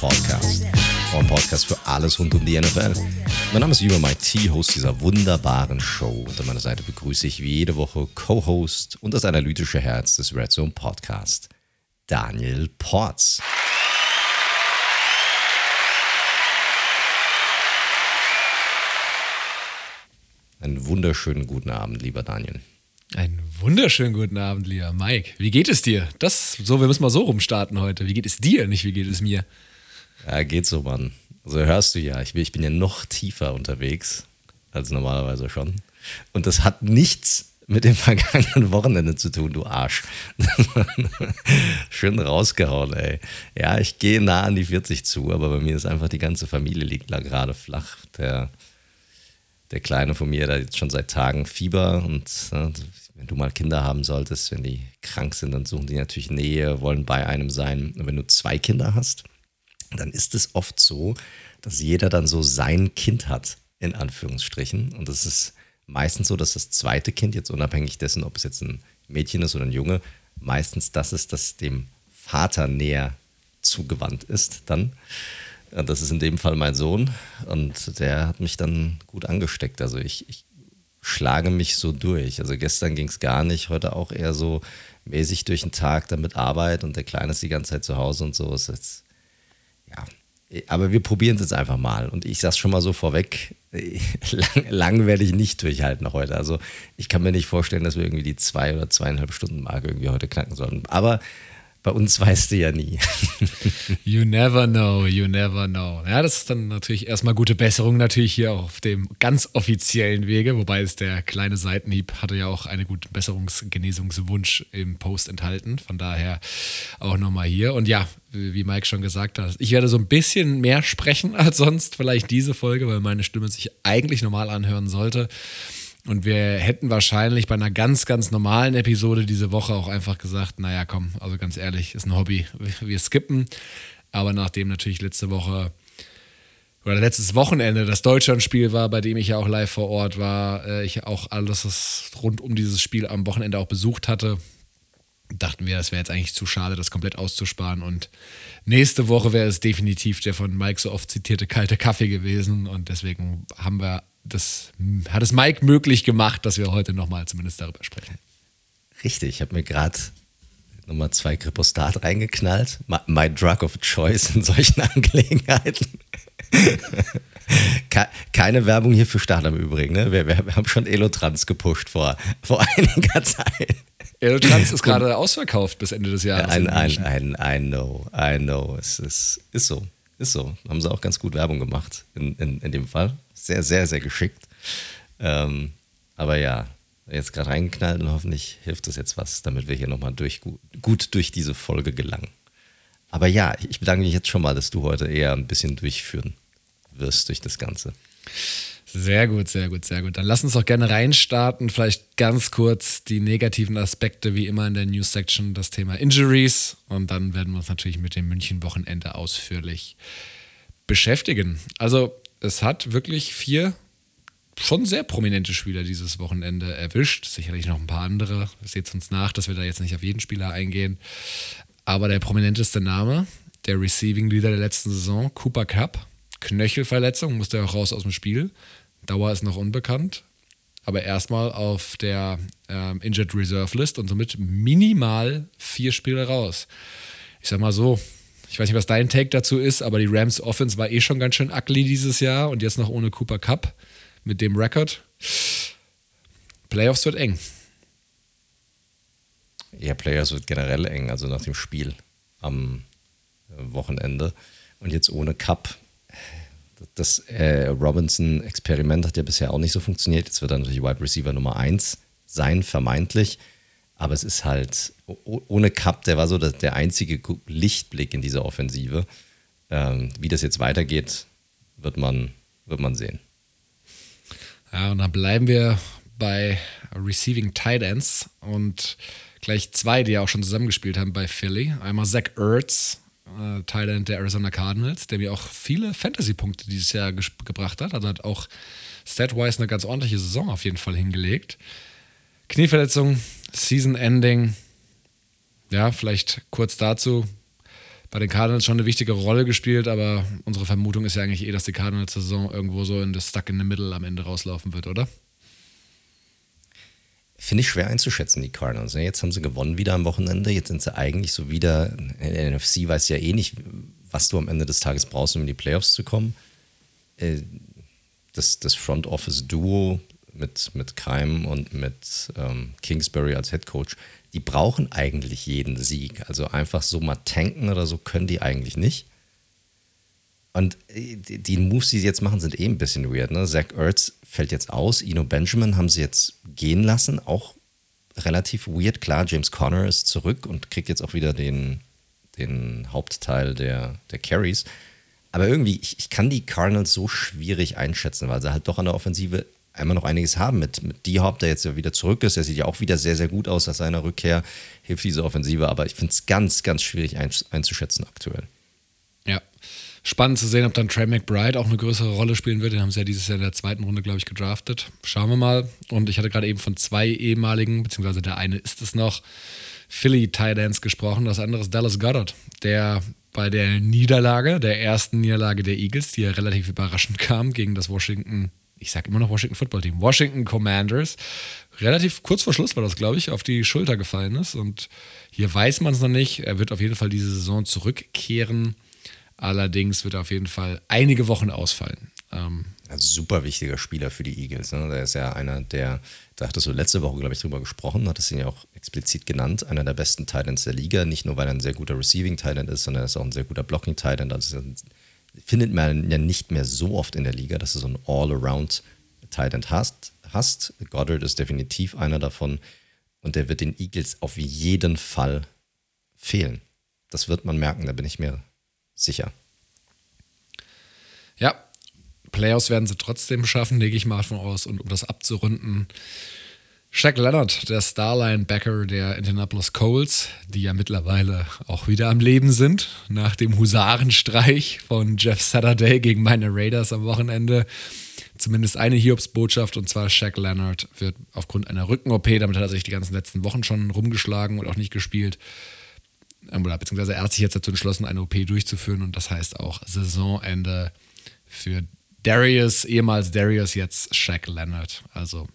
Podcast. Ein Podcast für alles rund um die NFL. Mein Name ist Juma Mike T, Host dieser wunderbaren Show. Und an meiner Seite begrüße ich wie jede Woche Co-Host und das analytische Herz des Red Zone Podcast, Daniel Porz. Einen wunderschönen guten Abend, lieber Daniel. Einen wunderschönen guten Abend, lieber Mike. Wie geht es dir? Das, so, wir müssen mal so rumstarten heute. Wie geht es dir, nicht wie geht es mir? Ja, geht so, Mann. Also hörst du ja, ich bin, ich bin ja noch tiefer unterwegs als normalerweise schon. Und das hat nichts mit dem vergangenen Wochenende zu tun, du Arsch. Schön rausgehauen, ey. Ja, ich gehe nah an die 40 zu, aber bei mir ist einfach die ganze Familie liegt da gerade flach. Der der Kleine von mir, hat jetzt schon seit Tagen Fieber und ne, wenn du mal Kinder haben solltest, wenn die krank sind, dann suchen die natürlich Nähe, wollen bei einem sein. Und wenn du zwei Kinder hast, dann ist es oft so, dass jeder dann so sein Kind hat, in Anführungsstrichen. Und das ist meistens so, dass das zweite Kind, jetzt unabhängig dessen, ob es jetzt ein Mädchen ist oder ein Junge, meistens das ist, das dem Vater näher zugewandt ist dann. Das ist in dem Fall mein Sohn und der hat mich dann gut angesteckt. Also ich, ich schlage mich so durch. Also gestern ging es gar nicht, heute auch eher so mäßig durch den Tag damit Arbeit und der Kleine ist die ganze Zeit zu Hause und so. Ist jetzt, ja, aber wir probieren es jetzt einfach mal. Und ich sage schon mal so vorweg, lang, lang, werde ich nicht durchhalten heute. Also ich kann mir nicht vorstellen, dass wir irgendwie die zwei oder zweieinhalb Stunden Marke irgendwie heute knacken sollen. Aber bei uns weißt du ja nie. you never know, you never know. Ja, das ist dann natürlich erstmal gute Besserung, natürlich hier auf dem ganz offiziellen Wege, wobei es der kleine Seitenhieb hatte ja auch einen guten Besserungsgenesungswunsch im Post enthalten. Von daher auch nochmal hier. Und ja, wie Mike schon gesagt hat, ich werde so ein bisschen mehr sprechen als sonst, vielleicht diese Folge, weil meine Stimme sich eigentlich normal anhören sollte. Und wir hätten wahrscheinlich bei einer ganz, ganz normalen Episode diese Woche auch einfach gesagt, naja, komm, also ganz ehrlich, ist ein Hobby, wir skippen. Aber nachdem natürlich letzte Woche oder letztes Wochenende das Deutschlandspiel war, bei dem ich ja auch live vor Ort war, äh, ich auch alles rund um dieses Spiel am Wochenende auch besucht hatte, dachten wir, es wäre jetzt eigentlich zu schade, das komplett auszusparen. Und nächste Woche wäre es definitiv der von Mike so oft zitierte kalte Kaffee gewesen. Und deswegen haben wir das hat es Mike möglich gemacht, dass wir heute nochmal zumindest darüber sprechen. Richtig, ich habe mir gerade nochmal zwei Kripostat reingeknallt. My drug of choice in solchen Angelegenheiten. Keine Werbung hier für Start im Übrigen. Ne? Wir, wir, haben schon Elotrans gepusht vor, vor einiger Zeit. Elotrans ist gerade ausverkauft bis Ende des Jahres. I, I, I, I know, I know. Es ist, ist so. Ist so. Haben sie auch ganz gut Werbung gemacht in, in, in dem Fall sehr, sehr, sehr geschickt. Ähm, aber ja, jetzt gerade reingeknallt und hoffentlich hilft das jetzt was, damit wir hier nochmal durch, gut durch diese Folge gelangen. Aber ja, ich bedanke mich jetzt schon mal, dass du heute eher ein bisschen durchführen wirst durch das Ganze. Sehr gut, sehr gut, sehr gut. Dann lass uns doch gerne reinstarten. Vielleicht ganz kurz die negativen Aspekte, wie immer in der News-Section, das Thema Injuries. Und dann werden wir uns natürlich mit dem München-Wochenende ausführlich beschäftigen. Also, es hat wirklich vier schon sehr prominente Spieler dieses Wochenende erwischt. Sicherlich noch ein paar andere. Seht uns nach, dass wir da jetzt nicht auf jeden Spieler eingehen. Aber der prominenteste Name, der Receiving Leader der letzten Saison, Cooper Cup, Knöchelverletzung, musste auch raus aus dem Spiel. Dauer ist noch unbekannt. Aber erstmal auf der ähm, Injured Reserve List und somit minimal vier Spiele raus. Ich sag mal so, ich weiß nicht, was dein Take dazu ist, aber die Rams Offense war eh schon ganz schön ugly dieses Jahr und jetzt noch ohne Cooper Cup mit dem Rekord. Playoffs wird eng. Ja, Playoffs wird generell eng, also nach dem Spiel am Wochenende. Und jetzt ohne Cup. Das äh, Robinson-Experiment hat ja bisher auch nicht so funktioniert. Jetzt wird er natürlich Wide Receiver Nummer 1 sein, vermeintlich. Aber es ist halt, ohne Cup, der war so der einzige Lichtblick in dieser Offensive. Ähm, wie das jetzt weitergeht, wird man, wird man sehen. Ja, und dann bleiben wir bei Receiving Tight Ends und gleich zwei, die ja auch schon zusammengespielt haben bei Philly. Einmal Zach Ertz, äh, Tight End der Arizona Cardinals, der mir auch viele Fantasy-Punkte dieses Jahr ge gebracht hat. Also hat auch stat-wise eine ganz ordentliche Saison auf jeden Fall hingelegt. Knieverletzung, Season Ending. Ja, vielleicht kurz dazu. bei den Cardinals schon eine wichtige Rolle gespielt, aber unsere Vermutung ist ja eigentlich eh, dass die Cardinals-Saison irgendwo so in das Stuck in the Middle am Ende rauslaufen wird, oder? Finde ich schwer einzuschätzen, die Cardinals. Ne? Jetzt haben sie gewonnen wieder am Wochenende. Jetzt sind sie eigentlich so wieder. Der NFC weiß ja eh nicht, was du am Ende des Tages brauchst, um in die Playoffs zu kommen. Äh, das, das Front Office Duo mit, mit Keim und mit ähm, Kingsbury als Head Coach, die brauchen eigentlich jeden Sieg. Also einfach so mal tanken oder so können die eigentlich nicht. Und äh, die Moves, die sie jetzt machen, sind eh ein bisschen weird. Ne? Zach Ertz fällt jetzt aus. Ino Benjamin haben sie jetzt gehen lassen. Auch relativ weird. Klar, James Conner ist zurück und kriegt jetzt auch wieder den, den Hauptteil der, der Carries. Aber irgendwie, ich, ich kann die Cardinals so schwierig einschätzen, weil sie halt doch an der Offensive einmal noch einiges haben. Mit, mit D-Hop, der jetzt ja wieder zurück ist, der sieht ja auch wieder sehr, sehr gut aus nach seiner Rückkehr, hilft diese Offensive. Aber ich finde es ganz, ganz schwierig einzuschätzen aktuell. Ja. Spannend zu sehen, ob dann Trey McBride auch eine größere Rolle spielen wird. Den haben sie ja dieses Jahr in der zweiten Runde, glaube ich, gedraftet. Schauen wir mal. Und ich hatte gerade eben von zwei ehemaligen, beziehungsweise der eine ist es noch, Philly Titans gesprochen. Das andere ist Dallas Goddard, der bei der Niederlage, der ersten Niederlage der Eagles, die ja relativ überraschend kam gegen das Washington ich sage immer noch Washington Football Team, Washington Commanders, relativ kurz vor Schluss war das, glaube ich, auf die Schulter gefallen ist. Und hier weiß man es noch nicht. Er wird auf jeden Fall diese Saison zurückkehren. Allerdings wird er auf jeden Fall einige Wochen ausfallen. Ähm, also super wichtiger Spieler für die Eagles. Ne? Der ist ja einer, der, da hattest du letzte Woche, glaube ich, drüber gesprochen, hat es ihn ja auch explizit genannt, einer der besten Titans der Liga. Nicht nur, weil er ein sehr guter Receiving Titan ist, sondern er ist auch ein sehr guter Blocking Titan. Also findet man ja nicht mehr so oft in der Liga, dass du so einen All-Around-Titan hast, hast. Goddard ist definitiv einer davon und der wird den Eagles auf jeden Fall fehlen. Das wird man merken, da bin ich mir sicher. Ja, Playoffs werden sie trotzdem schaffen, lege ich mal von aus. Und um das abzurunden, Shaq Leonard, der Starline-Backer der Indianapolis Colts, die ja mittlerweile auch wieder am Leben sind, nach dem Husarenstreich von Jeff Saturday gegen meine Raiders am Wochenende. Zumindest eine Hiobs-Botschaft und zwar Shaq Leonard wird aufgrund einer Rücken-OP, damit hat er sich die ganzen letzten Wochen schon rumgeschlagen und auch nicht gespielt, ähm, oder beziehungsweise er hat sich jetzt dazu entschlossen, eine OP durchzuführen und das heißt auch Saisonende für Darius, ehemals Darius, jetzt Shaq Leonard. Also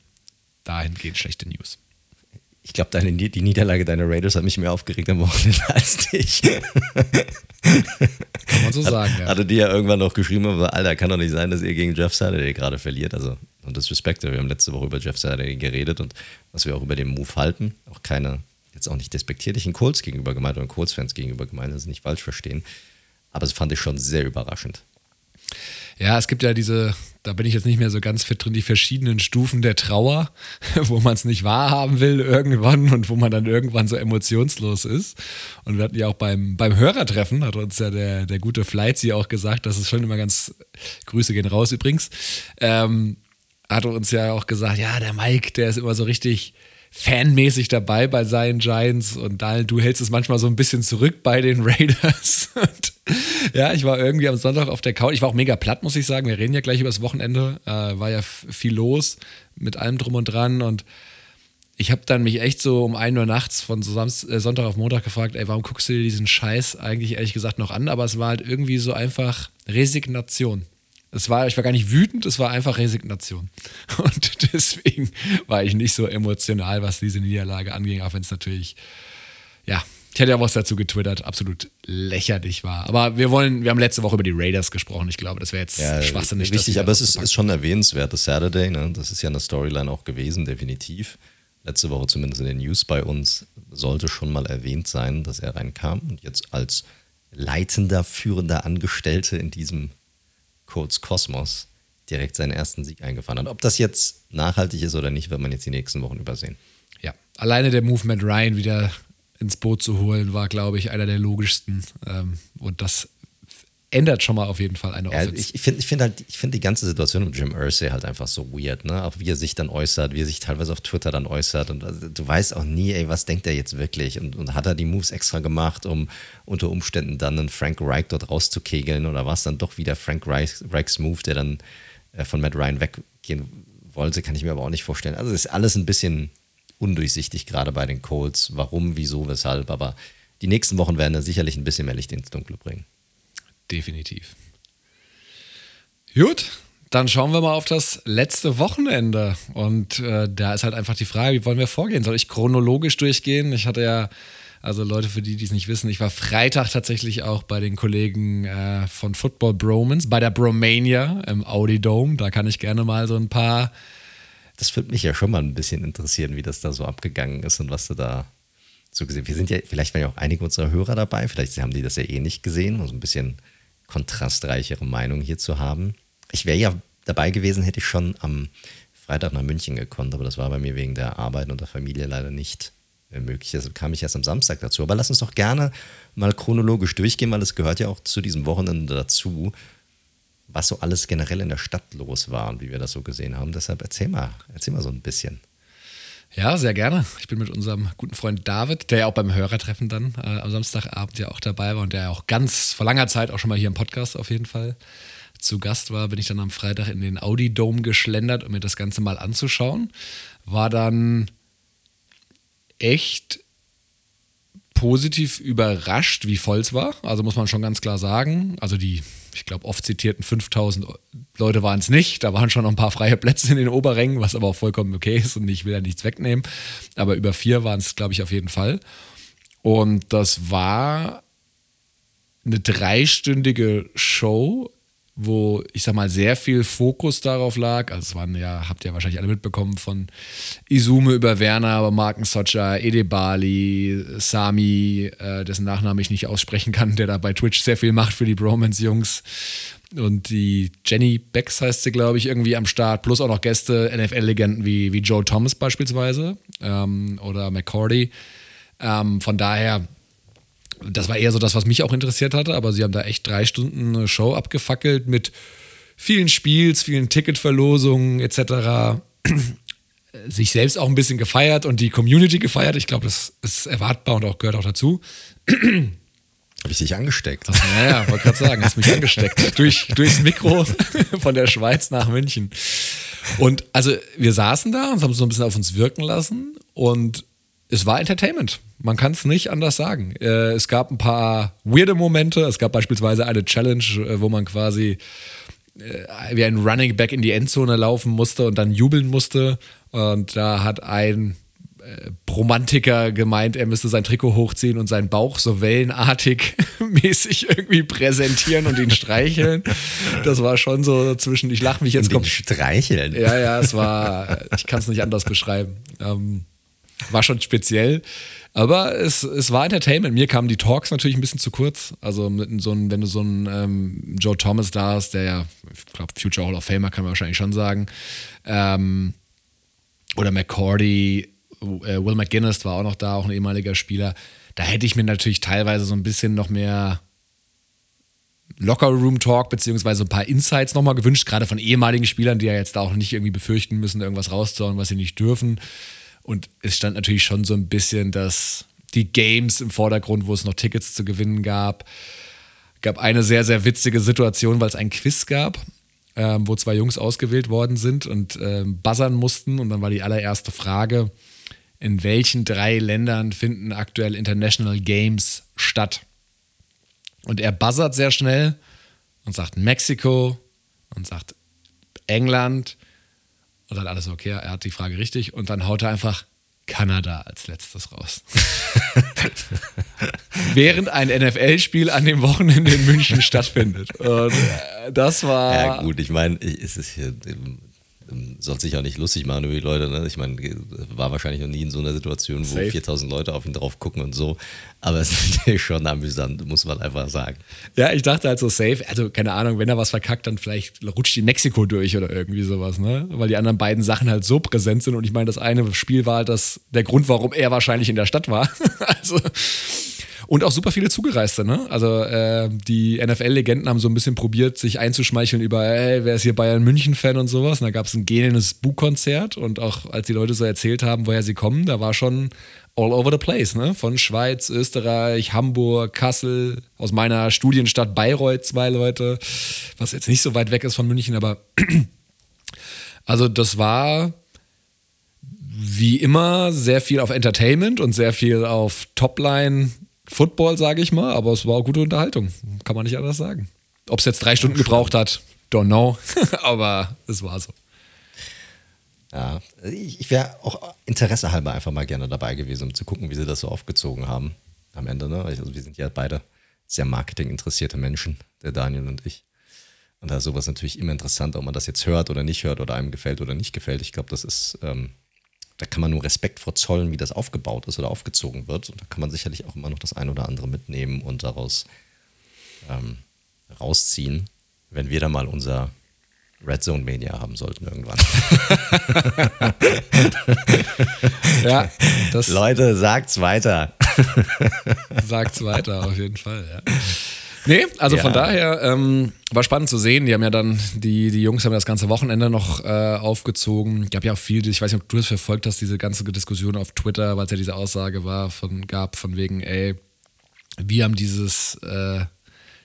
dahingehend schlechte News. Ich glaube, die Niederlage deiner Raiders hat mich mehr aufgeregt am Wochenende als dich. Kann man so sagen, ja. Hatte die ja irgendwann noch geschrieben, aber Alter, kann doch nicht sein, dass ihr gegen Jeff Saturday gerade verliert. Also, und das Respekt, wir haben letzte Woche über Jeff Saturday geredet und was wir auch über den Move halten. Auch keine, jetzt auch nicht despektierlichen Colts gegenüber gemeint oder Colts-Fans gegenüber gemeint, das nicht falsch verstehen. Aber das fand ich schon sehr überraschend. Ja, es gibt ja diese, da bin ich jetzt nicht mehr so ganz fit drin, die verschiedenen Stufen der Trauer, wo man es nicht wahrhaben will irgendwann und wo man dann irgendwann so emotionslos ist. Und wir hatten ja auch beim, beim Hörertreffen, hat uns ja der, der gute Flightsy auch gesagt, dass es schon immer ganz, Grüße gehen raus übrigens, ähm, hat uns ja auch gesagt, ja, der Mike, der ist immer so richtig fanmäßig dabei bei seinen Giants und Daniel, du hältst es manchmal so ein bisschen zurück bei den Raiders. Und ja, ich war irgendwie am Sonntag auf der Couch. Ich war auch mega platt, muss ich sagen. Wir reden ja gleich über das Wochenende. Äh, war ja viel los mit allem drum und dran und ich habe dann mich echt so um 1 Uhr nachts von äh, Sonntag auf Montag gefragt, ey, warum guckst du dir diesen Scheiß eigentlich ehrlich gesagt noch an? Aber es war halt irgendwie so einfach Resignation. Es war, ich war gar nicht wütend, es war einfach Resignation. Und deswegen war ich nicht so emotional, was diese Niederlage anging, auch wenn es natürlich, ja, ich hätte ja was dazu getwittert, absolut lächerlich war. Aber wir wollen, wir haben letzte Woche über die Raiders gesprochen. Ich glaube, das wäre jetzt ja, schwachsinnig. Richtig, aber es ist, ist, schon erwähnenswert, das Saturday, ne? das ist ja eine Storyline auch gewesen, definitiv. Letzte Woche zumindest in den News bei uns sollte schon mal erwähnt sein, dass er reinkam und jetzt als leitender, führender Angestellte in diesem Colts Kosmos direkt seinen ersten Sieg eingefahren hat. Ob das jetzt nachhaltig ist oder nicht, wird man jetzt die nächsten Wochen übersehen. Ja, alleine der Movement Ryan wieder ins Boot zu holen, war, glaube ich, einer der logischsten. Ähm, und das ändert schon mal auf jeden Fall eine ja, Offense. Ich, finde ich find halt, ich die ganze Situation mit Jim Irsay halt einfach so weird, ne? Auch wie er sich dann äußert, wie er sich teilweise auf Twitter dann äußert. Und also, du weißt auch nie, ey, was denkt er jetzt wirklich? Und, und hat er die Moves extra gemacht, um unter Umständen dann einen Frank Reich dort rauszukegeln? Oder war es dann doch wieder Frank Reichs, Reichs Move, der dann äh, von Matt Ryan weggehen wollte? Kann ich mir aber auch nicht vorstellen. Also ist alles ein bisschen undurchsichtig, gerade bei den Colts. Warum, wieso, weshalb, aber die nächsten Wochen werden da sicherlich ein bisschen mehr Licht ins Dunkle bringen. Definitiv. Gut, dann schauen wir mal auf das letzte Wochenende. Und äh, da ist halt einfach die Frage, wie wollen wir vorgehen? Soll ich chronologisch durchgehen? Ich hatte ja, also Leute, für die, die es nicht wissen, ich war Freitag tatsächlich auch bei den Kollegen äh, von Football Bromans, bei der Bromania im Audi Dome. Da kann ich gerne mal so ein paar. Das würde mich ja schon mal ein bisschen interessieren, wie das da so abgegangen ist und was du da so gesehen. Wir sind ja, vielleicht waren ja auch einige unserer Hörer dabei, vielleicht haben die das ja eh nicht gesehen, um so ein bisschen kontrastreichere Meinung hier zu haben. Ich wäre ja dabei gewesen, hätte ich schon am Freitag nach München gekonnt, aber das war bei mir wegen der Arbeit und der Familie leider nicht möglich. Also kam ich erst am Samstag dazu. Aber lass uns doch gerne mal chronologisch durchgehen, weil es gehört ja auch zu diesem Wochenende dazu, was so alles generell in der Stadt los war und wie wir das so gesehen haben. Deshalb erzähl mal, erzähl mal so ein bisschen. Ja, sehr gerne. Ich bin mit unserem guten Freund David, der ja auch beim Hörertreffen dann äh, am Samstagabend ja auch dabei war und der ja auch ganz vor langer Zeit auch schon mal hier im Podcast auf jeden Fall zu Gast war, bin ich dann am Freitag in den Audi Dome geschlendert, um mir das Ganze mal anzuschauen. War dann echt positiv überrascht, wie voll es war. Also muss man schon ganz klar sagen. Also die, ich glaube, oft zitierten 5000 Leute waren es nicht. Da waren schon noch ein paar freie Plätze in den Oberrängen, was aber auch vollkommen okay ist und ich will ja nichts wegnehmen. Aber über vier waren es, glaube ich, auf jeden Fall. Und das war eine dreistündige Show wo ich sag mal sehr viel Fokus darauf lag. Also es waren ja, habt ihr wahrscheinlich alle mitbekommen, von Izume über Werner, aber Marken Socha, Edebali, Sami, äh, dessen Nachname ich nicht aussprechen kann, der da bei Twitch sehr viel macht für die Bromance-Jungs. Und die Jenny Becks heißt sie, glaube ich, irgendwie am Start, plus auch noch Gäste, NFL-Legenden wie, wie Joe Thomas beispielsweise ähm, oder McCordy. Ähm, von daher das war eher so das, was mich auch interessiert hatte, aber sie haben da echt drei Stunden eine Show abgefackelt mit vielen Spiels, vielen Ticketverlosungen etc. Sich selbst auch ein bisschen gefeiert und die Community gefeiert. Ich glaube, das ist erwartbar und auch gehört auch dazu. Habe ich dich angesteckt? Naja, ja, wollte gerade sagen, hast mich angesteckt. Durch, durchs Mikro von der Schweiz nach München. Und also wir saßen da und haben es so ein bisschen auf uns wirken lassen und es war Entertainment. Man kann es nicht anders sagen. Äh, es gab ein paar weirde Momente. Es gab beispielsweise eine Challenge, äh, wo man quasi äh, wie ein Running Back in die Endzone laufen musste und dann jubeln musste. Und da hat ein äh, Romantiker gemeint, er müsste sein Trikot hochziehen und seinen Bauch so wellenartig mäßig irgendwie präsentieren und ihn streicheln. Das war schon so zwischen, ich lache mich jetzt komplett. Streicheln? Ja, ja, es war, ich kann es nicht anders beschreiben. Ähm, war schon speziell. Aber es, es war Entertainment. Mir kamen die Talks natürlich ein bisschen zu kurz. Also mit so einem, wenn du so einen ähm, Joe Thomas da hast, der ja, ich glaube, Future Hall of Famer kann man wahrscheinlich schon sagen. Ähm, oder McCordy, äh, Will McGuinness war auch noch da, auch ein ehemaliger Spieler. Da hätte ich mir natürlich teilweise so ein bisschen noch mehr Locker-Room-Talk beziehungsweise ein paar Insights nochmal gewünscht, gerade von ehemaligen Spielern, die ja jetzt auch nicht irgendwie befürchten müssen, irgendwas rauszuhauen, was sie nicht dürfen. Und es stand natürlich schon so ein bisschen dass die Games im Vordergrund, wo es noch Tickets zu gewinnen gab. Gab eine sehr, sehr witzige Situation, weil es ein Quiz gab, ähm, wo zwei Jungs ausgewählt worden sind und ähm, buzzern mussten. Und dann war die allererste Frage, in welchen drei Ländern finden aktuell International Games statt? Und er buzzert sehr schnell und sagt Mexiko und sagt England und dann alles okay, er hat die Frage richtig. Und dann haut er einfach Kanada als letztes raus. Während ein NFL-Spiel an dem Wochenende in München stattfindet. Und äh, das war. Ja, gut, ich meine, ist es hier soll sich auch nicht lustig machen über die Leute. Ne? Ich meine, war wahrscheinlich noch nie in so einer Situation, wo Safe. 4000 Leute auf ihn drauf gucken und so. Aber es ist natürlich schon amüsant, muss man einfach sagen. Ja, ich dachte halt so safe. Also, keine Ahnung, wenn er was verkackt, dann vielleicht rutscht die Mexiko durch oder irgendwie sowas, ne? Weil die anderen beiden Sachen halt so präsent sind. Und ich meine, das eine Spiel war halt das, der Grund, warum er wahrscheinlich in der Stadt war. also. Und auch super viele Zugereiste, ne? Also äh, die NFL-Legenden haben so ein bisschen probiert, sich einzuschmeicheln über, ey, wer ist hier Bayern München-Fan und sowas. Und da gab es ein gähnendes Bu-Konzert und auch als die Leute so erzählt haben, woher sie kommen, da war schon all over the place, ne? Von Schweiz, Österreich, Hamburg, Kassel, aus meiner Studienstadt Bayreuth zwei Leute, was jetzt nicht so weit weg ist von München, aber also das war wie immer sehr viel auf Entertainment und sehr viel auf Topline Football, sage ich mal, aber es war gute Unterhaltung. Kann man nicht anders sagen. Ob es jetzt drei Stunden gebraucht hat, don't know. aber es war so. Ja, ich, wäre auch Interesse halber einfach mal gerne dabei gewesen, um zu gucken, wie sie das so aufgezogen haben am Ende. Ne? Also wir sind ja beide sehr marketinginteressierte Menschen, der Daniel und ich. Und da ist sowas natürlich immer interessant, ob man das jetzt hört oder nicht hört oder einem gefällt oder nicht gefällt. Ich glaube, das ist, ähm, da kann man nur Respekt vor zollen, wie das aufgebaut ist oder aufgezogen wird. Und da kann man sicherlich auch immer noch das ein oder andere mitnehmen und daraus ähm, rausziehen, wenn wir da mal unser Red Zone Mania haben sollten irgendwann. ja, das Leute, sagt's weiter. sagt's weiter, auf jeden Fall, ja. Nee, also ja. von daher ähm, war spannend zu sehen. Die haben ja dann, die, die Jungs haben das ganze Wochenende noch äh, aufgezogen. Gab ja auch viel, ich weiß nicht, ob du das verfolgt hast, diese ganze Diskussion auf Twitter, weil es ja diese Aussage war, von, gab von wegen, ey, wir haben dieses äh,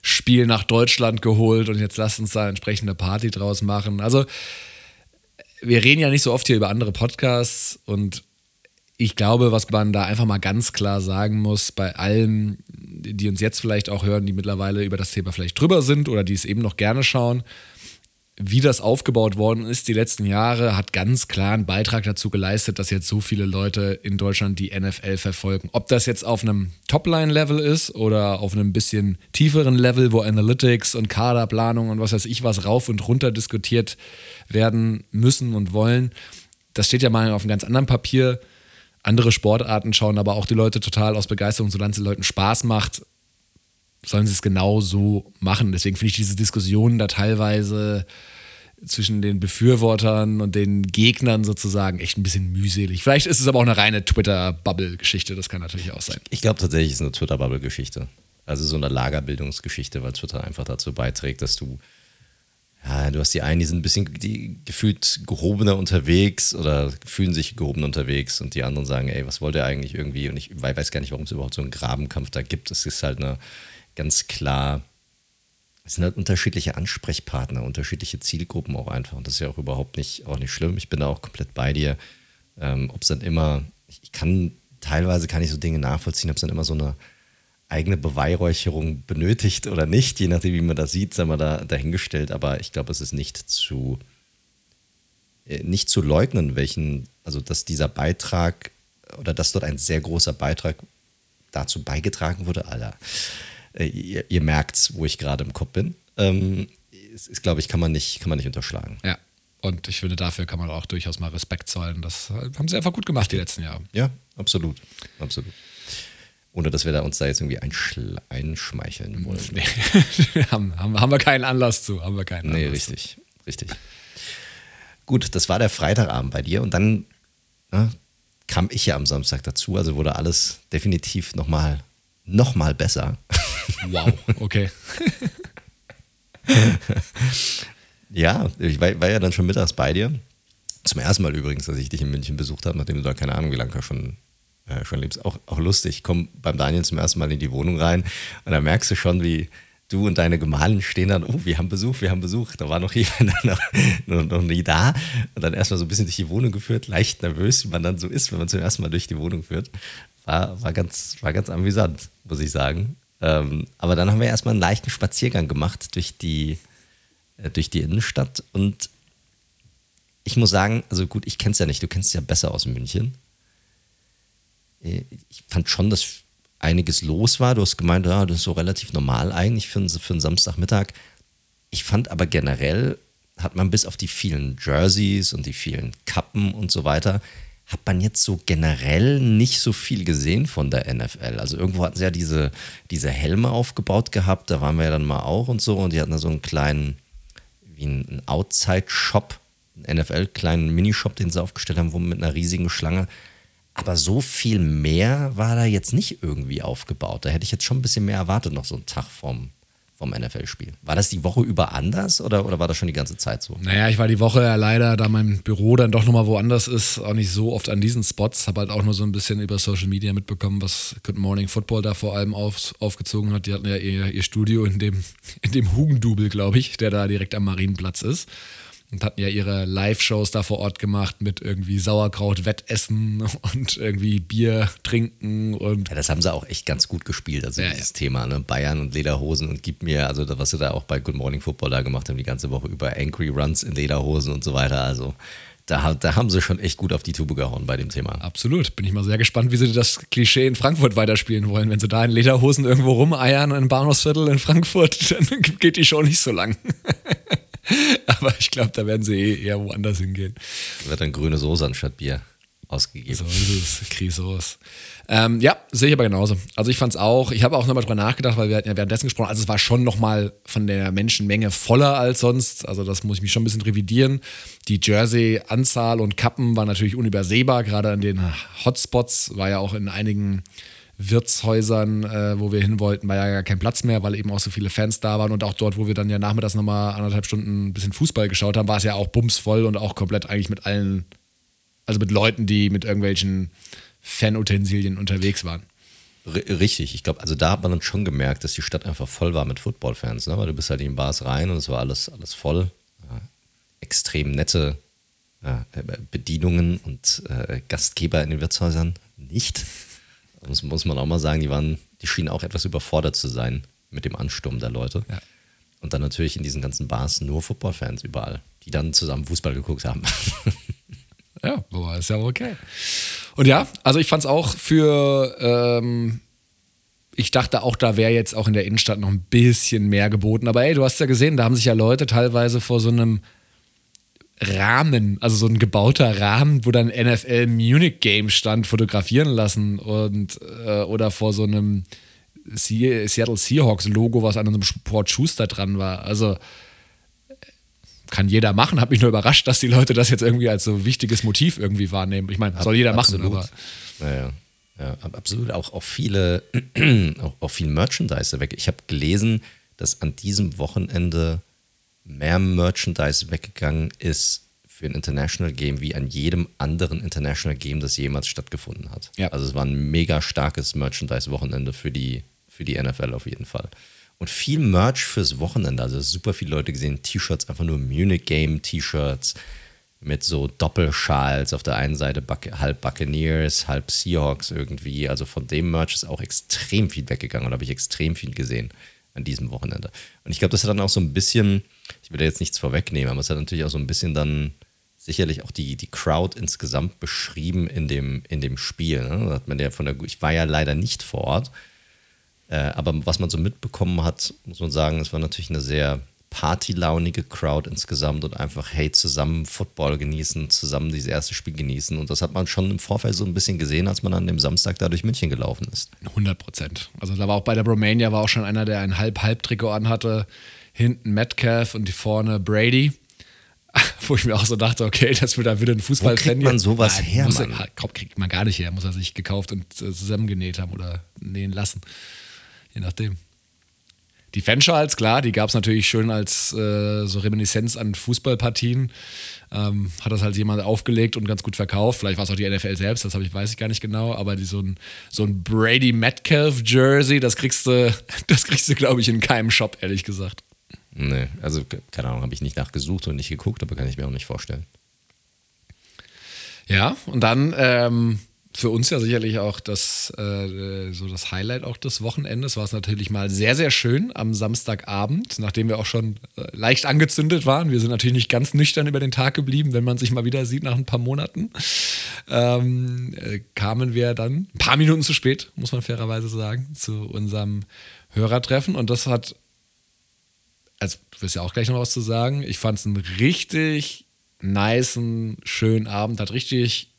Spiel nach Deutschland geholt und jetzt lasst uns da entsprechende Party draus machen. Also, wir reden ja nicht so oft hier über andere Podcasts und ich glaube, was man da einfach mal ganz klar sagen muss, bei allen, die uns jetzt vielleicht auch hören, die mittlerweile über das Thema vielleicht drüber sind oder die es eben noch gerne schauen, wie das aufgebaut worden ist die letzten Jahre, hat ganz klar einen Beitrag dazu geleistet, dass jetzt so viele Leute in Deutschland die NFL verfolgen. Ob das jetzt auf einem Topline-Level ist oder auf einem bisschen tieferen Level, wo Analytics und Kaderplanung und was weiß ich was rauf und runter diskutiert werden müssen und wollen, das steht ja mal auf einem ganz anderen Papier. Andere Sportarten schauen aber auch die Leute total aus Begeisterung, solange es den Leuten Spaß macht, sollen sie es genau so machen. Deswegen finde ich diese Diskussionen da teilweise zwischen den Befürwortern und den Gegnern sozusagen echt ein bisschen mühselig. Vielleicht ist es aber auch eine reine Twitter-Bubble-Geschichte, das kann natürlich auch sein. Ich glaube tatsächlich, es ist eine Twitter-Bubble-Geschichte. Also so eine Lagerbildungsgeschichte, weil Twitter einfach dazu beiträgt, dass du, ja, du hast die einen, die sind ein bisschen die gefühlt gehobener unterwegs oder fühlen sich gehobener unterwegs und die anderen sagen, ey, was wollt ihr eigentlich irgendwie? Und ich weiß gar nicht, warum es überhaupt so einen Grabenkampf da gibt. Es ist halt eine ganz klar, es sind halt unterschiedliche Ansprechpartner, unterschiedliche Zielgruppen auch einfach. Und das ist ja auch überhaupt nicht, auch nicht schlimm. Ich bin da auch komplett bei dir. Ähm, ob es dann immer, ich kann, teilweise kann ich so Dinge nachvollziehen, ob es dann immer so eine eigene Beweihräucherung benötigt oder nicht, je nachdem, wie man das sieht, sei mal da dahingestellt. Aber ich glaube, es ist nicht zu, äh, nicht zu leugnen, welchen, also dass dieser Beitrag oder dass dort ein sehr großer Beitrag dazu beigetragen wurde, Alter äh, ihr, ihr merkt, wo ich gerade im Kopf bin. Ähm, ist, ist glaube ich, kann man, nicht, kann man nicht unterschlagen. Ja. Und ich finde, dafür kann man auch durchaus mal Respekt zollen. Das haben sie einfach gut gemacht die letzten Jahre. Ja, absolut. Absolut. Ohne dass wir da uns da jetzt irgendwie einschmeicheln wollen. Nee. haben, haben, haben wir keinen Anlass zu. Haben wir keinen Anlass nee, richtig. Zu. Richtig. Gut, das war der Freitagabend bei dir und dann ne, kam ich ja am Samstag dazu. Also wurde alles definitiv nochmal noch mal besser. Wow, okay. ja, ich war, war, ja dann schon mittags bei dir. Zum ersten Mal übrigens, dass ich dich in München besucht habe, nachdem du da keine Ahnung, wie lange schon, äh, schon lebst. Auch, auch lustig. Ich komme beim Daniel zum ersten Mal in die Wohnung rein und da merkst du schon, wie du und deine Gemahlin stehen dann, oh, wir haben Besuch, wir haben Besuch. Da war noch jemand noch, noch, noch nie da und dann erstmal so ein bisschen durch die Wohnung geführt, leicht nervös, wie man dann so ist, wenn man zum ersten Mal durch die Wohnung führt. War, war, ganz, war ganz amüsant, muss ich sagen. Ähm, aber dann haben wir erstmal einen leichten Spaziergang gemacht durch die, äh, durch die Innenstadt und ich muss sagen, also gut, ich kenne es ja nicht, du kennst es ja besser aus München. Äh, ich fand schon, dass einiges los war. Du hast gemeint, ja, das ist so relativ normal eigentlich für einen, für einen Samstagmittag. Ich fand aber generell, hat man bis auf die vielen Jerseys und die vielen Kappen und so weiter, hat man jetzt so generell nicht so viel gesehen von der NFL. Also irgendwo hatten sie ja diese, diese Helme aufgebaut gehabt, da waren wir ja dann mal auch und so und die hatten da so einen kleinen, wie einen Outside-Shop, einen NFL-kleinen Minishop, den sie aufgestellt haben, wo mit einer riesigen Schlange. Aber so viel mehr war da jetzt nicht irgendwie aufgebaut. Da hätte ich jetzt schon ein bisschen mehr erwartet, noch so einen Tag vom, vom NFL-Spiel. War das die Woche über anders oder, oder war das schon die ganze Zeit so? Naja, ich war die Woche ja leider, da mein Büro dann doch nochmal woanders ist, auch nicht so oft an diesen Spots. Habe halt auch nur so ein bisschen über Social Media mitbekommen, was Good Morning Football da vor allem auf, aufgezogen hat. Die hatten ja ihr, ihr Studio in dem, in dem Hugendubel, glaube ich, der da direkt am Marienplatz ist. Und hatten ja ihre Live-Shows da vor Ort gemacht mit irgendwie Sauerkraut-Wettessen und irgendwie Bier trinken und. Ja, das haben sie auch echt ganz gut gespielt, also Ja, dieses Thema, ne? Bayern und Lederhosen und gib mir, also was sie da auch bei Good Morning Football da gemacht haben, die ganze Woche über Angry Runs in Lederhosen und so weiter. Also da, da haben sie schon echt gut auf die Tube gehauen bei dem Thema. Absolut. Bin ich mal sehr gespannt, wie sie das Klischee in Frankfurt weiterspielen wollen. Wenn sie da in Lederhosen irgendwo rumeiern im Bahnhofsviertel in Frankfurt, dann geht die Show nicht so lang. Aber ich glaube, da werden sie eh eher woanders hingehen. Wird dann grüne Soße anstatt Bier ausgegeben. So ist es, Krisos. Ähm, ja, sehe ich aber genauso. Also ich fand es auch, ich habe auch nochmal drüber nachgedacht, weil wir hatten ja währenddessen gesprochen, also es war schon nochmal von der Menschenmenge voller als sonst, also das muss ich mich schon ein bisschen revidieren. Die Jersey-Anzahl und Kappen war natürlich unübersehbar, gerade an den Hotspots, war ja auch in einigen Wirtshäusern, äh, wo wir hin wollten, war ja gar kein Platz mehr, weil eben auch so viele Fans da waren und auch dort, wo wir dann ja nachmittags nochmal anderthalb Stunden ein bisschen Fußball geschaut haben, war es ja auch bumsvoll und auch komplett eigentlich mit allen, also mit Leuten, die mit irgendwelchen Fanutensilien unterwegs waren. R- Richtig, ich glaube, also da hat man dann schon gemerkt, dass die Stadt einfach voll war mit Footballfans, ne? weil du bist halt in den Bars rein und es war alles, alles voll. Ja, extrem nette ja, äh, Bedienungen und äh, Gastgeber in den Wirtshäusern nicht. Das muss man auch mal sagen, die waren, die schienen auch etwas überfordert zu sein mit dem Ansturm der Leute. Ja. Und dann natürlich in diesen ganzen Bars nur Footballfans überall, die dann zusammen Fußball geguckt haben. Ja, aber ist ja okay. Und ja, also ich fand es auch für, ähm, ich dachte auch, da wäre jetzt auch in der Innenstadt noch ein bisschen mehr geboten. Aber ey, du hast ja gesehen, da haben sich ja Leute teilweise vor so einem Rahmen, also so ein gebauter Rahmen, wo dann NFL Munich Game stand, fotografieren lassen und äh, oder vor so einem Se Seattle Seahawks Logo, was an einem Sport Schuster dran war. Also kann jeder machen. Hat mich nur überrascht, dass die Leute das jetzt irgendwie als so wichtiges Motiv irgendwie wahrnehmen. Ich meine, soll jeder machen, Absolut. aber Naja, ja, ab- absolut. Auch, auch viele, auch, auch viel Merchandise weg. Ich habe gelesen, dass an diesem Wochenende mehr Merchandise weggegangen ist für ein International Game wie an jedem anderen International Game, das jemals stattgefunden hat. Ja. Also es war ein mega starkes Merchandise-Wochenende für die, für die NFL auf jeden Fall. Und viel Merch fürs Wochenende. Also super viele Leute gesehen, T-Shirts, einfach nur Munich Game T-Shirts mit so Doppelschals auf der einen Seite Buc halb Buccaneers, halb Seahawks irgendwie. Also von dem Merch ist auch extrem viel weggegangen und habe ich extrem viel gesehen an diesem Wochenende. Und ich glaube, das hat dann auch so ein bisschen, ich will da jetzt nichts vorwegnehmen, aber es hat natürlich auch so ein bisschen dann sicherlich auch die, die Crowd insgesamt beschrieben in dem, in dem Spiel. Ne? Hat man ja von der, ich war ja leider nicht vor Ort, äh, aber was man so mitbekommen hat, muss man sagen, es war natürlich eine sehr partylaunige Crowd insgesamt und einfach, hey, zusammen Football genießen, zusammen dieses erste Spiel genießen. Und das hat man schon im Vorfeld so ein bisschen gesehen, als man an dem Samstag da durch München gelaufen ist. 100 Prozent. Also da war auch bei der Romania war auch schon einer, der ein Halb-Halb-Trikot anhatte. Hinten Metcalf und die vorne Brady. Wo ich mir auch so dachte, okay, das wird da wieder ein Fußballfan. Wo kriegt man sowas Nein, her, muss er, Mann? Kaum kriegt man gar nicht her. Muss er sich gekauft und äh, zusammengenäht haben oder nähen lassen. Je nachdem. Die Fanschals, klar, die gab es natürlich schön als äh, so Reminiszenz an Fußballpartien. Ähm, hat das halt jemand aufgelegt und ganz gut verkauft. Vielleicht war es auch die NFL selbst, das ich, weiß ich gar nicht genau. Aber die, so ein, so ein Brady Metcalf Jersey, das kriegst du, das kriegst du, glaube ich, in keinem Shop, ehrlich gesagt. Nee, also keine Ahnung, habe ich nicht nachgesucht und nicht geguckt, aber kann ich mir auch nicht vorstellen. Ja, und dann ähm, für uns ja sicherlich auch das, äh, so das Highlight auch des Wochenendes war es natürlich mal sehr, sehr schön am Samstagabend, nachdem wir auch schon äh, leicht angezündet waren. Wir sind natürlich nicht ganz nüchtern über den Tag geblieben, wenn man sich mal wieder sieht nach ein paar Monaten. Ähm, äh, kamen wir dann ein paar Minuten zu spät, muss man fairerweise sagen, zu unserem Hörertreffen. Und das hat, also du wirst ja auch gleich noch was zu sagen, ich fand es einen richtig nicen, schönen Abend, hat richtig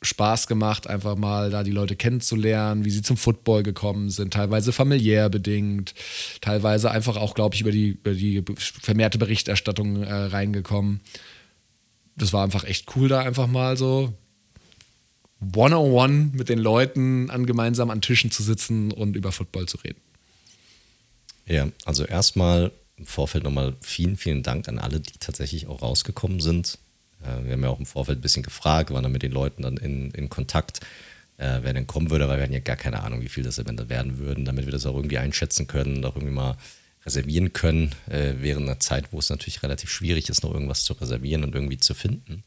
Spaß gemacht, einfach mal da die Leute kennenzulernen, wie sie zum Football gekommen sind, teilweise familiär bedingt, teilweise einfach auch, glaube ich, über die, über die vermehrte Berichterstattung äh, reingekommen. Das war einfach echt cool, da einfach mal so one-on-one mit den Leuten an gemeinsam an Tischen zu sitzen und über Football zu reden. Ja, also erstmal im Vorfeld nochmal vielen, vielen Dank an alle, die tatsächlich auch rausgekommen sind. Äh, wir haben ja auch im Vorfeld ein bisschen gefragt, waren dann mit den Leuten dann in, in Kontakt, äh, wer denn kommen würde, weil wir hatten ja gar keine Ahnung, wie viel das Event werden würden, damit wir das auch irgendwie einschätzen können und auch irgendwie mal reservieren können, äh, während einer Zeit, wo es natürlich relativ schwierig ist, noch irgendwas zu reservieren und irgendwie zu finden.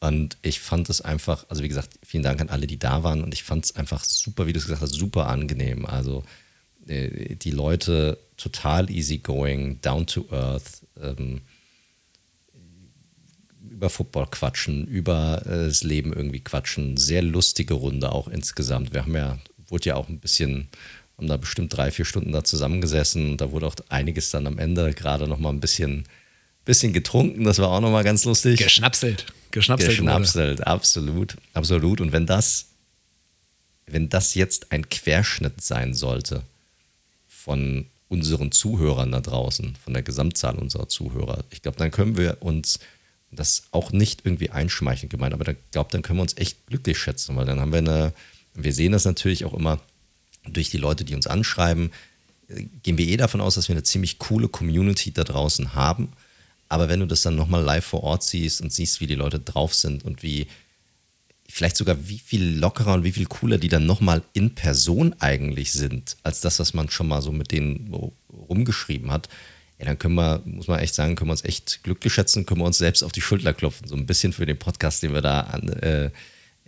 Und ich fand es einfach, also wie gesagt, vielen Dank an alle, die da waren. Und ich fand es einfach super, wie du es gesagt hast, super angenehm. Also äh, die Leute total easygoing, down to earth, ähm, über Football quatschen, über äh, das Leben irgendwie quatschen. Sehr lustige Runde auch insgesamt. Wir haben ja, wurde ja auch ein bisschen, haben da bestimmt drei, vier Stunden da zusammengesessen. Da wurde auch einiges dann am Ende gerade nochmal ein bisschen, bisschen getrunken. Das war auch nochmal ganz lustig. Geschnapselt. Geschnapselt, Geschnapselt wurde. absolut. Absolut. Und wenn das, wenn das jetzt ein Querschnitt sein sollte von unseren Zuhörern da draußen, von der Gesamtzahl unserer Zuhörer, ich glaube, dann können wir uns das auch nicht irgendwie einschmeichelnd gemeint, aber ich glaube, dann können wir uns echt glücklich schätzen, weil dann haben wir eine, wir sehen das natürlich auch immer durch die Leute, die uns anschreiben, gehen wir eh davon aus, dass wir eine ziemlich coole Community da draußen haben. Aber wenn du das dann nochmal live vor Ort siehst und siehst, wie die Leute drauf sind und wie, vielleicht sogar wie viel lockerer und wie viel cooler die dann nochmal in Person eigentlich sind, als das, was man schon mal so mit denen rumgeschrieben hat, ja, dann können wir, muss man echt sagen, können wir uns echt glücklich schätzen, können wir uns selbst auf die Schulter klopfen, so ein bisschen für den Podcast, den wir da an, äh,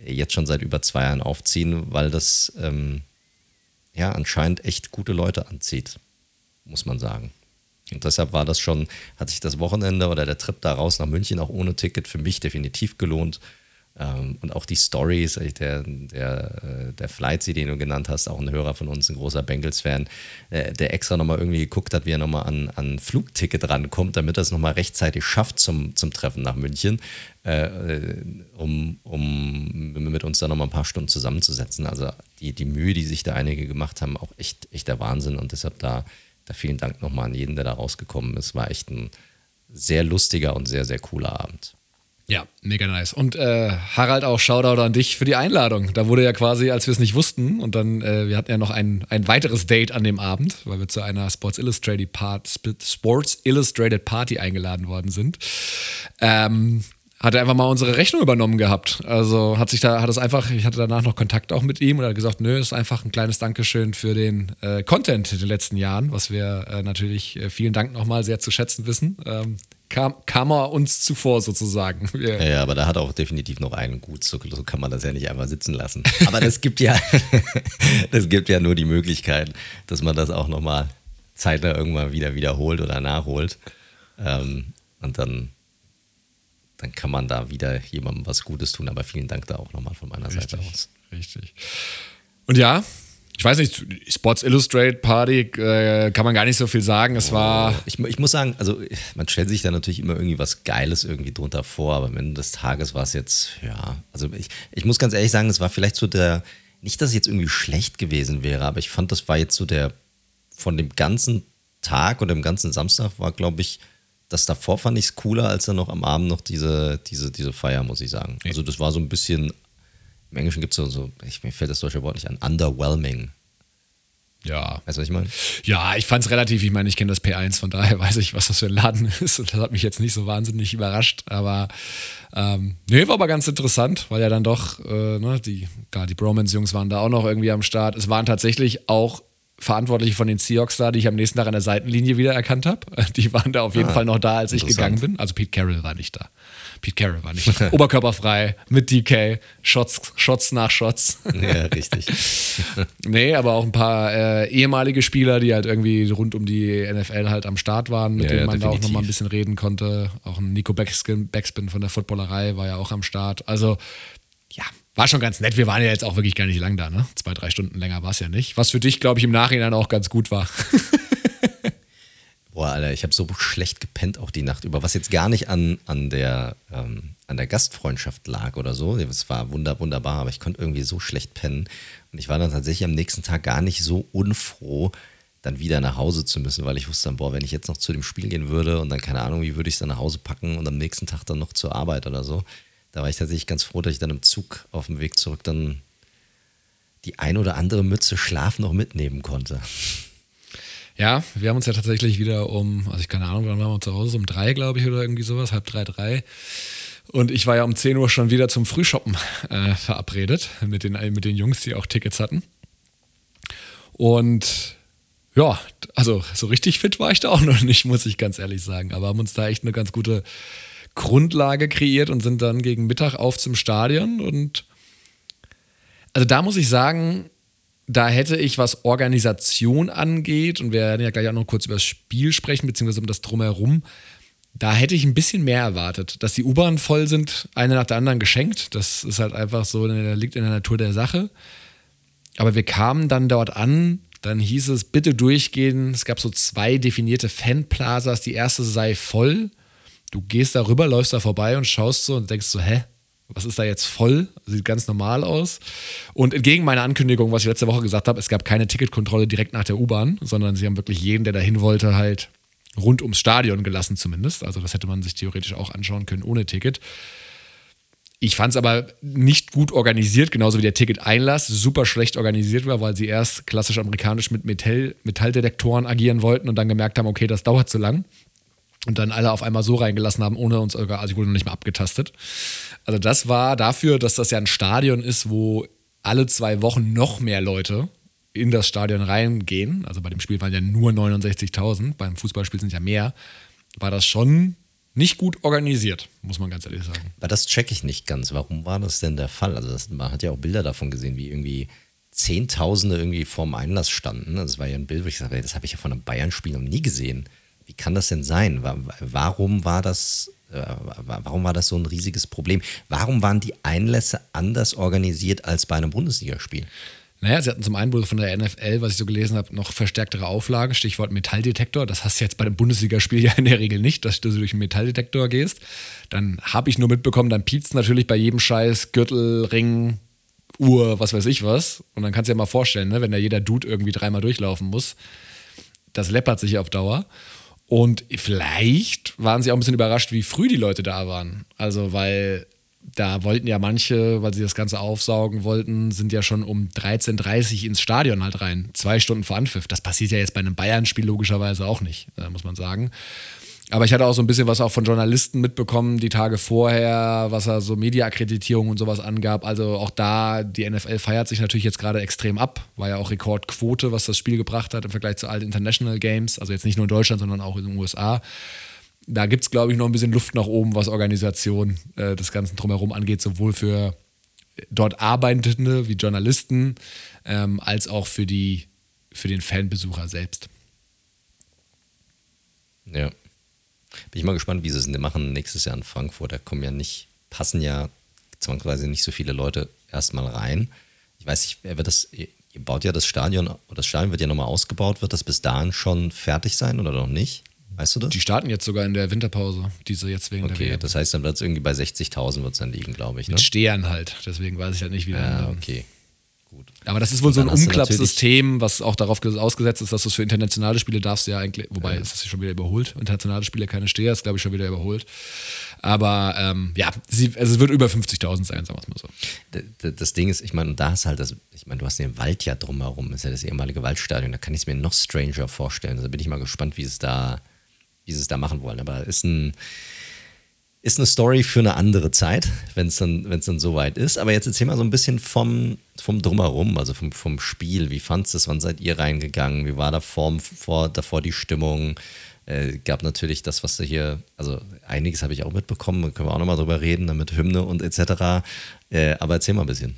jetzt schon seit über zwei Jahren aufziehen, weil das ähm, ja anscheinend echt gute Leute anzieht, muss man sagen. Und deshalb war das schon, hat sich das Wochenende oder der Trip da raus nach München auch ohne Ticket für mich definitiv gelohnt. Ähm, und auch die Stories, der, der, äh, der Flightsy, den du genannt hast, auch ein Hörer von uns, ein großer Bengals-Fan, äh, der extra nochmal irgendwie geguckt hat, wie er nochmal an, an Flugticket rankommt, damit er es nochmal rechtzeitig schafft zum, zum Treffen nach München, äh, um, um mit uns da nochmal ein paar Stunden zusammenzusetzen. Also die, die Mühe, die sich da einige gemacht haben, auch echt, echt der Wahnsinn. Und deshalb da, da vielen Dank nochmal an jeden, der da rausgekommen ist. War echt ein sehr lustiger und sehr, sehr cooler Abend. Ja, mega nice. Und äh, Harald, auch Shoutout an dich für die Einladung. Da wurde ja quasi, als wir es nicht wussten, und dann, äh, wir hatten ja noch ein, ein weiteres Date an dem Abend, weil wir zu einer Sports Illustrated, Part, Sports Illustrated Party eingeladen worden sind. Ähm, hat er einfach mal unsere Rechnung übernommen gehabt. Also hat sich da, hat es einfach, ich hatte danach noch Kontakt auch mit ihm und hat gesagt, nö, ist einfach ein kleines Dankeschön für den äh, Content in den letzten Jahren, was wir äh, natürlich äh, vielen Dank nochmal sehr zu schätzen wissen. Ähm, kam, kam er uns zuvor sozusagen. Ja, ja, aber da hat auch definitiv noch einen gut, so, so kann man das ja nicht einfach sitzen lassen. Aber das gibt ja, das gibt ja nur die Möglichkeit, dass man das auch nochmal zeitnah irgendwann wieder wiederholt oder nachholt. Ähm, und dann, dann kann man da wieder jemandem was Gutes tun. Aber vielen Dank da auch nochmal von meiner richtig, Seite aus. Richtig. Und ja, ich weiß nicht, Sports Illustrated Party äh, kann man gar nicht so viel sagen. Es war. Oh, ich, ich, muss sagen, also man stellt sich da natürlich immer irgendwie was Geiles irgendwie drunter vor, aber am Ende des Tages war es jetzt, ja, also ich, ich muss ganz ehrlich sagen, es war vielleicht so der, nicht, dass es jetzt irgendwie schlecht gewesen wäre, aber ich fand, das war jetzt so der, von dem ganzen Tag oder dem ganzen Samstag war, glaube ich, das davor fand ich es cooler, als dann noch am Abend noch diese, diese, diese Feier, muss ich sagen. Also das war so ein bisschen im Englischen gibt es so, so ich, mir fällt das deutsche Wort nicht an, underwhelming. Ja. Weißt du, was ich meine? Ja, ich fand es relativ, ich meine, ich kenne das P1, von daher weiß ich, was das für ein Laden ist und das hat mich jetzt nicht so wahnsinnig überrascht, aber ähm, nee, war aber ganz interessant, weil ja dann doch, äh, ne, die, klar, die Bromance-Jungs waren da auch noch irgendwie am Start. Es waren tatsächlich auch Verantwortliche von den Seahawks da, die ich am nächsten Tag an der Seitenlinie wieder erkannt habe. Die waren da auf jeden ah, Fall noch da, als ich gegangen bin. Also Pete Carroll war nicht da. Pete Carroll war nicht. Oberkörperfrei, mit DK, Shots, Shots nach Shots. Ja, richtig. nee, aber auch ein paar äh, ehemalige Spieler, die halt irgendwie rund um die NFL halt am Start waren, mit ja, denen man ja, da auch nochmal ein bisschen reden konnte. Auch ein Nico Backspin, Backspin von der Footballerei war ja auch am Start. Also, ja, war schon ganz nett. Wir waren ja jetzt auch wirklich gar nicht lang da, ne? Zwei, drei Stunden länger war es ja nicht. Was für dich, glaube ich, im Nachhinein auch ganz gut war. Boah, Alter, ich habe so schlecht gepennt auch die Nacht über, was jetzt gar nicht an, an, der, ähm, an der Gastfreundschaft lag oder so. Es war wunder, wunderbar, aber ich konnte irgendwie so schlecht pennen. Und ich war dann tatsächlich am nächsten Tag gar nicht so unfroh, dann wieder nach Hause zu müssen, weil ich wusste dann, boah, wenn ich jetzt noch zu dem Spiel gehen würde und dann keine Ahnung, wie würde ich es dann nach Hause packen und am nächsten Tag dann noch zur Arbeit oder so. Da war ich tatsächlich ganz froh, dass ich dann im Zug auf dem Weg zurück dann die ein oder andere Mütze Schlaf noch mitnehmen konnte. Ja, wir haben uns ja tatsächlich wieder um, also ich keine Ahnung, wann waren wir zu Hause? Um drei, glaube ich, oder irgendwie sowas, halb drei, drei. Und ich war ja um 10 Uhr schon wieder zum Frühshoppen äh, verabredet mit den, mit den Jungs, die auch Tickets hatten. Und ja, also so richtig fit war ich da auch noch nicht, muss ich ganz ehrlich sagen. Aber haben uns da echt eine ganz gute Grundlage kreiert und sind dann gegen Mittag auf zum Stadion. Und also da muss ich sagen, da hätte ich, was Organisation angeht, und wir werden ja gleich auch noch kurz über das Spiel sprechen, beziehungsweise um das Drumherum, da hätte ich ein bisschen mehr erwartet. Dass die U-Bahnen voll sind, eine nach der anderen geschenkt. Das ist halt einfach so, liegt in der Natur der Sache. Aber wir kamen dann dort an, dann hieß es, bitte durchgehen. Es gab so zwei definierte Fanplazas. Die erste sei voll. Du gehst da rüber, läufst da vorbei und schaust so und denkst so, hä? Was ist da jetzt voll? Sieht ganz normal aus. Und entgegen meiner Ankündigung, was ich letzte Woche gesagt habe, es gab keine Ticketkontrolle direkt nach der U-Bahn, sondern sie haben wirklich jeden, der dahin wollte, halt rund ums Stadion gelassen zumindest. Also das hätte man sich theoretisch auch anschauen können ohne Ticket. Ich fand es aber nicht gut organisiert, genauso wie der Ticket-Einlass super schlecht organisiert war, weil sie erst klassisch amerikanisch mit Metall, Metalldetektoren agieren wollten und dann gemerkt haben, okay, das dauert zu lang. Und dann alle auf einmal so reingelassen haben, ohne uns, also ich wurde noch nicht mal abgetastet. Also das war dafür, dass das ja ein Stadion ist, wo alle zwei Wochen noch mehr Leute in das Stadion reingehen. Also bei dem Spiel waren ja nur 69.000, beim Fußballspiel sind ja mehr. War das schon nicht gut organisiert, muss man ganz ehrlich sagen. Aber das checke ich nicht ganz. Warum war das denn der Fall? Also das, man hat ja auch Bilder davon gesehen, wie irgendwie Zehntausende irgendwie vorm Einlass standen. Das war ja ein Bild, wo ich sage, das habe ich ja von einem Bayern-Spiel noch nie gesehen. Wie kann das denn sein? Warum war das, äh, warum war das so ein riesiges Problem? Warum waren die Einlässe anders organisiert als bei einem Bundesligaspiel? Naja, sie hatten zum einen wohl von der NFL, was ich so gelesen habe, noch verstärktere Auflagen, Stichwort Metalldetektor. Das hast du jetzt bei einem Bundesligaspiel ja in der Regel nicht, dass du durch einen Metalldetektor gehst. Dann habe ich nur mitbekommen, dann piepst natürlich bei jedem Scheiß Gürtel, Ring, Uhr, was weiß ich was. Und dann kannst du dir mal vorstellen, ne, wenn da jeder Dude irgendwie dreimal durchlaufen muss. Das läppert sich auf Dauer. Und vielleicht waren sie auch ein bisschen überrascht, wie früh die Leute da waren. Also, weil da wollten ja manche, weil sie das Ganze aufsaugen wollten, sind ja schon um 13.30 Uhr ins Stadion halt rein. Zwei Stunden vor Anpfiff. Das passiert ja jetzt bei einem Bayern-Spiel logischerweise auch nicht, äh, muss man sagen. Aber ich hatte auch so ein bisschen was auch von Journalisten mitbekommen, die Tage vorher, was er so Media-Akkreditierung und sowas angab. Also auch da, die NFL feiert sich natürlich jetzt gerade extrem ab. War ja auch Rekordquote, was das Spiel gebracht hat im Vergleich zu allen International Games. Also jetzt nicht nur in Deutschland, sondern auch in den USA da gibt es, glaube ich, noch ein bisschen Luft nach oben, was Organisation äh, des Ganzen drumherum angeht, sowohl für dort Arbeitende wie Journalisten, ähm, als auch für, die, für den Fanbesucher selbst. Ja. Bin ich mal gespannt, wie sie es machen nächstes Jahr in Frankfurt. Da kommen ja nicht, passen ja zwangsweise nicht so viele Leute erstmal rein. Ich weiß nicht, wer wird das, ihr baut ja das Stadion, das Stadion wird ja nochmal ausgebaut, wird das bis dahin schon fertig sein oder noch nicht? Weißt du das? Die starten jetzt sogar in der Winterpause, diese jetzt wegen okay, der Okay, das heißt, dann wird es irgendwie bei 60.000 wird es dann liegen, glaube ich. Ne? Mit Stehern halt, deswegen weiß ich halt nicht, wie Ja, okay. Gut. Aber das ist wohl so ein Umklappsystem, was auch darauf ausgesetzt ist, dass du es für internationale Spiele darfst ja eigentlich, wobei ja. ist das schon wieder überholt. Internationale Spiele keine Steher, ist glaube ich schon wieder überholt. Aber ähm, ja, sie, also es wird über 50.000 sein, sagen wir es mal so. Das Ding ist, ich meine, da ist halt das, ich meine, du hast den Wald ja drumherum, ist ja das ehemalige Waldstadion, da kann ich es mir noch stranger vorstellen. Also bin ich mal gespannt, wie es da wie sie es da machen wollen. Aber ist ein ist eine Story für eine andere Zeit, wenn es dann, dann soweit ist. Aber jetzt erzähl mal so ein bisschen vom, vom Drumherum, also vom, vom Spiel. Wie fandest du es? Wann seid ihr reingegangen? Wie war da vor, vor, davor die Stimmung? Äh, gab natürlich das, was du hier, also einiges habe ich auch mitbekommen, können wir auch nochmal drüber reden, mit Hymne und etc. Äh, aber erzähl mal ein bisschen.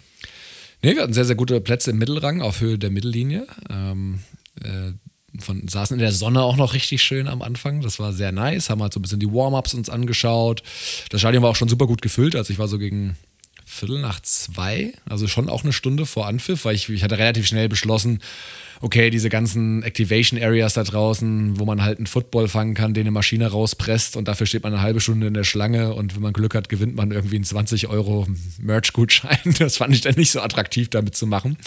Nee, wir hatten sehr, sehr gute Plätze im Mittelrang auf Höhe der Mittellinie. Ähm, äh, von, saßen in der Sonne auch noch richtig schön am Anfang. Das war sehr nice. Haben halt so ein bisschen die Warm-Ups uns angeschaut. Das Stadion war auch schon super gut gefüllt. Also ich war so gegen Viertel nach zwei, also schon auch eine Stunde vor Anpfiff, weil ich, ich hatte relativ schnell beschlossen, okay, diese ganzen Activation Areas da draußen, wo man halt einen Football fangen kann, den eine Maschine rauspresst und dafür steht man eine halbe Stunde in der Schlange und wenn man Glück hat, gewinnt man irgendwie einen 20 Euro Merch-Gutschein. Das fand ich dann nicht so attraktiv, damit zu machen.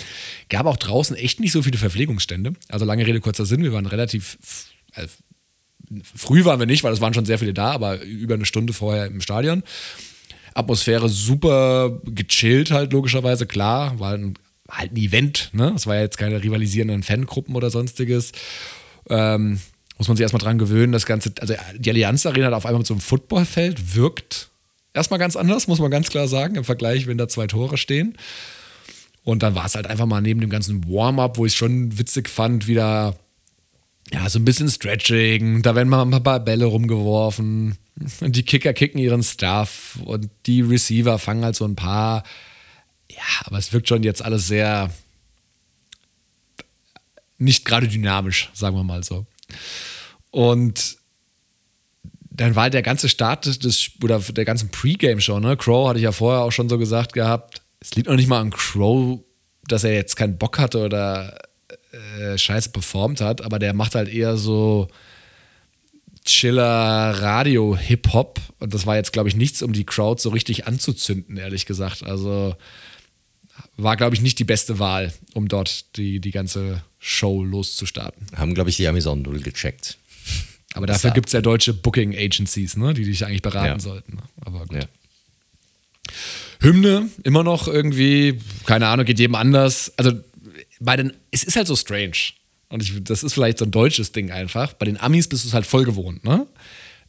Gab auch draußen echt nicht so viele Verpflegungsstände. Also lange Rede, kurzer Sinn, wir waren relativ äh, früh waren wir nicht, weil es waren schon sehr viele da, aber über eine Stunde vorher im Stadion. Atmosphäre super gechillt halt logischerweise, klar, war ein halt ein Event, ne? Es war ja jetzt keine rivalisierenden Fangruppen oder sonstiges. Ähm, muss man sich erstmal dran gewöhnen, das Ganze, also die Allianz Arena hat auf einmal mit so einem Footballfeld wirkt erstmal ganz anders, muss man ganz klar sagen, im Vergleich, wenn da zwei Tore stehen. Und dann war es halt einfach mal neben dem ganzen Warm-up, wo ich schon witzig fand, wieder ja, so ein bisschen Stretching, da werden mal ein paar Bälle rumgeworfen. Und die Kicker kicken ihren Stuff und die Receiver fangen halt so ein paar. Ja, aber es wirkt schon jetzt alles sehr nicht gerade dynamisch, sagen wir mal so. Und dann war der ganze Start des, oder der ganzen Pre-Game-Show, ne? Crow hatte ich ja vorher auch schon so gesagt gehabt, es liegt noch nicht mal an Crow, dass er jetzt keinen Bock hatte oder äh, scheiße performt hat, aber der macht halt eher so Chiller Radio Hip Hop und das war jetzt glaube ich nichts, um die Crowd so richtig anzuzünden, ehrlich gesagt. Also war glaube ich nicht die beste Wahl, um dort die, die ganze Show loszustarten. Haben glaube ich die Amazon null gecheckt. Aber dafür gibt es ja deutsche Booking Agencies, ne, die dich eigentlich beraten ja. sollten. Ne? Aber gut. Ja. Hymne, immer noch irgendwie, keine Ahnung, geht jedem anders. Also bei den, es ist halt so strange. Und ich, das ist vielleicht so ein deutsches Ding einfach. Bei den Amis bist du es halt voll gewohnt, ne?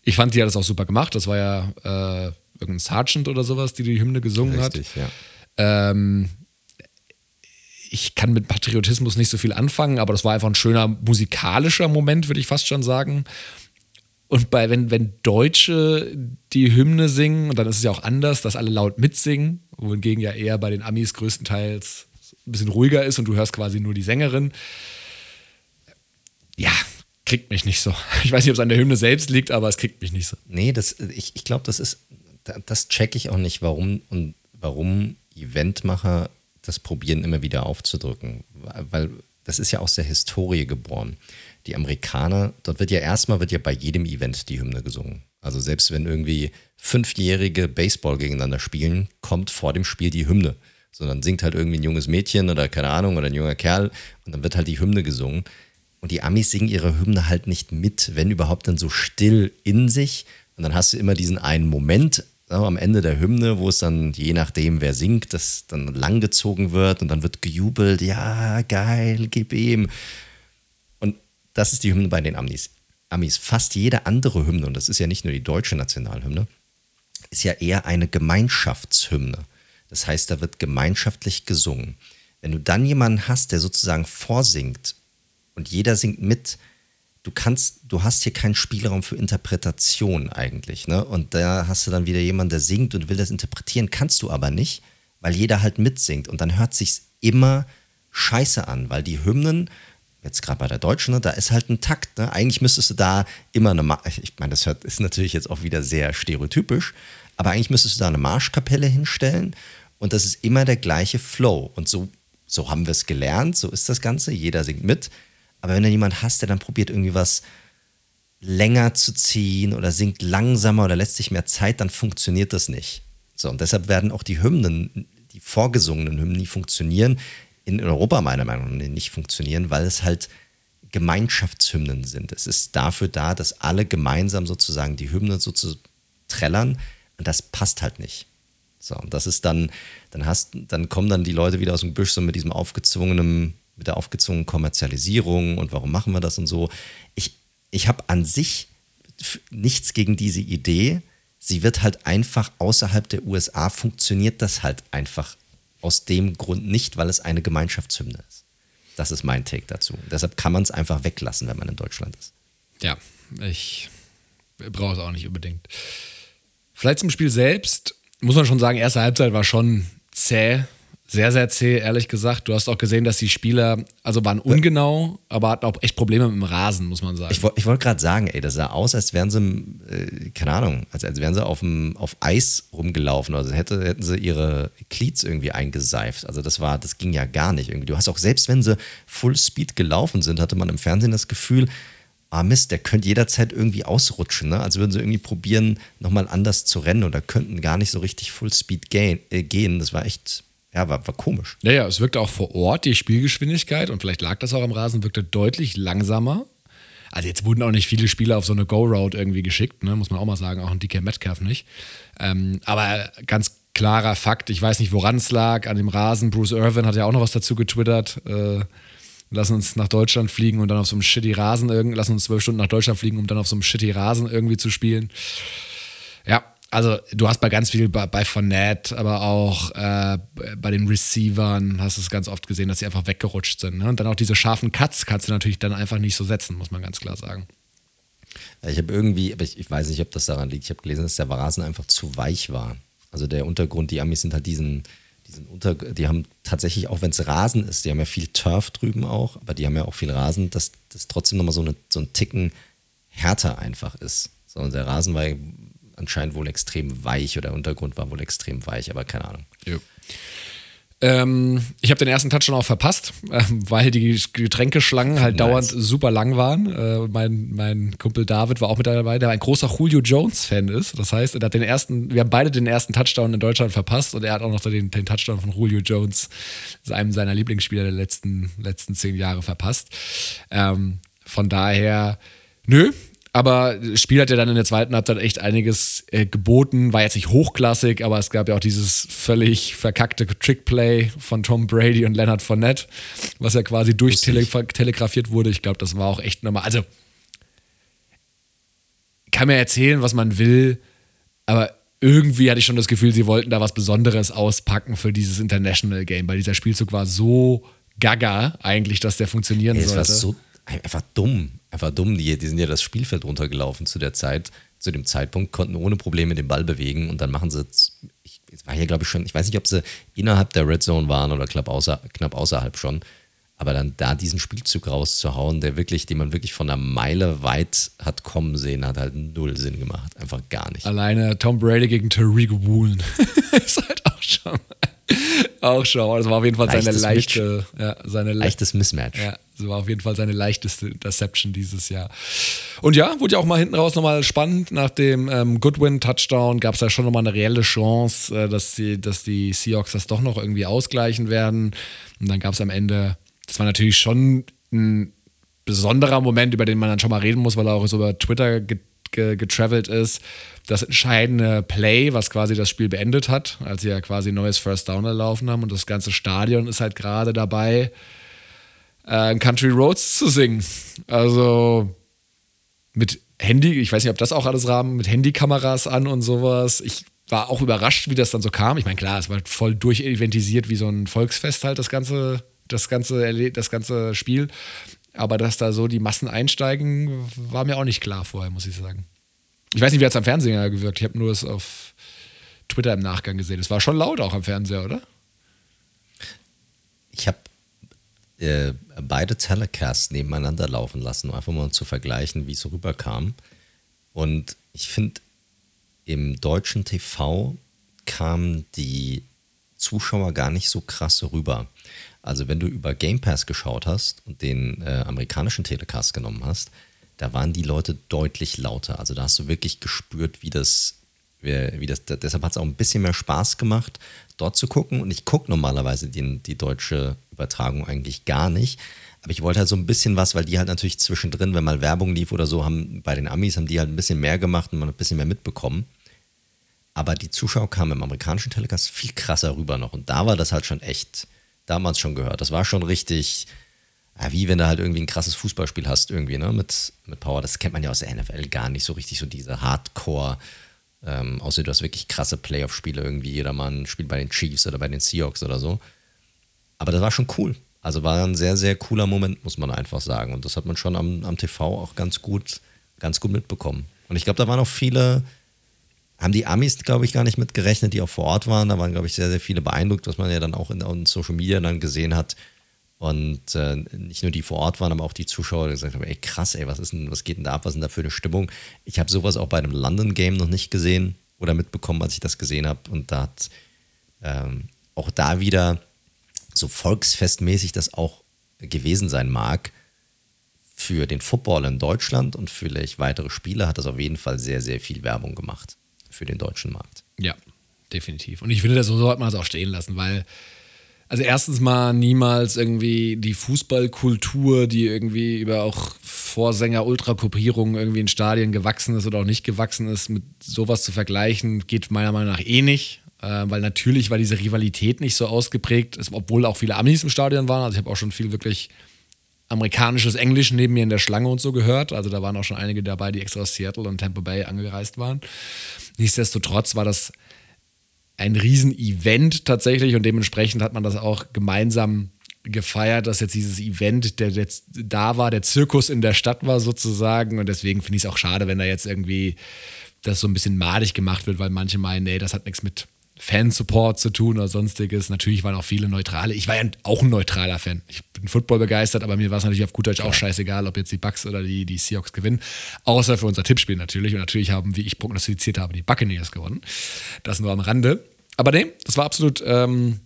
Ich fand, die hat das auch super gemacht. Das war ja äh, irgendein Sergeant oder sowas, die die Hymne gesungen Richtig, hat. Ja. Ähm, ich kann mit Patriotismus nicht so viel anfangen, aber das war einfach ein schöner musikalischer Moment, würde ich fast schon sagen. Und bei, wenn, wenn Deutsche die Hymne singen, und dann ist es ja auch anders, dass alle laut mitsingen, wohingegen ja eher bei den Amis größtenteils ein bisschen ruhiger ist und du hörst quasi nur die Sängerin. Ja, kriegt mich nicht so. Ich weiß nicht, ob es an der Hymne selbst liegt, aber es kriegt mich nicht so. Nee, das, ich, ich glaube, das ist, das checke ich auch nicht, warum und warum Eventmacher das probieren, immer wieder aufzudrücken. Weil das ist ja aus der Historie geboren. Die Amerikaner, dort wird ja erstmal wird ja bei jedem Event die Hymne gesungen. Also selbst wenn irgendwie fünfjährige Baseball gegeneinander spielen, kommt vor dem Spiel die Hymne sondern singt halt irgendwie ein junges Mädchen oder keine Ahnung oder ein junger Kerl und dann wird halt die Hymne gesungen. Und die Amis singen ihre Hymne halt nicht mit, wenn überhaupt dann so still in sich. Und dann hast du immer diesen einen Moment am Ende der Hymne, wo es dann, je nachdem, wer singt, das dann langgezogen wird und dann wird gejubelt, ja, geil, gib ihm. Und das ist die Hymne bei den Amis. Amis. Fast jede andere Hymne, und das ist ja nicht nur die deutsche Nationalhymne, ist ja eher eine Gemeinschaftshymne. Das heißt, da wird gemeinschaftlich gesungen. Wenn du dann jemanden hast, der sozusagen vorsingt und jeder singt mit, du kannst, du hast hier keinen Spielraum für Interpretation eigentlich. Ne? Und da hast du dann wieder jemanden, der singt und will das interpretieren, kannst du aber nicht, weil jeder halt mitsingt. Und dann hört sich's immer scheiße an, weil die Hymnen, jetzt gerade bei der Deutschen, ne, da ist halt ein Takt. Ne? Eigentlich müsstest du da immer eine, Ma ich meine, das hört, ist natürlich jetzt auch wieder sehr stereotypisch, aber eigentlich müsstest du da eine Marschkapelle hinstellen und das ist immer der gleiche Flow. Und so, so haben wir es gelernt, so ist das Ganze, jeder singt mit. Aber wenn du jemanden hast, der dann probiert, irgendwie was länger zu ziehen oder singt langsamer oder lässt sich mehr Zeit, dann funktioniert das nicht. So, und deshalb werden auch die Hymnen, die vorgesungenen Hymnen, nie funktionieren, in Europa meiner Meinung nach nicht funktionieren, weil es halt Gemeinschaftshymnen sind. Es ist dafür da, dass alle gemeinsam sozusagen die Hymnen so zu trällern und das passt halt nicht. So, und das ist dann, dann hast, dann kommen dann die Leute wieder aus dem Büsch so mit diesem aufgezwungenen, mit der aufgezwungenen Kommerzialisierung und warum machen wir das und so. Ich, ich habe an sich nichts gegen diese Idee. Sie wird halt einfach außerhalb der USA funktioniert das halt einfach aus dem Grund nicht, weil es eine Gemeinschaftshymne ist. Das ist mein Take dazu. Deshalb kann man es einfach weglassen, wenn man in Deutschland ist. Ja, ich brauche es auch nicht unbedingt. Vielleicht zum Spiel selbst muss man schon sagen, erste Halbzeit war schon zäh. Sehr, sehr zäh, ehrlich gesagt. Du hast auch gesehen, dass die Spieler, also waren ungenau, aber hatten auch echt Probleme mit dem Rasen, muss man sagen. Ich, ich wollte gerade sagen, ey, das sah aus, als wären sie, äh, keine Ahnung, als, als wären sie auf, dem, auf Eis rumgelaufen. Also hätte, hätten sie ihre Cleats irgendwie eingeseift. Also das war, das ging ja gar nicht irgendwie. Du hast auch, selbst wenn sie Full Speed gelaufen sind, hatte man im Fernsehen das Gefühl, ah Mist, der könnte jederzeit irgendwie ausrutschen, ne? als würden sie irgendwie probieren, nochmal anders zu rennen oder könnten gar nicht so richtig Fullspeed. Äh, gehen. Das war echt, ja, war, war komisch. Ja, ja, es wirkte auch vor Ort, die Spielgeschwindigkeit, und vielleicht lag das auch am Rasen, wirkte deutlich langsamer. Also jetzt wurden auch nicht viele Spieler auf so eine Go-Route irgendwie geschickt, ne? muss man auch mal sagen, auch ein DK Metcalf nicht. Ähm, aber ganz klarer Fakt, ich weiß nicht, woran es lag, an dem Rasen. Bruce Irvin hat ja auch noch was dazu getwittert. Äh, lassen uns nach Deutschland fliegen und dann auf so einem shitty Rasen irgendwie, lassen uns zwölf Stunden nach Deutschland fliegen, um dann auf so einem shitty Rasen irgendwie zu spielen. Ja, also du hast bei ganz viel bei, bei Fournette, aber auch äh, bei den Receivern hast du es ganz oft gesehen, dass sie einfach weggerutscht sind. Ne? Und dann auch diese scharfen Cuts kannst du natürlich dann einfach nicht so setzen, muss man ganz klar sagen. Ich habe irgendwie, aber ich, ich, weiß nicht, ob das daran liegt, ich habe gelesen, dass der Rasen einfach zu weich war. Also der Untergrund, die Amis sind halt diesen, diesen Unter, die haben tatsächlich, auch wenn es Rasen ist, die haben ja viel Turf drüben auch, aber die haben ja auch viel Rasen, dass das trotzdem nochmal so, eine, so ein Ticken härter einfach ist. So, und der Rasen war anscheinend wohl extrem weich oder der Untergrund war wohl extrem weich, aber keine Ahnung. Ähm, ich habe den ersten Touchdown auch verpasst, äh, weil die Getränkeschlangen halt nice. dauernd super lang waren. Äh, mein, mein Kumpel David war auch mit dabei, der ein großer Julio Jones-Fan ist. Das heißt, er hat den ersten, wir haben beide den ersten Touchdown in Deutschland verpasst und er hat auch noch den, den Touchdown von Julio Jones, einem seiner Lieblingsspieler der letzten, letzten zehn Jahre, verpasst. Ähm, von daher, nö, aber das Spiel hat ja dann in der zweiten Halbzeit echt einiges äh, geboten. War jetzt nicht hochklassig, aber es gab ja auch dieses völlig verkackte Trickplay von Tom Brady und Leonard Fournette, was ja quasi durchtelegrafiert wurde. Ich glaube, das war auch echt nochmal. Also, kann mir erzählen, was man will, aber irgendwie hatte ich schon das Gefühl, sie wollten da was Besonderes auspacken für dieses International Game, weil dieser Spielzug war so gaga eigentlich, dass der funktionieren Ey, es sollte. War so einfach dumm einfach dumm. Die, die sind ja das Spielfeld runtergelaufen zu der Zeit, zu dem Zeitpunkt, konnten ohne Probleme den Ball bewegen und dann machen sie, ich, es war hier glaube ich schon, ich weiß nicht, ob sie innerhalb der Red Zone waren oder knapp, außer, knapp außerhalb schon, aber dann da diesen Spielzug rauszuhauen, der wirklich, den man wirklich von einer Meile weit hat kommen sehen, hat halt null Sinn gemacht. Einfach gar nicht. Alleine Tom Brady gegen Tariq Woolen ist halt auch schon. auch schon. Das war auf jeden Fall seine leichte, ja, seine leichtes Mismatch. Ja, war auf jeden Fall seine leichteste Interception dieses Jahr. Und ja, wurde ja auch mal hinten raus nochmal spannend. Nach dem ähm, Goodwin-Touchdown gab es ja schon nochmal eine reelle Chance, äh, dass, die, dass die Seahawks das doch noch irgendwie ausgleichen werden. Und dann gab es am Ende, das war natürlich schon ein besonderer Moment, über den man dann schon mal reden muss, weil er auch so über Twitter getravelt ist. Das entscheidende Play, was quasi das Spiel beendet hat, als sie ja quasi ein neues First Down erlaufen haben und das ganze Stadion ist halt gerade dabei, äh, Country Roads zu singen. Also mit Handy, ich weiß nicht, ob das auch alles Rahmen, mit Handykameras an und sowas. Ich war auch überrascht, wie das dann so kam. Ich meine, klar, es war voll durcheventisiert wie so ein Volksfest halt, das ganze, das ganze, das ganze Spiel. Aber dass da so die Massen einsteigen, war mir auch nicht klar vorher, muss ich sagen. Ich weiß nicht, wie hat es am Fernseher gewirkt. Ich habe nur es auf Twitter im Nachgang gesehen. Es war schon laut auch am Fernseher, oder? Ich habe äh, beide Telecasts nebeneinander laufen lassen, um einfach mal zu vergleichen, wie es so rüberkam. Und ich finde, im deutschen TV kamen die Zuschauer gar nicht so krass rüber. Also wenn du über Game Pass geschaut hast und den äh, amerikanischen Telecast genommen hast, da waren die Leute deutlich lauter. Also da hast du wirklich gespürt, wie das, wie, wie das deshalb hat es auch ein bisschen mehr Spaß gemacht, dort zu gucken. Und ich gucke normalerweise die, die deutsche Übertragung eigentlich gar nicht. Aber ich wollte halt so ein bisschen was, weil die halt natürlich zwischendrin, wenn mal Werbung lief oder so, haben bei den Amis haben die halt ein bisschen mehr gemacht und man ein bisschen mehr mitbekommen. Aber die Zuschauer kamen im amerikanischen Telecast viel krasser rüber noch. Und da war das halt schon echt, damals schon gehört. Das war schon richtig, wie wenn du halt irgendwie ein krasses Fußballspiel hast, irgendwie, ne, mit, mit Power. Das kennt man ja aus der NFL gar nicht so richtig, so diese Hardcore- ähm, außer du hast wirklich krasse Playoff-Spiele irgendwie. Jedermann spielt bei den Chiefs oder bei den Seahawks oder so. Aber das war schon cool. Also war ein sehr, sehr cooler Moment, muss man einfach sagen. Und das hat man schon am, am TV auch ganz gut, ganz gut mitbekommen. Und ich glaube, da waren auch viele, haben die Amis, glaube ich, gar nicht mitgerechnet, die auch vor Ort waren. Da waren, glaube ich, sehr, sehr viele beeindruckt, was man ja dann auch in, in Social Media dann gesehen hat. Und äh, nicht nur die vor Ort waren, aber auch die Zuschauer, die gesagt haben, ey krass, ey, was ist denn, was geht denn da ab, was ist denn da für eine Stimmung? Ich habe sowas auch bei einem London Game noch nicht gesehen oder mitbekommen, als ich das gesehen habe. Und da hat ähm, auch da wieder so volksfestmäßig das auch gewesen sein mag, für den Football in Deutschland und vielleicht weitere Spiele hat das auf jeden Fall sehr, sehr viel Werbung gemacht für den deutschen Markt. Ja, definitiv. Und ich finde, so sollte man es auch stehen lassen, weil also erstens mal niemals irgendwie die Fußballkultur, die irgendwie über auch Vorsänger Ultrakopierungen irgendwie in Stadien gewachsen ist oder auch nicht gewachsen ist, mit sowas zu vergleichen, geht meiner Meinung nach eh nicht. Äh, weil natürlich war diese Rivalität nicht so ausgeprägt, obwohl auch viele Amis im Stadion waren. Also ich habe auch schon viel wirklich amerikanisches Englisch neben mir in der Schlange und so gehört. Also da waren auch schon einige dabei, die extra aus Seattle und Tampa Bay angereist waren. Nichtsdestotrotz war das ein Riesen-Event tatsächlich und dementsprechend hat man das auch gemeinsam gefeiert, dass jetzt dieses Event, der jetzt da war, der Zirkus in der Stadt war sozusagen und deswegen finde ich es auch schade, wenn da jetzt irgendwie das so ein bisschen madig gemacht wird, weil manche meinen, nee, das hat nichts mit Fansupport zu tun oder sonstiges. Natürlich waren auch viele Neutrale. Ich war ja auch ein neutraler Fan. Ich bin Football begeistert, aber mir war es natürlich auf gut Deutsch auch scheißegal, ob jetzt die Bucks oder die, die Seahawks gewinnen. Außer für unser Tippspiel natürlich. Und natürlich haben, wie ich prognostiziert habe, die Buccaneers gewonnen. Das nur am Rande. Aber nee, das war absolut ähm,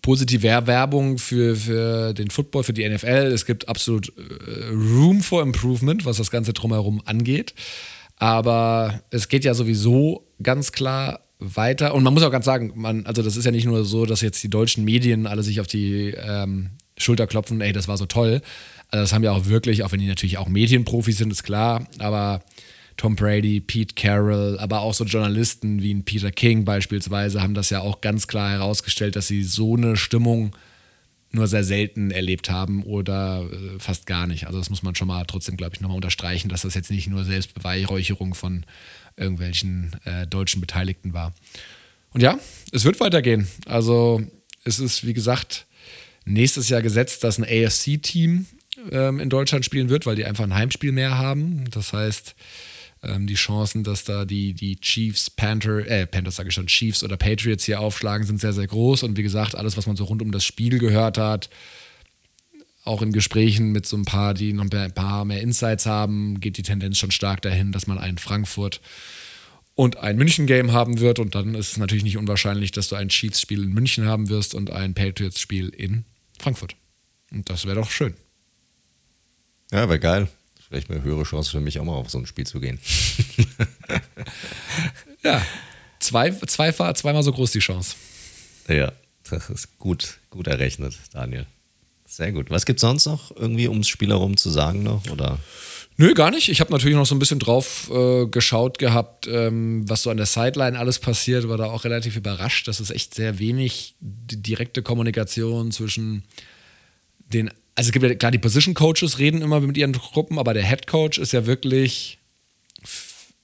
positive Werbung für, für den Football, für die NFL. Es gibt absolut äh, Room for Improvement, was das Ganze drumherum angeht. Aber es geht ja sowieso ganz klar weiter. Und man muss auch ganz sagen, man, also das ist ja nicht nur so, dass jetzt die deutschen Medien alle sich auf die ähm, Schulter klopfen, ey, das war so toll. Also das haben ja auch wirklich, auch wenn die natürlich auch Medienprofis sind, ist klar, aber Tom Brady, Pete Carroll, aber auch so Journalisten wie ein Peter King beispielsweise haben das ja auch ganz klar herausgestellt, dass sie so eine Stimmung nur sehr selten erlebt haben oder äh, fast gar nicht. Also das muss man schon mal trotzdem, glaube ich, nochmal unterstreichen, dass das jetzt nicht nur Selbstbeweihräucherung von irgendwelchen äh, deutschen Beteiligten war. Und ja, es wird weitergehen. Also es ist, wie gesagt, nächstes Jahr gesetzt, dass ein AFC-Team ähm, in Deutschland spielen wird, weil die einfach ein Heimspiel mehr haben. Das heißt, ähm, die Chancen, dass da die, die Chiefs, Panther, äh, Panthers sage ich schon, Chiefs oder Patriots hier aufschlagen, sind sehr, sehr groß. Und wie gesagt, alles, was man so rund um das Spiel gehört hat, auch in Gesprächen mit so ein paar, die noch ein paar mehr Insights haben, geht die Tendenz schon stark dahin, dass man ein Frankfurt und ein München-Game haben wird. Und dann ist es natürlich nicht unwahrscheinlich, dass du ein Chiefs-Spiel in München haben wirst und ein Patriots-Spiel in Frankfurt. Und das wäre doch schön. Ja, wäre geil. Vielleicht eine höhere Chance für mich auch mal auf so ein Spiel zu gehen. ja, zwei, zwei, zweimal so groß die Chance. Ja, das ist gut, gut errechnet, Daniel. Sehr gut. Was gibt es sonst noch irgendwie ums Spiel herum zu sagen noch? Oder? Nö, gar nicht. Ich habe natürlich noch so ein bisschen drauf äh, geschaut gehabt, ähm, was so an der Sideline alles passiert. War da auch relativ überrascht, dass es echt sehr wenig direkte Kommunikation zwischen den also es gibt ja klar, die Position Coaches reden immer mit ihren Gruppen, aber der Head Coach ist ja wirklich,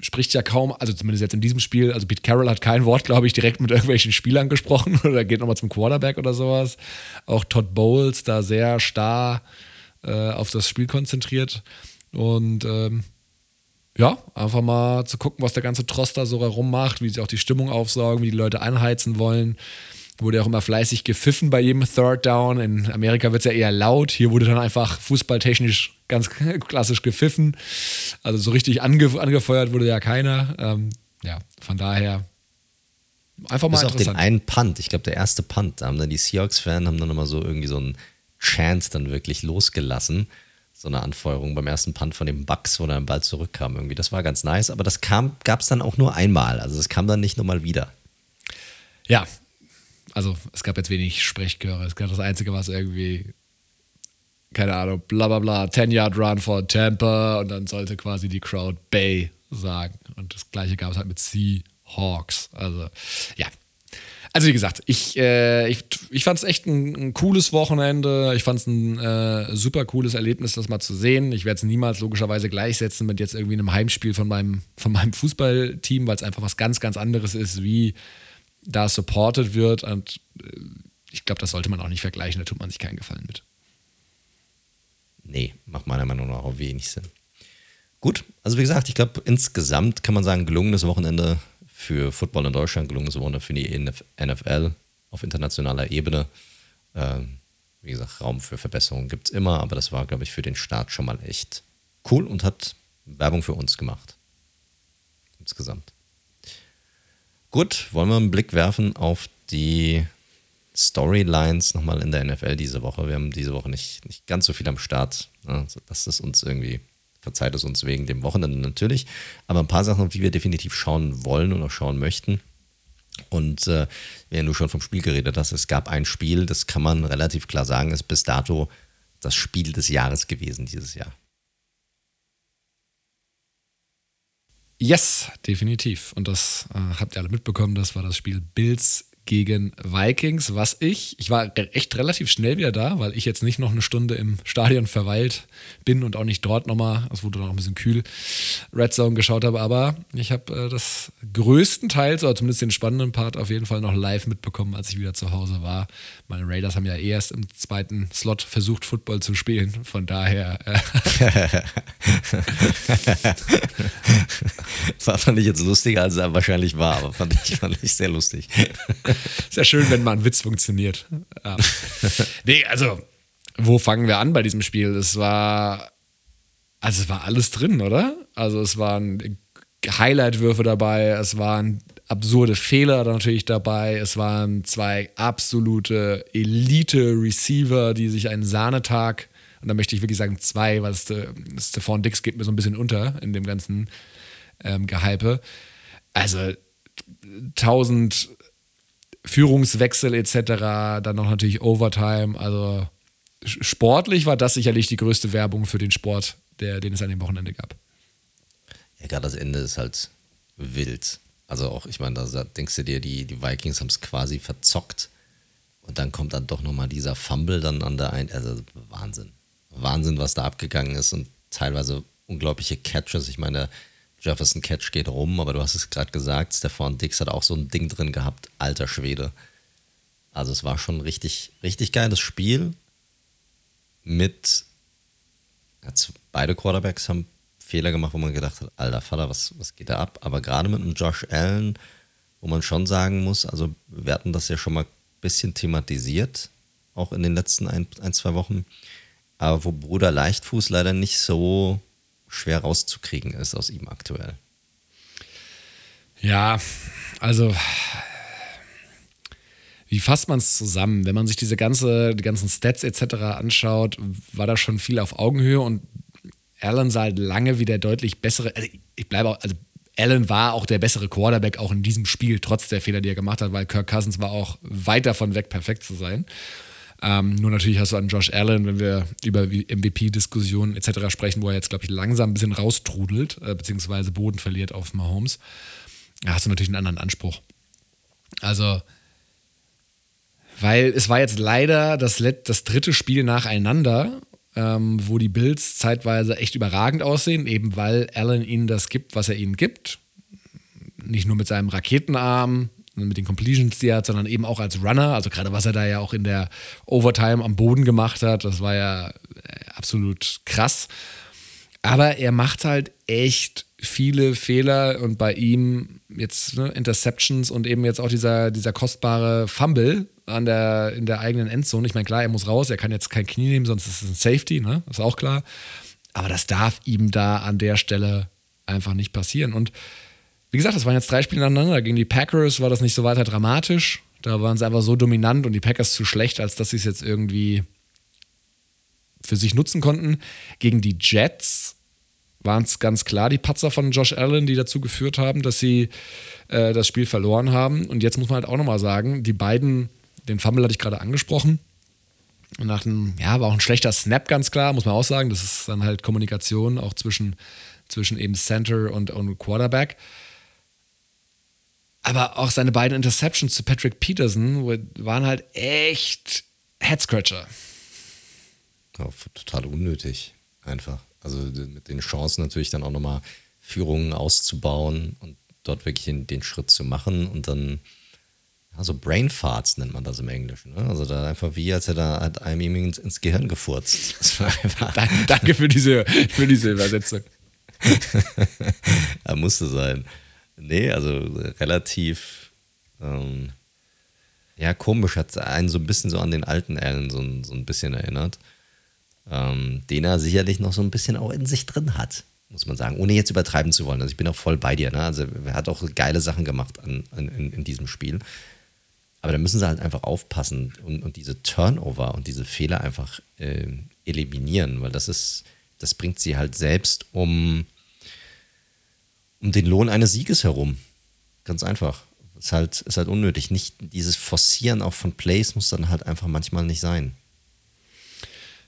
spricht ja kaum, also zumindest jetzt in diesem Spiel, also Pete Carroll hat kein Wort, glaube ich, direkt mit irgendwelchen Spielern gesprochen oder geht nochmal zum Quarterback oder sowas. Auch Todd Bowles da sehr starr äh, auf das Spiel konzentriert und ähm, ja, einfach mal zu gucken, was der ganze Trost da so herum macht, wie sie auch die Stimmung aufsaugen, wie die Leute einheizen wollen wurde auch immer fleißig gepfiffen bei jedem Third Down. In Amerika wird es ja eher laut. Hier wurde dann einfach fußballtechnisch ganz klassisch gepfiffen. Also so richtig ange angefeuert wurde ja keiner. Ähm, ja, von daher einfach mal Bis auf den einen Punt. Ich glaube, der erste Punt. Da haben dann die Seahawks-Fans haben dann immer so irgendwie so einen Chant dann wirklich losgelassen. So eine Anfeuerung beim ersten Punt von den Bucks, wo dann bald zurückkam irgendwie. Das war ganz nice, aber das gab es dann auch nur einmal. Also es kam dann nicht nochmal wieder. Ja, also es gab jetzt wenig Sprechchöre. Es gab das Einzige, was irgendwie, keine Ahnung, bla bla bla, 10-Yard-Run for Tampa und dann sollte quasi die Crowd Bay sagen. Und das gleiche gab es halt mit Seahawks. Also, ja. Also wie gesagt, ich, äh, ich, ich fand es echt ein, ein, cooles Wochenende. Ich fand es ein äh, super cooles Erlebnis, das mal zu sehen. Ich werde es niemals logischerweise gleichsetzen mit jetzt irgendwie einem Heimspiel von meinem, von meinem Fußballteam, weil es einfach was ganz, ganz anderes ist, wie da supported wird. Und äh, ich glaube, das sollte man auch nicht vergleichen, da tut man sich keinen Gefallen mit. Nee, macht meiner Meinung nach auch wenig Sinn. Gut, also wie gesagt, ich glaube, insgesamt kann man sagen, gelungenes Wochenende für Football in Deutschland, gelungenes Wochenende für die NFL auf internationaler Ebene. Ähm, wie gesagt, Raum für Verbesserungen gibt es immer, aber das war, glaube ich, für den Start schon mal echt cool und hat Werbung für uns gemacht. Insgesamt. Gut, wollen wir einen Blick werfen auf die Storylines nochmal in der NFL diese Woche. Wir haben diese Woche nicht, nicht ganz so viel am Start. Also das ist uns irgendwie, verzeiht es uns wegen dem Wochenende natürlich. Aber ein paar Sachen, die wir definitiv schauen wollen und auch schauen möchten. Und äh, wenn du schon vom Spiel geredet hast, es gab ein Spiel, das kann man relativ klar sagen, ist bis dato das Spiel des Jahres gewesen dieses Jahr. Yes, definitiv. Und das äh, habt ihr alle mitbekommen. Das war das Spiel Bills gegen Vikings, was ich, ich war echt relativ schnell wieder da, weil ich jetzt nicht noch eine Stunde im Stadion verweilt bin und auch nicht dort nochmal, es wurde noch ein bisschen kühl, Red Zone geschaut habe, aber ich habe äh, das größtenteils, oder zumindest den spannenden Part auf jeden Fall noch live mitbekommen, als ich wieder zu Hause war. Meine Raiders haben ja erst im zweiten Slot versucht, Football zu spielen, von daher. Äh war, fand ich jetzt lustiger, als er wahrscheinlich war, aber fand ich, fand ich sehr lustig. Sehr schön, wenn mal ein Witz funktioniert. Ja. Nee, also, wo fangen wir an bei diesem Spiel? Es war, also es war alles drin, oder? Also es waren Highlight-Würfe dabei, es waren absurde Fehler natürlich dabei, es waren zwei absolute Elite-Receiver, die sich einen Sahnetag, und da möchte ich wirklich sagen zwei, weil Stephon Dix geht mir so ein bisschen unter in dem ganzen ähm, Gehype. Also 1000 Führungswechsel etc., dann noch natürlich Overtime. Also sportlich war das sicherlich die größte Werbung für den Sport, der, den es an dem Wochenende gab. Ja, gerade das Ende ist halt wild. Also auch, ich meine, da denkst du dir, die, die Vikings haben es quasi verzockt. Und dann kommt dann doch nochmal dieser Fumble dann an der ein. Also Wahnsinn. Wahnsinn, was da abgegangen ist und teilweise unglaubliche Catches. Ich meine, Jefferson Catch geht rum, aber du hast es gerade gesagt, Stefan Dix hat auch so ein Ding drin gehabt, alter Schwede. Also es war schon ein richtig, richtig geiles Spiel mit jetzt, beide Quarterbacks haben Fehler gemacht, wo man gedacht hat, alter Vater, was, was geht da ab? Aber gerade mit einem Josh Allen, wo man schon sagen muss, also wir hatten das ja schon mal ein bisschen thematisiert, auch in den letzten ein, ein zwei Wochen, aber wo Bruder Leichtfuß leider nicht so schwer rauszukriegen ist aus ihm aktuell. Ja, also wie fasst man es zusammen? Wenn man sich diese ganze, die ganzen Stats etc. anschaut, war da schon viel auf Augenhöhe und Allen sah halt lange wie der deutlich bessere. Also ich bleibe auch, also Allen war auch der bessere Quarterback auch in diesem Spiel, trotz der Fehler, die er gemacht hat, weil Kirk Cousins war auch weit davon weg, perfekt zu sein. Ähm, nur natürlich hast du an Josh Allen, wenn wir über MVP-Diskussionen etc. sprechen, wo er jetzt, glaube ich, langsam ein bisschen raustrudelt, äh, beziehungsweise Boden verliert auf Mahomes, da hast du natürlich einen anderen Anspruch. Also, weil es war jetzt leider das, das dritte Spiel nacheinander, ähm, wo die Bills zeitweise echt überragend aussehen, eben weil Allen ihnen das gibt, was er ihnen gibt. Nicht nur mit seinem Raketenarm, mit den Completions, die er hat, sondern eben auch als Runner. Also gerade was er da ja auch in der Overtime am Boden gemacht hat, das war ja äh, absolut krass. Aber er macht halt echt viele Fehler und bei ihm jetzt ne, Interceptions und eben jetzt auch dieser, dieser kostbare Fumble an der, in der eigenen Endzone. Ich meine, klar, er muss raus, er kann jetzt kein Knie nehmen, sonst ist es ein Safety, ne? Ist auch klar. Aber das darf ihm da an der Stelle einfach nicht passieren. Und wie gesagt, das waren jetzt drei Spiele nacheinander. Gegen die Packers war das nicht so weiter dramatisch. Da waren sie einfach so dominant und die Packers zu schlecht, als dass sie es jetzt irgendwie für sich nutzen konnten. Gegen die Jets waren es ganz klar die Patzer von Josh Allen, die dazu geführt haben, dass sie äh, das Spiel verloren haben. Und jetzt muss man halt auch nochmal sagen, die beiden, den Fumble hatte ich gerade angesprochen. Und nach einem, ja, war auch ein schlechter Snap, ganz klar, muss man auch sagen. Das ist dann halt Kommunikation auch zwischen, zwischen eben Center und, und Quarterback. Aber auch seine beiden Interceptions zu Patrick Peterson waren halt echt Headscratcher. Ja, total unnötig, einfach. Also mit den Chancen natürlich dann auch nochmal Führungen auszubauen und dort wirklich den, den Schritt zu machen und dann, also Brain Farts nennt man das im Englischen. Ne? Also da einfach wie, als hätte er hat einem ins, ins Gehirn gefurzt. Danke für diese, für diese Übersetzung. er musste sein. Nee, also relativ, ähm, ja, komisch, hat einen so ein bisschen so an den alten Allen so, so ein bisschen erinnert, ähm, den er sicherlich noch so ein bisschen auch in sich drin hat, muss man sagen, ohne jetzt übertreiben zu wollen. Also ich bin auch voll bei dir, ne? also er hat auch geile Sachen gemacht an, an in, in, diesem Spiel. Aber da müssen sie halt einfach aufpassen und, und diese Turnover und diese Fehler einfach äh, eliminieren, weil das ist, das bringt sie halt selbst um um den Lohn eines Sieges herum. Ganz einfach. Ist halt, ist halt unnötig. Nicht dieses Forcieren auch von Plays muss dann halt einfach manchmal nicht sein.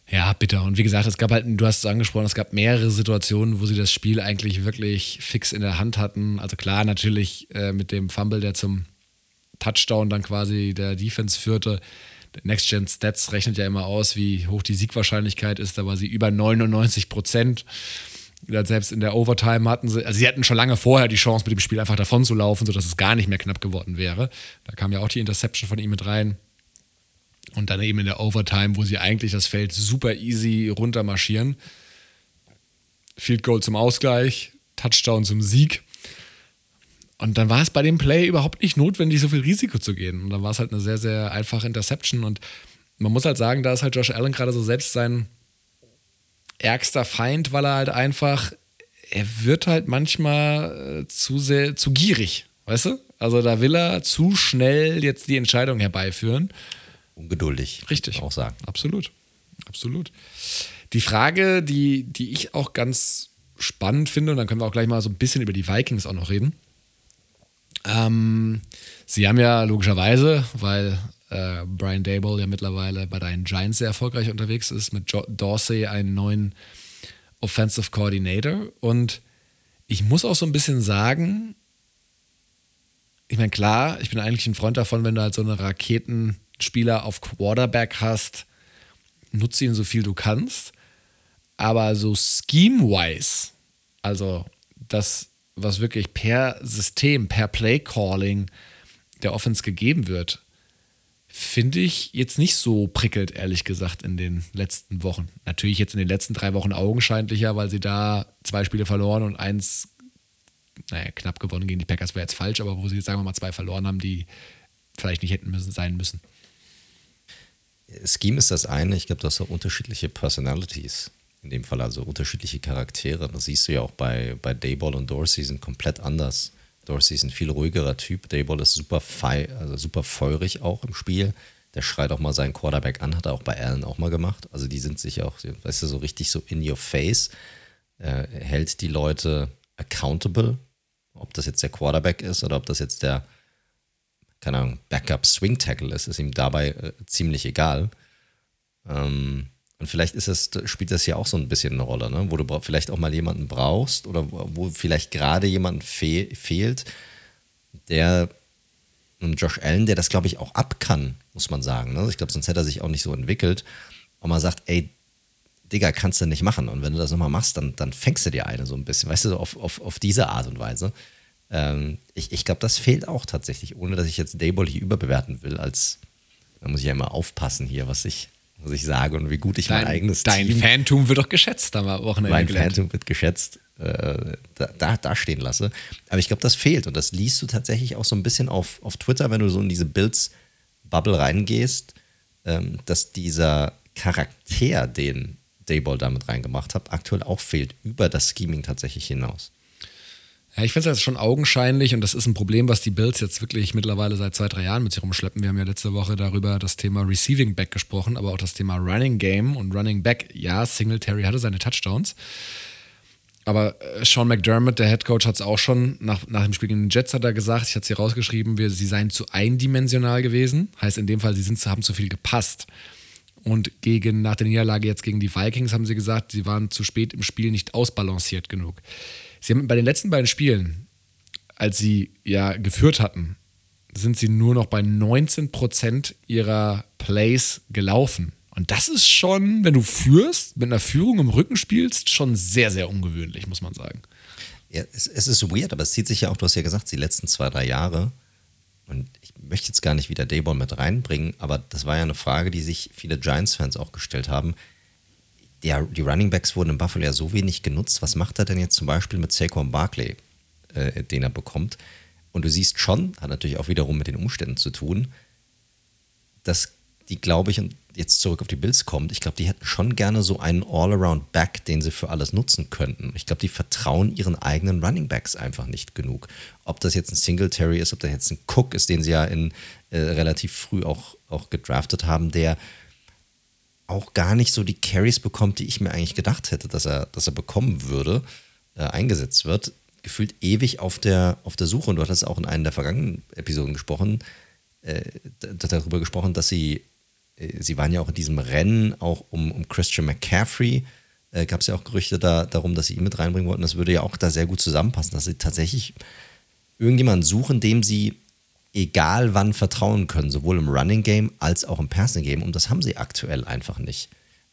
Ja, bitte. Und wie gesagt, es gab halt, du hast es angesprochen, es gab mehrere Situationen, wo sie das Spiel eigentlich wirklich fix in der Hand hatten. Also klar, natürlich äh, mit dem Fumble, der zum, Touchdown dann quasi der Defense führte. Next Gen Stats rechnet ja immer aus, wie hoch die Siegwahrscheinlichkeit ist. Da war sie über 99 Prozent. Selbst in der Overtime hatten sie, also sie hatten schon lange vorher die Chance, mit dem Spiel einfach davon zu laufen, sodass es gar nicht mehr knapp geworden wäre. Da kam ja auch die Interception von ihm mit rein. Und dann eben in der Overtime, wo sie eigentlich das Feld super easy runtermarschieren. Field Goal zum Ausgleich, Touchdown zum Sieg. Und dann war es bei dem Play überhaupt nicht notwendig, so viel Risiko zu gehen. Und dann war es halt eine sehr, sehr einfache Interception. Und man muss halt sagen, da ist halt Josh Allen gerade so selbst sein ärgster Feind, weil er halt einfach, er wird halt manchmal äh, zu sehr, zu gierig, weißt du? Also da will er zu schnell jetzt die Entscheidung herbeiführen. Ungeduldig. Richtig. Auch sagen. Absolut. Absolut. Die Frage, die, die ich auch ganz spannend finde, und dann können wir auch gleich mal so ein bisschen über die Vikings auch noch reden. Ähm, sie haben ja logischerweise, weil äh, Brian Dable ja mittlerweile bei deinen Giants sehr erfolgreich unterwegs ist, mit jo Dorsey einen neuen Offensive Coordinator. Und ich muss auch so ein bisschen sagen, ich meine, klar, ich bin eigentlich ein Freund davon, wenn du halt so einen Raketenspieler auf Quarterback hast, nutze ihn so viel du kannst. Aber so scheme-wise, also das, was wirklich per System, per Play-Calling der Offense gegeben wird, finde ich jetzt nicht so prickelt, ehrlich gesagt, in den letzten Wochen. Natürlich jetzt in den letzten drei Wochen augenscheinlicher, weil sie da zwei Spiele verloren und eins, naja, knapp gewonnen gegen die Packers wäre jetzt falsch, aber wo sie jetzt, sagen wir mal, zwei verloren haben, die vielleicht nicht hätten müssen, sein müssen. Scheme ist das eine, ich glaube, du hast auch unterschiedliche Personalities in dem Fall, also unterschiedliche Charaktere. Das siehst du ja auch bei, bei Dayball und Dorsey sind komplett anders. Dorsey ist ein viel ruhigerer Typ. Dayball ist super, fei also super feurig auch im Spiel. Der schreit auch mal seinen Quarterback an, hat er auch bei Allen auch mal gemacht. Also die sind sich auch, weißt du, so richtig so in your face. Er hält die Leute accountable, ob das jetzt der Quarterback ist oder ob das jetzt der, keine Ahnung, Backup Swing Tackle ist, ist ihm dabei äh, ziemlich egal. Ähm, und vielleicht ist es, spielt das ja auch so ein bisschen eine Rolle, ne? wo du vielleicht auch mal jemanden brauchst oder wo vielleicht gerade jemand fe fehlt, der Josh Allen, der das, glaube ich, auch ab kann, muss man sagen. Ne? Ich glaube, sonst hätte er sich auch nicht so entwickelt. Und man sagt, ey, Digga, kannst du nicht machen. Und wenn du das nochmal machst, dann, dann fängst du dir eine so ein bisschen, weißt du, so auf, auf, auf diese Art und Weise. Ähm, ich ich glaube, das fehlt auch tatsächlich, ohne dass ich jetzt Dayball hier überbewerten will, als, da muss ich ja immer aufpassen hier, was ich was ich sage und wie gut ich dein, mein eigenes dein Team. Dein Phantom wird doch geschätzt am Wochenende. Mein gelernt. Phantom wird geschätzt, äh, da, da, stehen lasse. Aber ich glaube, das fehlt und das liest du tatsächlich auch so ein bisschen auf, auf Twitter, wenn du so in diese Builds-Bubble reingehst, ähm, dass dieser Charakter, den Dayball damit reingemacht hat, aktuell auch fehlt, über das Scheming tatsächlich hinaus. Ja, ich finde es jetzt schon augenscheinlich und das ist ein Problem, was die Bills jetzt wirklich mittlerweile seit zwei, drei Jahren mit sich rumschleppen. Wir haben ja letzte Woche darüber das Thema Receiving Back gesprochen, aber auch das Thema Running Game und Running Back. Ja, Singletary hatte seine Touchdowns. Aber äh, Sean McDermott, der Head Coach, hat es auch schon nach, nach dem Spiel gegen den Jets hat er gesagt, ich hatte es hier rausgeschrieben, wir, sie seien zu eindimensional gewesen. Heißt in dem Fall, sie sind, haben zu viel gepasst. Und gegen, nach der Niederlage jetzt gegen die Vikings haben sie gesagt, sie waren zu spät im Spiel nicht ausbalanciert genug. Sie haben bei den letzten beiden Spielen, als sie ja geführt hatten, sind sie nur noch bei 19% ihrer Plays gelaufen. Und das ist schon, wenn du führst, mit einer Führung im Rücken spielst, schon sehr, sehr ungewöhnlich, muss man sagen. Ja, es, es ist weird, aber es zieht sich ja auch, du hast ja gesagt, die letzten zwei, drei Jahre. Und ich möchte jetzt gar nicht wieder Dayball mit reinbringen, aber das war ja eine Frage, die sich viele Giants-Fans auch gestellt haben der, die Running Backs wurden in Buffalo ja so wenig genutzt. Was macht er denn jetzt zum Beispiel mit Saquon Barkley, äh, den er bekommt? Und du siehst schon, hat natürlich auch wiederum mit den Umständen zu tun, dass die, glaube ich, und jetzt zurück auf die Bills kommt, ich glaube, die hätten schon gerne so einen All-Around-Back, den sie für alles nutzen könnten. Ich glaube, die vertrauen ihren eigenen Running Backs einfach nicht genug. Ob das jetzt ein Singletary ist, ob das jetzt ein Cook ist, den sie ja in, äh, relativ früh auch, auch gedraftet haben, der auch gar nicht so die Carries bekommt, die ich mir eigentlich gedacht hätte, dass er, dass er bekommen würde, äh, eingesetzt wird. Gefühlt ewig auf der, auf der Suche. Und du hattest auch in einer der vergangenen Episoden gesprochen, äh, darüber gesprochen, dass sie, äh, sie waren ja auch in diesem Rennen auch um, um Christian McCaffrey. Äh, Gab es ja auch Gerüchte da, darum, dass sie ihn mit reinbringen wollten. Das würde ja auch da sehr gut zusammenpassen, dass sie tatsächlich irgendjemanden suchen, dem sie egal wann vertrauen können, sowohl im Running Game als auch im Passing Game. Und das haben sie aktuell einfach nicht.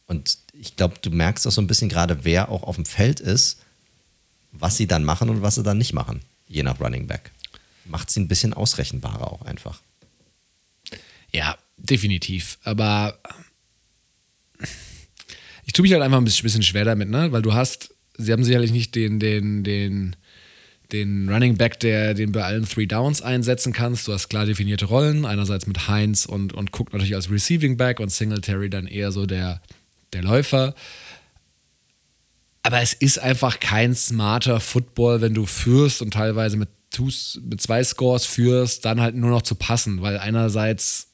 Und ich glaube, du merkst auch so ein bisschen gerade, wer auch auf dem Feld ist, was sie dann machen und was sie dann nicht machen, je nach Running Back. Macht sie ein bisschen ausrechenbarer auch einfach. Ja, definitiv. Aber ich tue mich halt einfach ein bisschen schwer damit, ne? Weil du hast, sie haben sicherlich nicht den, den, den, den Running Back, der den bei allen Three Downs einsetzen kannst. Du hast klar definierte Rollen, einerseits mit Heinz und, und Cook natürlich als Receiving Back und Singletary dann eher so der, der Läufer. Aber es ist einfach kein smarter Football, wenn du führst und teilweise mit, mit zwei Scores führst, dann halt nur noch zu passen, weil einerseits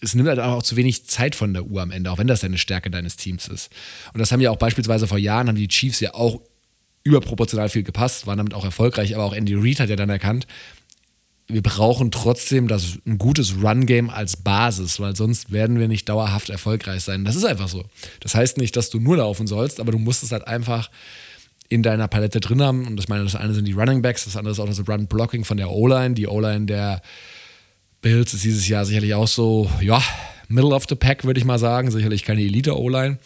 es nimmt halt auch zu wenig Zeit von der Uhr am Ende, auch wenn das eine Stärke deines Teams ist. Und das haben ja auch beispielsweise vor Jahren, haben die Chiefs ja auch überproportional viel gepasst, waren damit auch erfolgreich, aber auch Andy Reid hat ja dann erkannt, wir brauchen trotzdem das, ein gutes Run-Game als Basis, weil sonst werden wir nicht dauerhaft erfolgreich sein. Das ist einfach so. Das heißt nicht, dass du nur laufen sollst, aber du musst es halt einfach in deiner Palette drin haben. Und das meine, das eine sind die Running Backs, das andere ist auch das Run-Blocking von der O-Line. Die O-Line der Bills ist dieses Jahr sicherlich auch so, ja, Middle of the Pack, würde ich mal sagen. Sicherlich keine Elite-O-Line.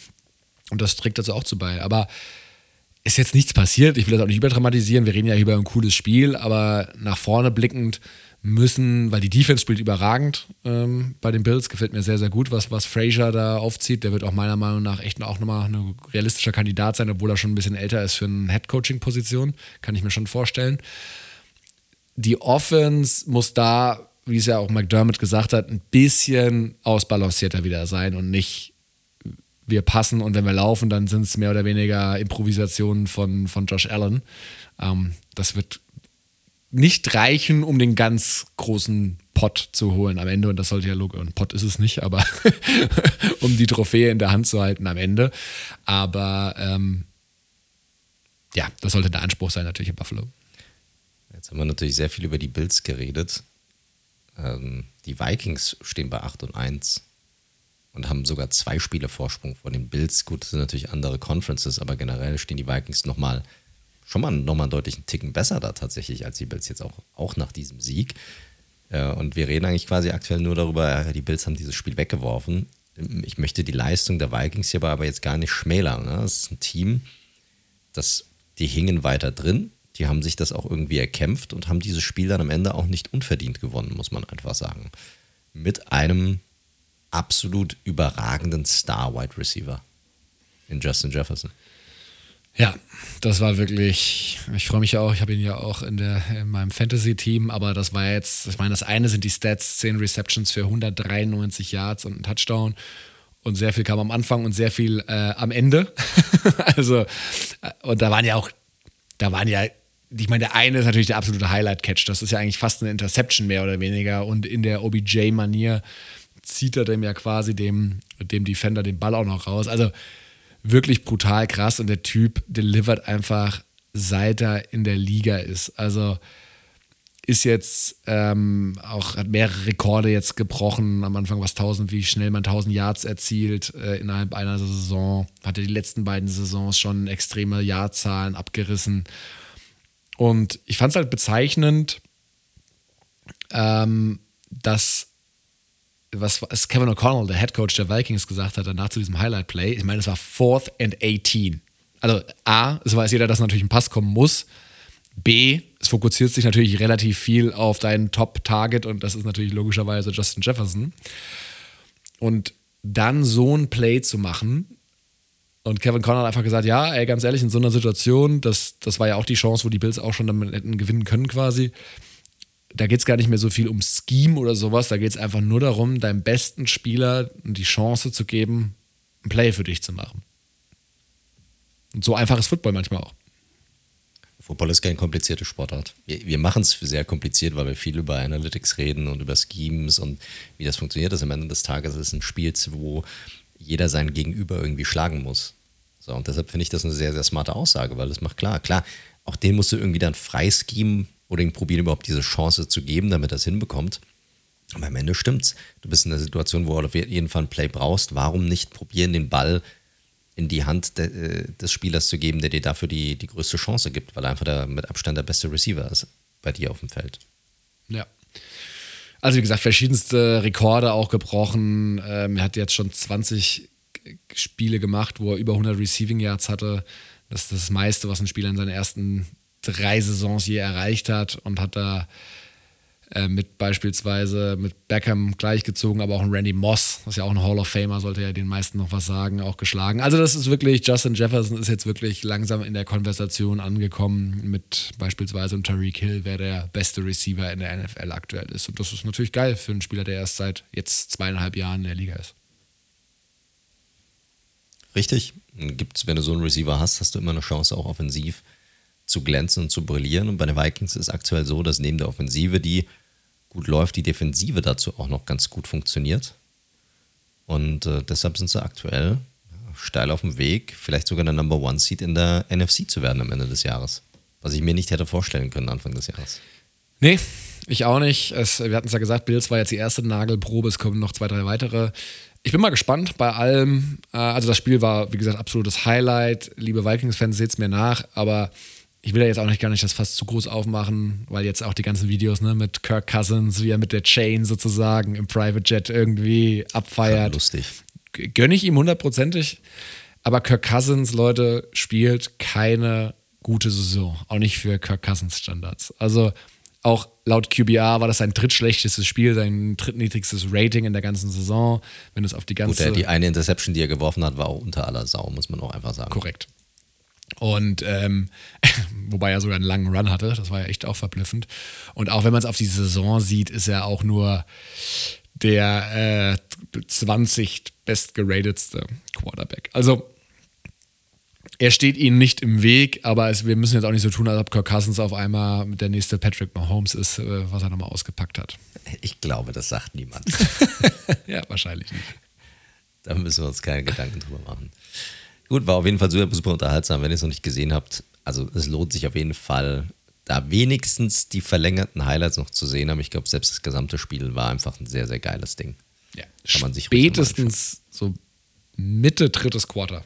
Und das trägt dazu auch zu bei. Aber ist jetzt nichts passiert. Ich will das auch nicht überdramatisieren. Wir reden ja hier über ein cooles Spiel, aber nach vorne blickend müssen, weil die Defense spielt überragend ähm, bei den Bills, gefällt mir sehr, sehr gut, was, was Frazier da aufzieht. Der wird auch meiner Meinung nach echt auch nochmal ein realistischer Kandidat sein, obwohl er schon ein bisschen älter ist für eine Head-Coaching-Position. Kann ich mir schon vorstellen. Die Offense muss da wie es ja auch McDermott gesagt hat, ein bisschen ausbalancierter wieder sein und nicht wir passen und wenn wir laufen, dann sind es mehr oder weniger Improvisationen von, von Josh Allen. Ähm, das wird nicht reichen, um den ganz großen Pot zu holen am Ende. Und das sollte ja logisch, ein Pot ist es nicht, aber um die Trophäe in der Hand zu halten am Ende. Aber ähm, ja, das sollte der Anspruch sein, natürlich in Buffalo. Jetzt haben wir natürlich sehr viel über die Bills geredet. Ähm, die Vikings stehen bei 8 und 1 und haben sogar zwei Spiele Vorsprung vor den Bills. Gut, das sind natürlich andere Conferences, aber generell stehen die Vikings nochmal schon mal nochmal einen deutlichen Ticken besser da tatsächlich als die Bills jetzt auch, auch nach diesem Sieg. Äh, und wir reden eigentlich quasi aktuell nur darüber, die Bills haben dieses Spiel weggeworfen. Ich möchte die Leistung der Vikings hierbei aber jetzt gar nicht schmälern. Ne? Das ist ein Team, das, die hingen weiter drin, die haben sich das auch irgendwie erkämpft und haben dieses Spiel dann am Ende auch nicht unverdient gewonnen, muss man einfach sagen. Mit einem absolut überragenden Star-Wide Receiver in Justin Jefferson. Ja, das war wirklich, ich freue mich auch, ich habe ihn ja auch in, der, in meinem Fantasy-Team, aber das war jetzt, ich meine, das eine sind die Stats, 10 Receptions für 193 Yards und ein Touchdown und sehr viel kam am Anfang und sehr viel äh, am Ende. also, äh, und da waren ja auch, da waren ja ich meine, der eine ist natürlich der absolute Highlight-Catch. Das ist ja eigentlich fast eine Interception mehr oder weniger. Und in der OBJ-Manier zieht er dem ja quasi dem, dem Defender den Ball auch noch raus. Also wirklich brutal krass. Und der Typ delivert einfach, seit er in der Liga ist. Also ist jetzt ähm, auch, hat mehrere Rekorde jetzt gebrochen. Am Anfang was 1000, wie schnell man 1000 Yards erzielt äh, innerhalb einer Saison. Hatte die letzten beiden Saisons schon extreme Jahrzahlen abgerissen. Und ich fand es halt bezeichnend, ähm, dass was, was Kevin O'Connell, der Head Coach der Vikings, gesagt hat danach zu diesem Highlight Play. Ich meine, es war Fourth and 18. Also A, es weiß jeder, dass natürlich ein Pass kommen muss. B, es fokussiert sich natürlich relativ viel auf deinen Top-Target und das ist natürlich logischerweise Justin Jefferson. Und dann so ein Play zu machen, und Kevin Conner hat einfach gesagt, ja, ey, ganz ehrlich, in so einer Situation, das, das war ja auch die Chance, wo die Bills auch schon damit hätten gewinnen können quasi. Da geht es gar nicht mehr so viel um Scheme oder sowas, da geht es einfach nur darum, deinem besten Spieler die Chance zu geben, ein Play für dich zu machen. Und so einfach ist Football manchmal auch. Football ist kein komplizierter Sportart. Wir, wir machen es sehr kompliziert, weil wir viel über Analytics reden und über Schemes und wie das funktioniert. Das am Ende des Tages ist ein Spiel, wo jeder sein Gegenüber irgendwie schlagen muss. So, und deshalb finde ich das eine sehr, sehr smarte Aussage, weil das macht klar, klar, auch den musst du irgendwie dann freischemen oder ihm probieren, überhaupt diese Chance zu geben, damit er es hinbekommt. Aber am Ende stimmt's. Du bist in einer Situation, wo du auf jeden Fall ein Play brauchst. Warum nicht probieren, den Ball in die Hand de, äh, des Spielers zu geben, der dir dafür die, die größte Chance gibt, weil er einfach der, mit Abstand der beste Receiver ist bei dir auf dem Feld. Ja. Also wie gesagt, verschiedenste Rekorde auch gebrochen. Ähm, er hat jetzt schon 20 Spiele gemacht, wo er über 100 Receiving Yards hatte. Das ist das meiste, was ein Spieler in seinen ersten drei Saisons je erreicht hat und hat da äh, mit beispielsweise mit Beckham gleichgezogen, aber auch ein Randy Moss, das ist ja auch ein Hall of Famer, sollte ja den meisten noch was sagen, auch geschlagen. Also das ist wirklich, Justin Jefferson ist jetzt wirklich langsam in der Konversation angekommen mit beispielsweise und Tariq Hill, wer der beste Receiver in der NFL aktuell ist. Und das ist natürlich geil für einen Spieler, der erst seit jetzt zweieinhalb Jahren in der Liga ist. Richtig. Gibt's, wenn du so einen Receiver hast, hast du immer eine Chance, auch offensiv zu glänzen und zu brillieren. Und bei den Vikings ist es aktuell so, dass neben der Offensive, die gut läuft, die Defensive dazu auch noch ganz gut funktioniert. Und äh, deshalb sind sie aktuell steil auf dem Weg, vielleicht sogar der Number One Seed in der NFC zu werden am Ende des Jahres. Was ich mir nicht hätte vorstellen können Anfang des Jahres. Nee, ich auch nicht. Es, wir hatten es ja gesagt, Bills war jetzt die erste Nagelprobe, es kommen noch zwei, drei weitere. Ich bin mal gespannt bei allem. Äh, also das Spiel war, wie gesagt, absolutes Highlight. Liebe Vikings-Fans, seht es mir nach, aber ich will ja jetzt auch nicht gar nicht das fast zu groß aufmachen, weil jetzt auch die ganzen Videos ne, mit Kirk Cousins, wie er mit der Chain sozusagen im Private Jet irgendwie abfeiert. Lustig. Gönne ich ihm hundertprozentig. Aber Kirk Cousins, Leute, spielt keine gute Saison. Auch nicht für Kirk Cousins Standards. Also auch laut QBR war das sein drittschlechtestes Spiel, sein drittniedrigstes Rating in der ganzen Saison. Wenn es auf die ganze. Gut, die eine Interception, die er geworfen hat, war auch unter aller Sau, muss man auch einfach sagen. Korrekt. Und ähm, wobei er sogar einen langen Run hatte, das war ja echt auch verblüffend. Und auch wenn man es auf die Saison sieht, ist er auch nur der äh, 20 bestgeratedste Quarterback. Also er steht ihnen nicht im Weg, aber es, wir müssen jetzt auch nicht so tun, als ob Kirk Cousins auf einmal der nächste Patrick Mahomes ist, äh, was er nochmal ausgepackt hat. Ich glaube, das sagt niemand. ja, wahrscheinlich nicht. Da müssen wir uns keine Gedanken drüber machen. Gut, war auf jeden Fall super, super unterhaltsam. Wenn ihr es noch nicht gesehen habt, also es lohnt sich auf jeden Fall, da wenigstens die verlängerten Highlights noch zu sehen. Aber ich glaube, selbst das gesamte Spiel war einfach ein sehr, sehr geiles Ding. Ja, Kann man sich spätestens so Mitte drittes Quarter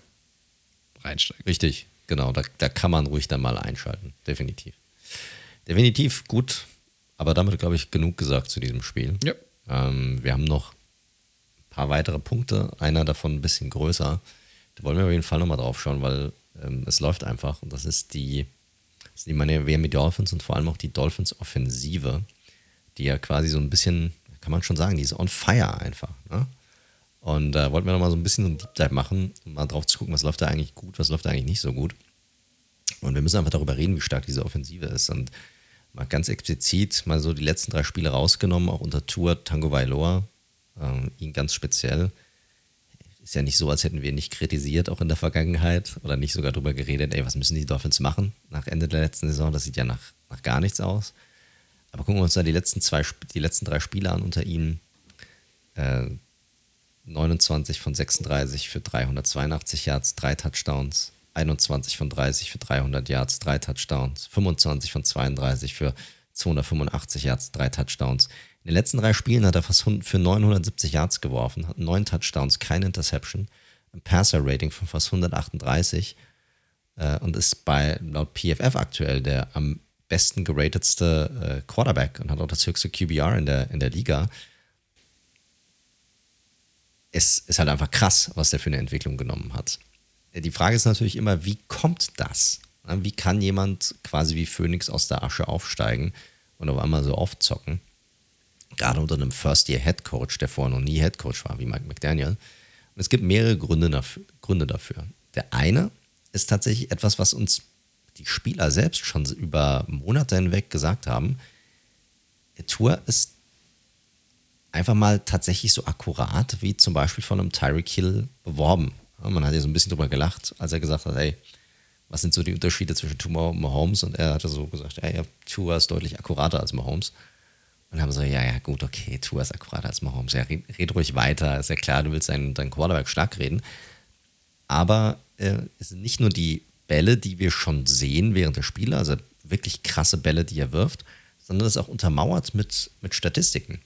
reinsteigen. Richtig, genau. Da, da kann man ruhig dann mal einschalten. Definitiv. Definitiv gut. Aber damit, glaube ich, genug gesagt zu diesem Spiel. Ja. Ähm, wir haben noch ein paar weitere Punkte. Einer davon ein bisschen größer. Da wollen wir auf jeden Fall nochmal drauf schauen, weil ähm, es läuft einfach. Und das ist die, das ist die Miami Dolphins und vor allem auch die Dolphins-Offensive, die ja quasi so ein bisschen, kann man schon sagen, die ist on fire einfach. Ne? Und da äh, wollten wir nochmal so ein bisschen so ein Deep Dive machen, um mal drauf zu gucken, was läuft da eigentlich gut, was läuft da eigentlich nicht so gut. Und wir müssen einfach darüber reden, wie stark diese Offensive ist. Und mal ganz explizit mal so die letzten drei Spiele rausgenommen, auch unter Tour Tango Vailoa, äh, ihn ganz speziell ist ja nicht so, als hätten wir nicht kritisiert, auch in der Vergangenheit, oder nicht sogar darüber geredet, ey, was müssen die Dolphins machen nach Ende der letzten Saison? Das sieht ja nach, nach gar nichts aus. Aber gucken wir uns da die letzten, zwei, die letzten drei Spiele an unter ihnen. Äh, 29 von 36 für 382 Yards, drei Touchdowns. 21 von 30 für 300 Yards, drei Touchdowns. 25 von 32 für 285 Yards, drei Touchdowns. In den letzten drei Spielen hat er fast für 970 Yards geworfen, hat neun Touchdowns, keine Interception, ein Passer-Rating von fast 138 äh, und ist bei laut PFF aktuell der am besten geratetste äh, Quarterback und hat auch das höchste QBR in der, in der Liga. Es ist halt einfach krass, was der für eine Entwicklung genommen hat. Die Frage ist natürlich immer, wie kommt das? Wie kann jemand quasi wie Phoenix aus der Asche aufsteigen und auf einmal so aufzocken? Gerade unter einem First-Year-Head Coach, der vorher noch nie Head Coach war, wie Mike McDaniel. Und es gibt mehrere Gründe dafür, Gründe dafür. Der eine ist tatsächlich etwas, was uns die Spieler selbst schon über Monate hinweg gesagt haben. Der Tour ist einfach mal tatsächlich so akkurat wie zum Beispiel von einem Tyreek Hill beworben. man hat ja so ein bisschen drüber gelacht, als er gesagt hat, hey, was sind so die Unterschiede zwischen Tua und Mahomes? Und er hatte so gesagt, hey, Tua ist deutlich akkurater als Mahomes. Und haben so, ja, ja, gut, okay, tu es akkurat als Mahomes. Ja, red, red, ruhig weiter. Ist ja klar, du willst deinen, deinen Quarterback stark reden. Aber äh, es sind nicht nur die Bälle, die wir schon sehen während der Spiele, also wirklich krasse Bälle, die er wirft, sondern es ist auch untermauert mit, mit Statistiken.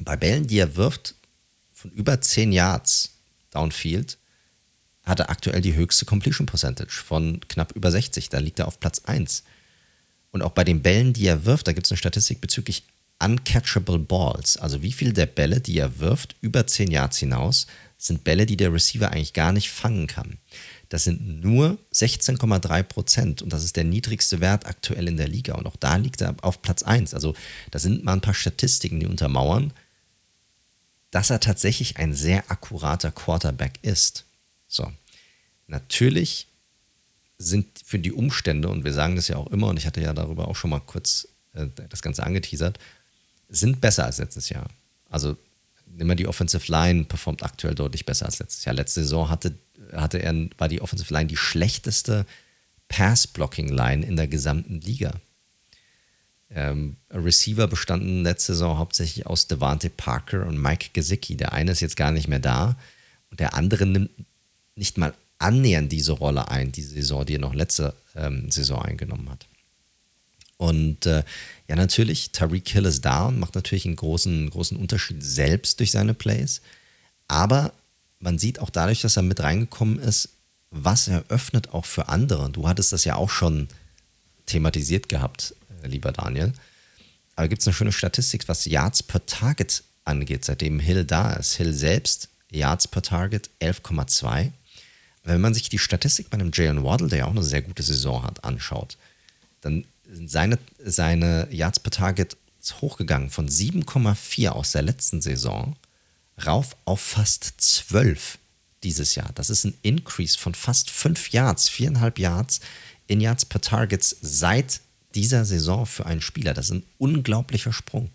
Bei Bällen, die er wirft, von über 10 Yards downfield, hat er aktuell die höchste Completion Percentage von knapp über 60. Da liegt er auf Platz 1. Und auch bei den Bällen, die er wirft, da gibt es eine Statistik bezüglich uncatchable Balls, also wie viel der Bälle, die er wirft, über 10 Yards hinaus, sind Bälle, die der Receiver eigentlich gar nicht fangen kann. Das sind nur 16,3 Prozent und das ist der niedrigste Wert aktuell in der Liga. Und auch da liegt er auf Platz 1. Also da sind mal ein paar Statistiken, die untermauern, dass er tatsächlich ein sehr akkurater Quarterback ist. So, natürlich sind für die Umstände, und wir sagen das ja auch immer, und ich hatte ja darüber auch schon mal kurz äh, das Ganze angeteasert, sind besser als letztes Jahr. Also mal die Offensive Line, performt aktuell deutlich besser als letztes Jahr. Letzte Saison hatte, hatte er, war die Offensive Line die schlechteste Pass-Blocking-Line in der gesamten Liga. Ähm, Receiver bestanden letzte Saison hauptsächlich aus Devante Parker und Mike Gesicki. Der eine ist jetzt gar nicht mehr da und der andere nimmt nicht mal annähernd diese Rolle ein, diese Saison, die er noch letzte ähm, Saison eingenommen hat. Und äh, ja, natürlich, Tariq Hill ist da und macht natürlich einen großen, großen Unterschied selbst durch seine Plays. Aber man sieht auch dadurch, dass er mit reingekommen ist, was er öffnet auch für andere. Du hattest das ja auch schon thematisiert gehabt, äh, lieber Daniel. Aber gibt es eine schöne Statistik, was Yards per Target angeht, seitdem Hill da ist. Hill selbst, Yards per Target 11,2. Wenn man sich die Statistik bei einem Jalen Waddle, der ja auch eine sehr gute Saison hat, anschaut, dann seine, seine Yards per Target hochgegangen von 7,4 aus der letzten Saison rauf auf fast 12 dieses Jahr. Das ist ein Increase von fast 5 Yards, 4,5 Yards in Yards per Targets seit dieser Saison für einen Spieler. Das ist ein unglaublicher Sprung.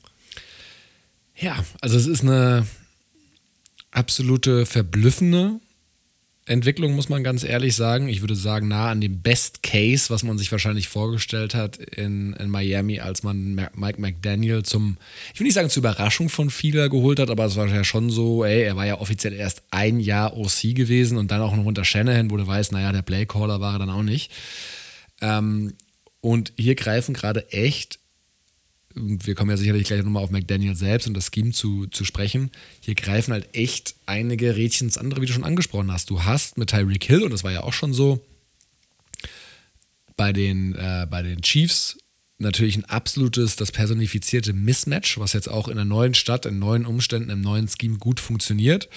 Ja, also es ist eine absolute verblüffende Entwicklung, muss man ganz ehrlich sagen. Ich würde sagen, nah an dem Best Case, was man sich wahrscheinlich vorgestellt hat in, in Miami, als man Mike McDaniel zum, ich will nicht sagen zur Überraschung von vieler geholt hat, aber es war ja schon so, ey, er war ja offiziell erst ein Jahr OC gewesen und dann auch noch unter Shanahan, wo du weißt, naja, der Playcaller war er dann auch nicht. Ähm, und hier greifen gerade echt wir kommen ja sicherlich gleich nochmal auf McDaniel selbst und das Scheme zu, zu sprechen, hier greifen halt echt einige Rädchen ins andere, wie du schon angesprochen hast. Du hast mit Tyreek Hill, und das war ja auch schon so, bei den, äh, bei den Chiefs natürlich ein absolutes, das personifizierte Mismatch, was jetzt auch in der neuen Stadt, in neuen Umständen, im neuen Scheme gut funktioniert.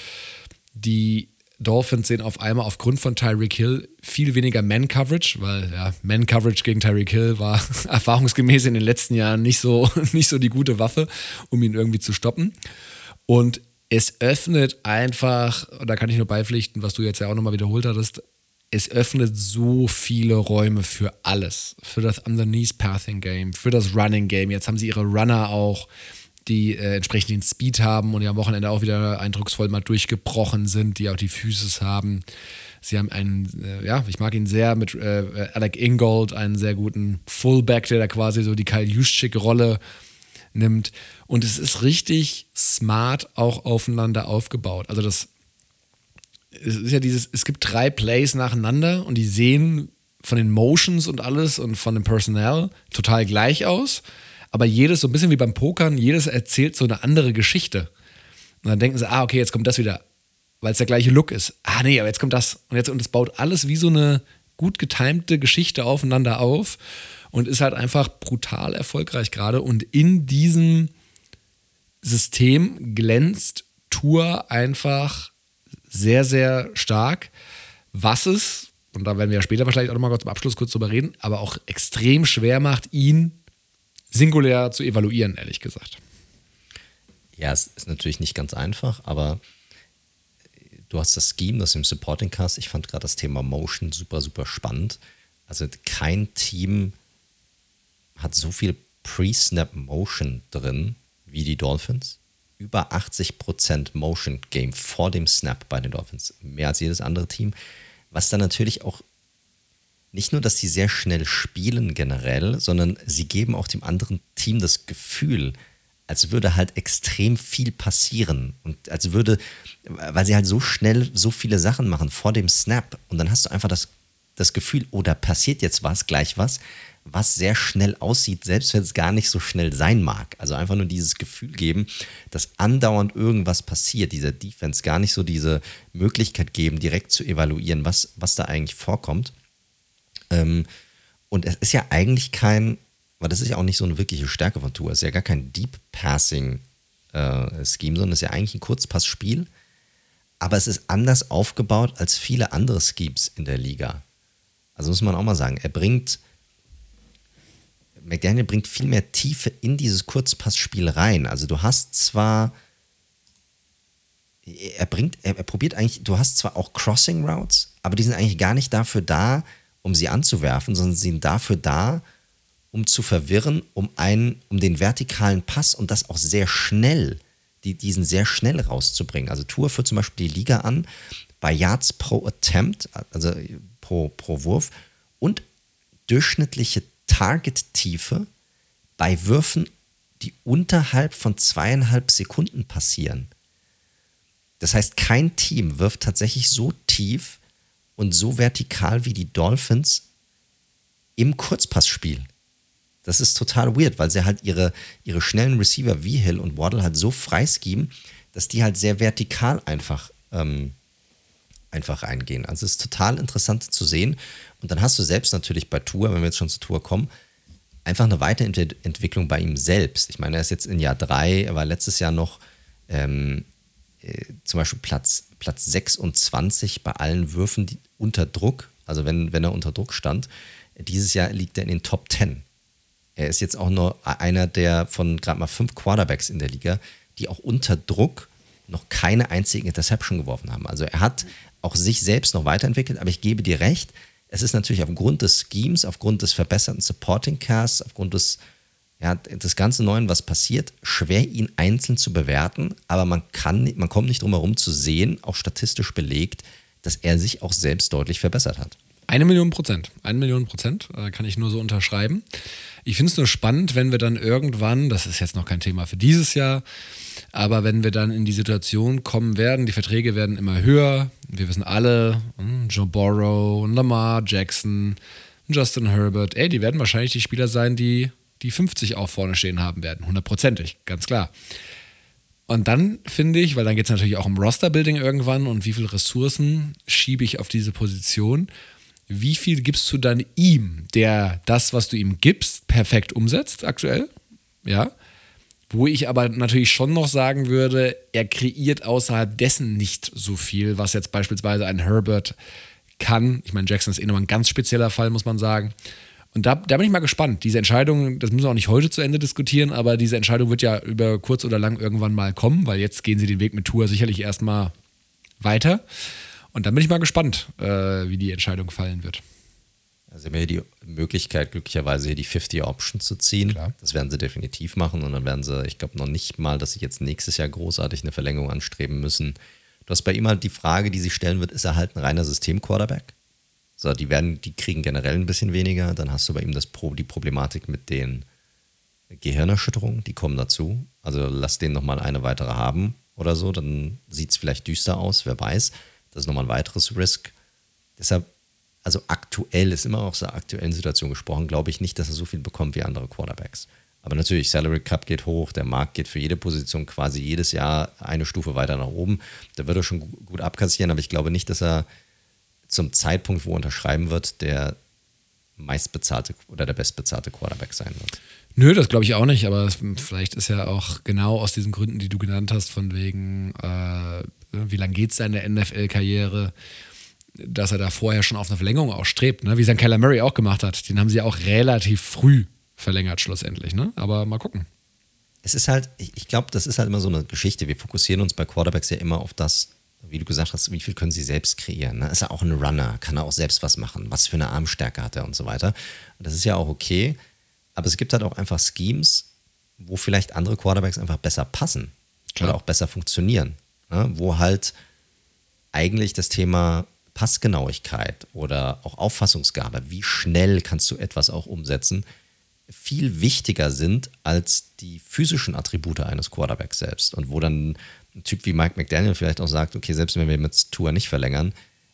Die Dolphins sehen auf einmal aufgrund von Tyreek Hill viel weniger Man-Coverage, weil ja, Man-Coverage gegen Tyreek Hill war erfahrungsgemäß in den letzten Jahren nicht so, nicht so die gute Waffe, um ihn irgendwie zu stoppen. Und es öffnet einfach, da kann ich nur beipflichten, was du jetzt ja auch nochmal wiederholt hattest, es öffnet so viele Räume für alles. Für das Underneath-Pathing-Game, für das Running-Game. Jetzt haben sie ihre Runner auch die äh, entsprechend den Speed haben und die am Wochenende auch wieder eindrucksvoll mal durchgebrochen sind, die auch die Physis haben. Sie haben einen, äh, ja, ich mag ihn sehr mit äh, Alec Ingold, einen sehr guten Fullback, der da quasi so die Kyle Juszczyk-Rolle nimmt. Und es ist richtig smart auch aufeinander aufgebaut. Also das es ist ja dieses, es gibt drei Plays nacheinander und die sehen von den Motions und alles und von dem Personal total gleich aus aber jedes, so ein bisschen wie beim Pokern, jedes erzählt so eine andere Geschichte. Und dann denken sie, ah, okay, jetzt kommt das wieder, weil es der gleiche Look ist. Ah, nee, aber jetzt kommt das. Und jetzt, und es baut alles wie so eine gut getimte Geschichte aufeinander auf und ist halt einfach brutal erfolgreich gerade. Und in diesem System glänzt Tour einfach sehr, sehr stark, was es, und da werden wir ja später wahrscheinlich auch nochmal zum Abschluss kurz drüber reden, aber auch extrem schwer macht, ihn singulär zu evaluieren, ehrlich gesagt. Ja, es ist natürlich nicht ganz einfach, aber du hast das Scheme, das im Supporting Cast. Ich fand gerade das Thema Motion super, super spannend. Also kein Team hat so viel Pre-Snap Motion drin wie die Dolphins. Über 80% Motion Game vor dem Snap bei den Dolphins. Mehr als jedes andere Team. Was dann natürlich auch nicht nur, dass sie sehr schnell spielen generell, sondern sie geben auch dem anderen Team das Gefühl, als würde halt extrem viel passieren und als würde, weil sie halt so schnell so viele Sachen machen vor dem Snap und dann hast du einfach das, das Gefühl, oh, da passiert jetzt was, gleich was, was sehr schnell aussieht, selbst wenn es gar nicht so schnell sein mag. Also einfach nur dieses Gefühl geben, dass andauernd irgendwas passiert, dieser Defense gar nicht so diese Möglichkeit geben, direkt zu evaluieren, was, was da eigentlich vorkommt. Ähm, und es ist ja eigentlich kein, aber das ist ja auch nicht so eine wirkliche Stärke von Tour. Es ist ja gar kein Deep Passing äh, Scheme, sondern es ist ja eigentlich ein Kurzpassspiel. Aber es ist anders aufgebaut als viele andere Schemes in der Liga. Also muss man auch mal sagen, er bringt, McDaniel bringt viel mehr Tiefe in dieses Kurzpassspiel rein. Also du hast zwar, er bringt, er, er probiert eigentlich, du hast zwar auch Crossing Routes, aber die sind eigentlich gar nicht dafür da, um sie anzuwerfen, sondern sie sind dafür da, um zu verwirren, um einen, um den vertikalen Pass und das auch sehr schnell, die, diesen sehr schnell rauszubringen. Also Tour führt zum Beispiel die Liga an bei Yards pro Attempt, also pro, pro Wurf und durchschnittliche Target-Tiefe bei Würfen, die unterhalb von zweieinhalb Sekunden passieren. Das heißt, kein Team wirft tatsächlich so tief und so vertikal wie die Dolphins im Kurzpassspiel. Das ist total weird, weil sie halt ihre, ihre schnellen Receiver wie Hill und Waddle halt so freischieben, dass die halt sehr vertikal einfach, ähm, einfach reingehen. Also es ist total interessant zu sehen. Und dann hast du selbst natürlich bei Tour, wenn wir jetzt schon zur Tour kommen, einfach eine Weiterentwicklung bei ihm selbst. Ich meine, er ist jetzt in Jahr drei, er war letztes Jahr noch ähm, äh, zum Beispiel Platz, Platz 26 bei allen Würfen unter Druck, also wenn, wenn er unter Druck stand. Dieses Jahr liegt er in den Top 10 er ist jetzt auch nur einer der von gerade mal fünf Quarterbacks in der Liga, die auch unter Druck noch keine einzige Interception geworfen haben. Also er hat auch sich selbst noch weiterentwickelt, aber ich gebe dir recht, es ist natürlich aufgrund des Schemes, aufgrund des verbesserten Supporting Casts, aufgrund des, ja, des ganzen Neuen, was passiert, schwer ihn einzeln zu bewerten, aber man kann, man kommt nicht drum herum zu sehen, auch statistisch belegt, dass er sich auch selbst deutlich verbessert hat. Eine Million Prozent. Eine Million Prozent äh, kann ich nur so unterschreiben. Ich finde es nur spannend, wenn wir dann irgendwann, das ist jetzt noch kein Thema für dieses Jahr, aber wenn wir dann in die Situation kommen werden, die Verträge werden immer höher. Wir wissen alle, hm, Joe Borrow, Lamar Jackson, Justin Herbert, ey, die werden wahrscheinlich die Spieler sein, die die 50 auch vorne stehen haben werden. Hundertprozentig, ganz klar. Und dann finde ich, weil dann geht es natürlich auch um Roster-Building irgendwann und wie viele Ressourcen schiebe ich auf diese Position wie viel gibst du dann ihm, der das, was du ihm gibst, perfekt umsetzt aktuell? Ja. Wo ich aber natürlich schon noch sagen würde, er kreiert außerhalb dessen nicht so viel, was jetzt beispielsweise ein Herbert kann. Ich meine, Jackson ist eh nochmal ein ganz spezieller Fall, muss man sagen. Und da, da bin ich mal gespannt. Diese Entscheidung, das müssen wir auch nicht heute zu Ende diskutieren, aber diese Entscheidung wird ja über kurz oder lang irgendwann mal kommen, weil jetzt gehen sie den Weg mit Tour sicherlich erstmal weiter. Und dann bin ich mal gespannt, äh, wie die Entscheidung fallen wird. Also haben hier die Möglichkeit, glücklicherweise hier die 50 Option zu ziehen. Klar. Das werden sie definitiv machen und dann werden sie, ich glaube noch nicht mal, dass sie jetzt nächstes Jahr großartig eine Verlängerung anstreben müssen. Du hast bei ihm halt die Frage, die sich stellen wird, ist er halt ein reiner System-Quarterback? So, die werden, die kriegen generell ein bisschen weniger. Dann hast du bei ihm das Pro, die Problematik mit den Gehirnerschütterungen, die kommen dazu. Also lass den nochmal eine weitere haben oder so, dann sieht es vielleicht düster aus, wer weiß. Das ist nochmal ein weiteres Risk. Deshalb, also aktuell ist immer aus der aktuellen Situation gesprochen, glaube ich nicht, dass er so viel bekommt wie andere Quarterbacks. Aber natürlich, Salary Cup geht hoch, der Markt geht für jede Position quasi jedes Jahr eine Stufe weiter nach oben. Da wird er schon gut abkassieren, aber ich glaube nicht, dass er zum Zeitpunkt, wo er unterschreiben wird, der meistbezahlte oder der bestbezahlte Quarterback sein wird. Nö, das glaube ich auch nicht, aber vielleicht ist ja auch genau aus diesen Gründen, die du genannt hast, von wegen äh, wie lange geht es seine NFL-Karriere, dass er da vorher schon auf eine Verlängerung auch strebt, ne? wie sein Kyler Murray auch gemacht hat. Den haben sie auch relativ früh verlängert, schlussendlich. Ne? Aber mal gucken. Es ist halt, ich, ich glaube, das ist halt immer so eine Geschichte. Wir fokussieren uns bei Quarterbacks ja immer auf das, wie du gesagt hast, wie viel können sie selbst kreieren. Ne? Ist er auch ein Runner? Kann er auch selbst was machen? Was für eine Armstärke hat er und so weiter? Das ist ja auch okay. Aber es gibt halt auch einfach Schemes, wo vielleicht andere Quarterbacks einfach besser passen Klar. oder auch besser funktionieren ne, wo halt eigentlich das Thema Passgenauigkeit oder auch Auffassungsgabe, wie schnell kannst du etwas auch umsetzen, viel wichtiger sind als die physischen Attribute eines Quarterbacks selbst. Und wo dann ein Typ wie Mike McDaniel vielleicht auch sagt, okay, selbst wenn wir mit Tour nicht verlängern,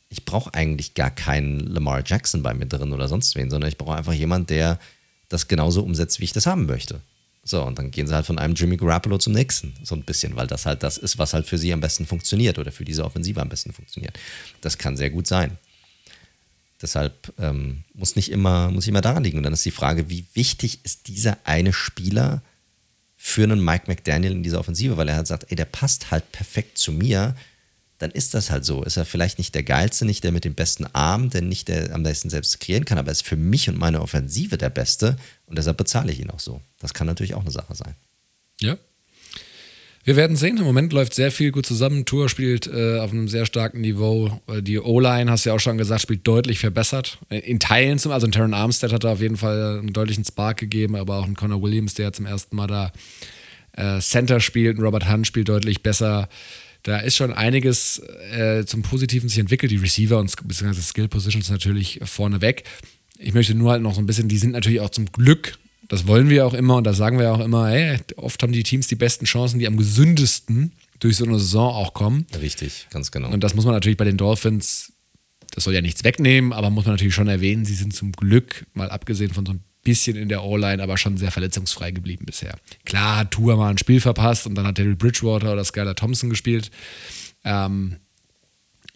ich brauche eigentlich gar keinen Lamar Jackson bei mir drin oder sonst wen, sondern ich brauche einfach jemanden, der das genauso umsetzt, wie ich das haben möchte. So, und dann gehen sie halt von einem Jimmy Garoppolo zum nächsten, so ein bisschen, weil das halt das ist, was halt für sie am besten funktioniert oder für diese Offensive am besten funktioniert. Das kann sehr gut sein. Deshalb ähm, muss nicht immer, muss immer daran liegen. Und dann ist die Frage, wie wichtig ist dieser eine Spieler für einen Mike McDaniel in dieser Offensive, weil er halt sagt, ey, der passt halt perfekt zu mir. Dann ist das halt so. Ist er vielleicht nicht der geilste, nicht der mit dem besten Arm, der nicht der am besten selbst kreieren kann, aber er ist für mich und meine Offensive der Beste und deshalb bezahle ich ihn auch so. Das kann natürlich auch eine Sache sein. Ja, wir werden sehen. Im Moment läuft sehr viel gut zusammen. Tour spielt äh, auf einem sehr starken Niveau. Äh, die O-Line, hast du ja auch schon gesagt, spielt deutlich verbessert. Äh, in Teilen zum, also Terran Armstead hat da auf jeden Fall einen deutlichen Spark gegeben, aber auch ein Connor Williams, der zum ersten Mal da äh, Center spielt. Ein Robert Hunt spielt deutlich besser. Da ist schon einiges äh, zum Positiven sich entwickelt. Die Receiver und beziehungsweise Skill Positions natürlich vorneweg. Ich möchte nur halt noch so ein bisschen, die sind natürlich auch zum Glück das wollen wir auch immer und das sagen wir auch immer, ey, oft haben die Teams die besten Chancen, die am gesündesten durch so eine Saison auch kommen. Richtig, ganz genau. Und das muss man natürlich bei den Dolphins, das soll ja nichts wegnehmen, aber muss man natürlich schon erwähnen, sie sind zum Glück, mal abgesehen von so ein bisschen in der O-Line, aber schon sehr verletzungsfrei geblieben bisher. Klar hat Tour mal ein Spiel verpasst und dann hat Terry Bridgewater oder Skylar Thompson gespielt. Ähm,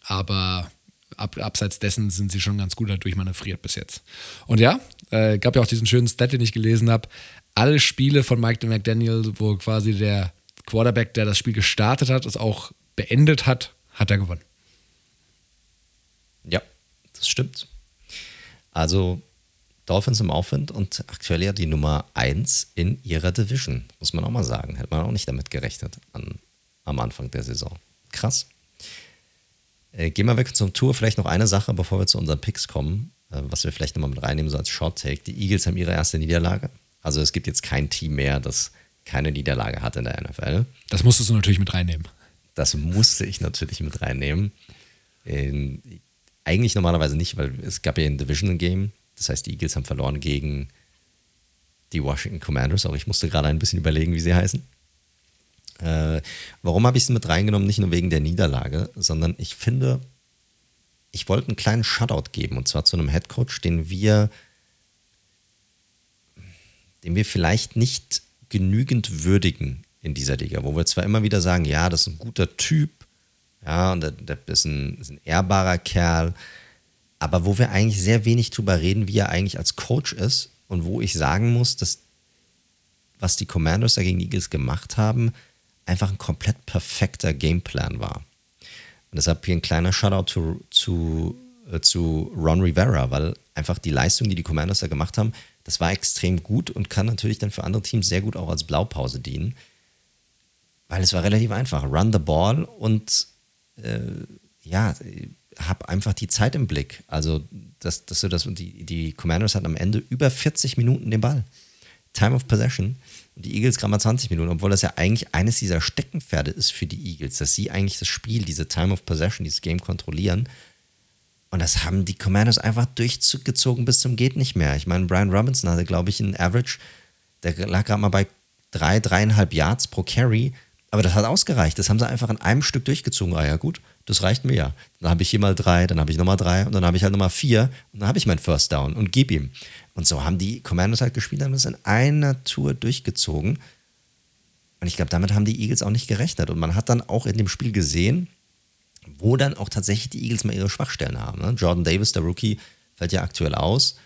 aber ab, abseits dessen sind sie schon ganz gut dadurch manövriert bis jetzt. Und ja, äh, gab ja auch diesen schönen Stat, den ich gelesen habe. Alle Spiele von Mike McDaniel, wo quasi der Quarterback, der das Spiel gestartet hat, es auch beendet hat, hat er gewonnen. Ja, das stimmt. Also Dolphins im Aufwind und aktuell ja die Nummer 1 in ihrer Division, muss man auch mal sagen. Hätte man auch nicht damit gerechnet an, am Anfang der Saison. Krass. Äh, gehen wir weg zum Tour. Vielleicht noch eine Sache, bevor wir zu unseren Picks kommen, was wir vielleicht nochmal mit reinnehmen, so als Short Take. Die Eagles haben ihre erste Niederlage. Also es gibt jetzt kein Team mehr, das keine Niederlage hat in der NFL. Das musstest du natürlich mit reinnehmen. Das musste ich natürlich mit reinnehmen. In, eigentlich normalerweise nicht, weil es gab ja ein Division Game. Das heißt, die Eagles haben verloren gegen die Washington Commanders. Auch ich musste gerade ein bisschen überlegen, wie sie heißen. Äh, warum habe ich es mit reingenommen? Nicht nur wegen der Niederlage, sondern ich finde, ich wollte einen kleinen Shutout geben und zwar zu einem Headcoach, den wir, den wir vielleicht nicht genügend würdigen in dieser Liga, wo wir zwar immer wieder sagen, ja, das ist ein guter Typ, ja, und der, der ist, ein, ist ein ehrbarer Kerl, aber wo wir eigentlich sehr wenig drüber reden, wie er eigentlich als Coach ist und wo ich sagen muss, dass was die Commanders da gegen die Eagles gemacht haben, einfach ein komplett perfekter Gameplan war. Und deshalb hier ein kleiner Shoutout zu, zu, äh, zu Ron Rivera, weil einfach die Leistung, die die Commanders da gemacht haben, das war extrem gut und kann natürlich dann für andere Teams sehr gut auch als Blaupause dienen. Weil es war relativ einfach. Run the ball und äh, ja, hab einfach die Zeit im Blick. Also, dass, dass du das, die, die Commanders hatten am Ende über 40 Minuten den Ball. Time of Possession. Und die Eagles gerade mal 20 Minuten, obwohl das ja eigentlich eines dieser Steckenpferde ist für die Eagles, dass sie eigentlich das Spiel, diese Time of Possession, dieses Game kontrollieren. Und das haben die Commanders einfach durchgezogen bis zum Geht nicht mehr. Ich meine, Brian Robinson hatte, glaube ich, einen Average, der lag gerade mal bei drei, dreieinhalb Yards pro Carry. Aber das hat ausgereicht. Das haben sie einfach in einem Stück durchgezogen. Ah ja, gut, das reicht mir ja. Dann habe ich hier mal drei, dann habe ich nochmal drei und dann habe ich halt nochmal vier und dann habe ich meinen First Down und gib ihm. Und so haben die Commanders halt gespielt, haben das in einer Tour durchgezogen. Und ich glaube, damit haben die Eagles auch nicht gerechnet. Und man hat dann auch in dem Spiel gesehen, wo dann auch tatsächlich die Eagles mal ihre Schwachstellen haben. Ne? Jordan Davis, der Rookie, fällt ja aktuell aus.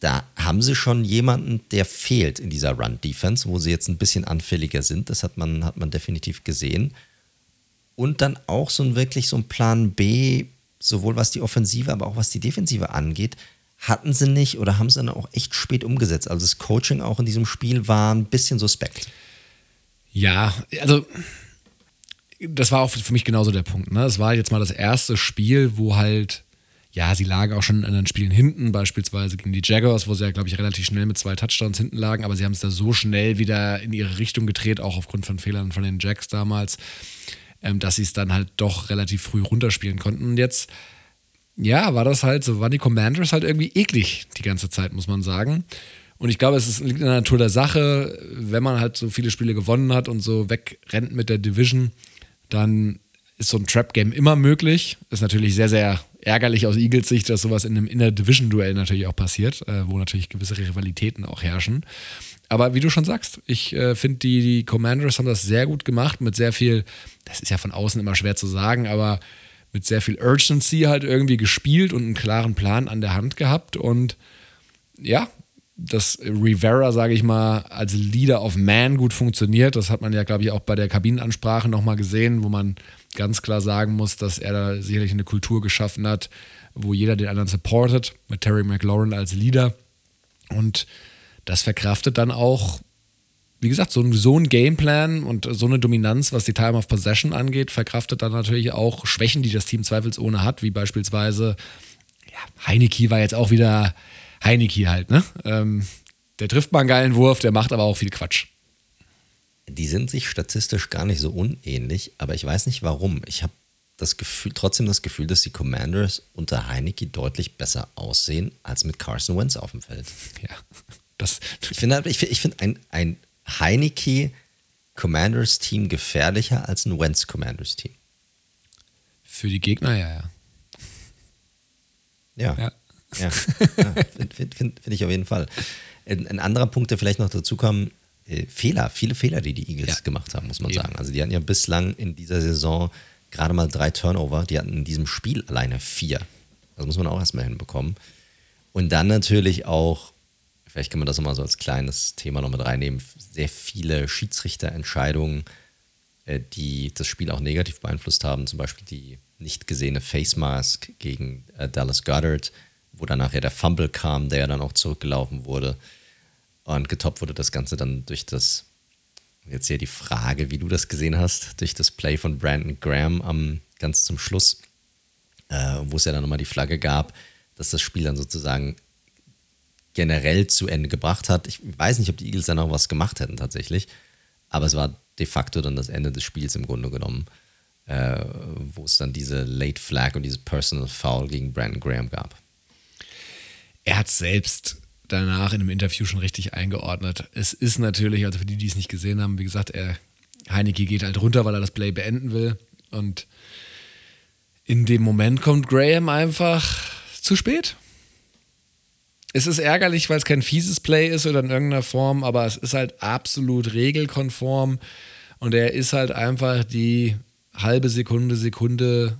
Da haben sie schon jemanden, der fehlt in dieser Run-Defense, wo sie jetzt ein bisschen anfälliger sind. Das hat man, hat man definitiv gesehen. Und dann auch so ein wirklich so ein Plan B, sowohl was die Offensive, aber auch was die Defensive angeht, hatten sie nicht oder haben sie dann auch echt spät umgesetzt. Also das Coaching auch in diesem Spiel war ein bisschen suspekt. Ja, also das war auch für mich genauso der Punkt. Ne? War jetzt mal das erste Spiel, wo halt, ja, sie lagen auch schon in den Spielen hinten, beispielsweise gegen die Jaguars, wo sie ja, glaube ich, relativ schnell mit zwei Touchdowns hinten lagen, aber sie haben es da so schnell wieder in ihre Richtung gedreht, auch aufgrund von Fehlern von den Jacks damals, ähm, dass sie es dann halt doch relativ früh runterspielen konnten. Und jetzt ja, war das halt, so waren die Commanders halt irgendwie eklig die ganze Zeit, muss man sagen. Und ich glaube, es ist, liegt in der Natur der Sache, wenn man halt so viele Spiele gewonnen hat und so wegrennt mit der Division, dann ist so ein Trap-Game immer möglich. Ist natürlich sehr, sehr ärgerlich aus Eagles Sicht, dass sowas in einem Inner-Division-Duell natürlich auch passiert, äh, wo natürlich gewisse Rivalitäten auch herrschen. Aber wie du schon sagst, ich äh, finde, die, die Commanders haben das sehr gut gemacht mit sehr viel, das ist ja von außen immer schwer zu sagen, aber mit sehr viel Urgency halt irgendwie gespielt und einen klaren Plan an der Hand gehabt. Und ja, dass Rivera, sage ich mal, als Leader of Man gut funktioniert. Das hat man ja, glaube ich, auch bei der Kabinenansprache nochmal gesehen, wo man ganz klar sagen muss, dass er da sicherlich eine Kultur geschaffen hat, wo jeder den anderen supportet, mit Terry McLaurin als Leader. Und das verkraftet dann auch, wie gesagt, so, so ein Gameplan und so eine Dominanz, was die Time of Possession angeht, verkraftet dann natürlich auch Schwächen, die das Team zweifelsohne hat, wie beispielsweise, ja, Heineke war jetzt auch wieder Heineke halt, ne? Ähm, der trifft mal einen geilen Wurf, der macht aber auch viel Quatsch. Die sind sich statistisch gar nicht so unähnlich, aber ich weiß nicht warum. Ich habe das Gefühl, trotzdem das Gefühl, dass die Commanders unter Heineke deutlich besser aussehen als mit Carson Wentz auf dem Feld. Ja, das. Ich finde ich find, ich find ein, ein Heineke Commanders Team gefährlicher als ein Wentz Commanders Team. Für die Gegner, ja, ja. Ja. ja. Ja, ja finde find, find, find ich auf jeden Fall. Ein, ein, anderer Punkt, der vielleicht noch dazu kam, äh, Fehler, viele Fehler, die die Eagles ja. gemacht haben, muss man Eben. sagen. Also die hatten ja bislang in dieser Saison gerade mal drei Turnover, die hatten in diesem Spiel alleine vier. Das muss man auch erstmal hinbekommen. Und dann natürlich auch, vielleicht kann man das nochmal so als kleines Thema noch mit reinnehmen, sehr viele Schiedsrichterentscheidungen, äh, die das Spiel auch negativ beeinflusst haben. Zum Beispiel die nicht gesehene Face Mask gegen äh, Dallas Goddard, wo dann nachher der Fumble kam, der ja dann auch zurückgelaufen wurde. Und getoppt wurde das Ganze dann durch das, jetzt hier die Frage, wie du das gesehen hast, durch das Play von Brandon Graham am, ganz zum Schluss, äh, wo es ja dann nochmal die Flagge gab, dass das Spiel dann sozusagen generell zu Ende gebracht hat. Ich weiß nicht, ob die Eagles dann noch was gemacht hätten tatsächlich, aber es war de facto dann das Ende des Spiels im Grunde genommen, äh, wo es dann diese Late Flag und diese Personal Foul gegen Brandon Graham gab er hat selbst danach in einem Interview schon richtig eingeordnet. Es ist natürlich, also für die, die es nicht gesehen haben, wie gesagt, er, Heineke geht halt runter, weil er das Play beenden will. Und in dem Moment kommt Graham einfach zu spät. Es ist ärgerlich, weil es kein fieses Play ist oder in irgendeiner Form, aber es ist halt absolut regelkonform und er ist halt einfach die halbe Sekunde, Sekunde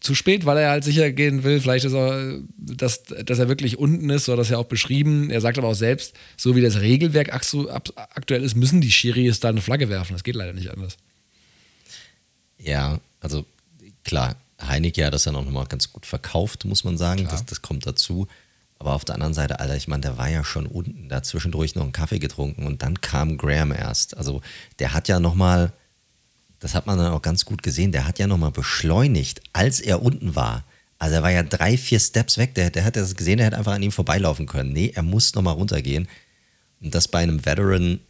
zu spät, weil er halt sicher gehen will. Vielleicht ist er, dass, dass er wirklich unten ist, so hat das ja auch beschrieben. Er sagt aber auch selbst, so wie das Regelwerk aktuell ist, müssen die Schiris da eine Flagge werfen. Das geht leider nicht anders. Ja, also klar, Heineke hat das ja noch mal ganz gut verkauft, muss man sagen. Das, das kommt dazu. Aber auf der anderen Seite, Alter, ich meine, der war ja schon unten, da zwischendurch noch einen Kaffee getrunken und dann kam Graham erst. Also der hat ja noch mal das hat man dann auch ganz gut gesehen, der hat ja nochmal beschleunigt, als er unten war. Also er war ja drei, vier Steps weg, der, der hat das gesehen, der hätte einfach an ihm vorbeilaufen können. Nee, er muss nochmal runtergehen. Und das bei einem Veteran,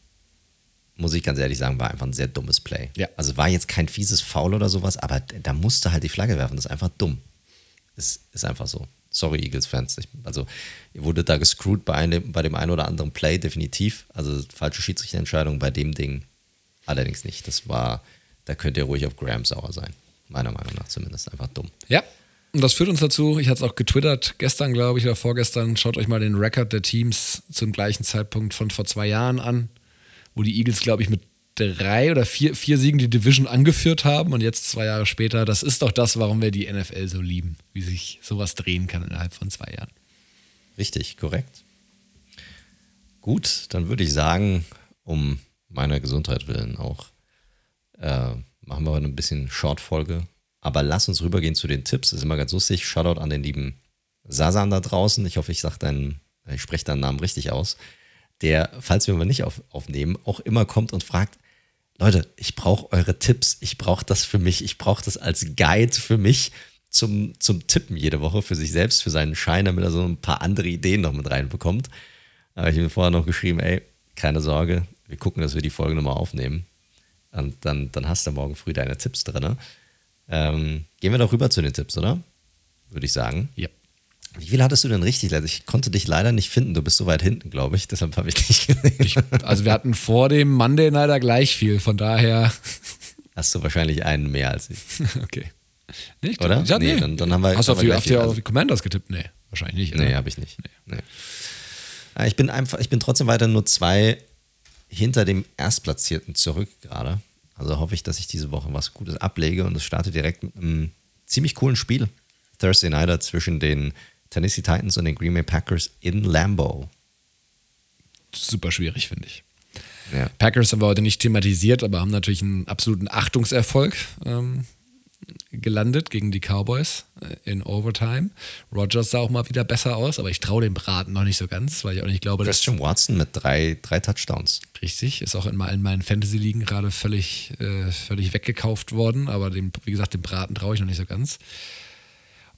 muss ich ganz ehrlich sagen, war einfach ein sehr dummes Play. Ja. Also war jetzt kein fieses Foul oder sowas, aber da musste halt die Flagge werfen. Das ist einfach dumm. Es ist einfach so. Sorry, Eagles-Fans. Also, ihr wurdet da gescrewt bei, einem, bei dem einen oder anderen Play, definitiv. Also, falsche Schiedsrichterentscheidung bei dem Ding allerdings nicht. Das war da könnt ihr ruhig auf Graham sauer sein. Meiner Meinung nach zumindest. Einfach dumm. Ja. Und das führt uns dazu, ich hatte es auch getwittert, gestern glaube ich oder vorgestern, schaut euch mal den Rekord der Teams zum gleichen Zeitpunkt von vor zwei Jahren an, wo die Eagles, glaube ich, mit drei oder vier, vier Siegen die Division angeführt haben und jetzt zwei Jahre später, das ist doch das, warum wir die NFL so lieben, wie sich sowas drehen kann innerhalb von zwei Jahren. Richtig, korrekt. Gut, dann würde ich sagen, um meiner Gesundheit willen auch, äh, machen wir ein bisschen Short-Folge. Aber lass uns rübergehen zu den Tipps. Das ist immer ganz lustig. Shoutout an den lieben Sasan da draußen. Ich hoffe, ich sage deinen, ich spreche deinen Namen richtig aus. Der, falls wir mal nicht auf, aufnehmen, auch immer kommt und fragt, Leute, ich brauche eure Tipps. Ich brauche das für mich. Ich brauche das als Guide für mich zum, zum Tippen jede Woche für sich selbst, für seinen Schein, damit er so ein paar andere Ideen noch mit reinbekommt. Aber ich habe vorher noch geschrieben, ey, keine Sorge, wir gucken, dass wir die Folge nochmal aufnehmen. Und dann, dann hast du morgen früh deine Tipps drin. Ähm, gehen wir doch rüber zu den Tipps, oder? Würde ich sagen. Ja. Wie viel hattest du denn richtig? Ich konnte dich leider nicht finden. Du bist so weit hinten, glaube ich. Deshalb habe ich dich gesehen. Ich, also wir hatten vor dem Monday leider gleich viel. Von daher. Hast du wahrscheinlich einen mehr als ich. okay. Nee, Oder? Ja, nee. nee. Dann, dann haben wir, Hast du auf die, auf, die, auf die Commanders getippt? Nee, wahrscheinlich nicht. Oder? Nee, habe ich nicht. Nee. nee. Ich bin einfach, ich bin trotzdem weiter nur zwei hinter dem Erstplatzierten zurück gerade. Also hoffe ich, dass ich diese Woche was Gutes ablege und es startet direkt mit einem ziemlich coolen Spiel. Thursday Nighter zwischen den Tennessee Titans und den Green Bay Packers in Lambeau. Super schwierig, finde ich. Ja. Packers haben wir heute nicht thematisiert, aber haben natürlich einen absoluten Achtungserfolg ähm, gelandet gegen die Cowboys äh, in Overtime. Rogers sah auch mal wieder besser aus, aber ich traue dem Braten noch nicht so ganz, weil ich auch nicht glaube, dass. Christian Watson mit drei, drei Touchdowns. Richtig, ist auch in, in meinen Fantasy-Ligen gerade völlig, äh, völlig weggekauft worden, aber dem, wie gesagt, dem Braten traue ich noch nicht so ganz.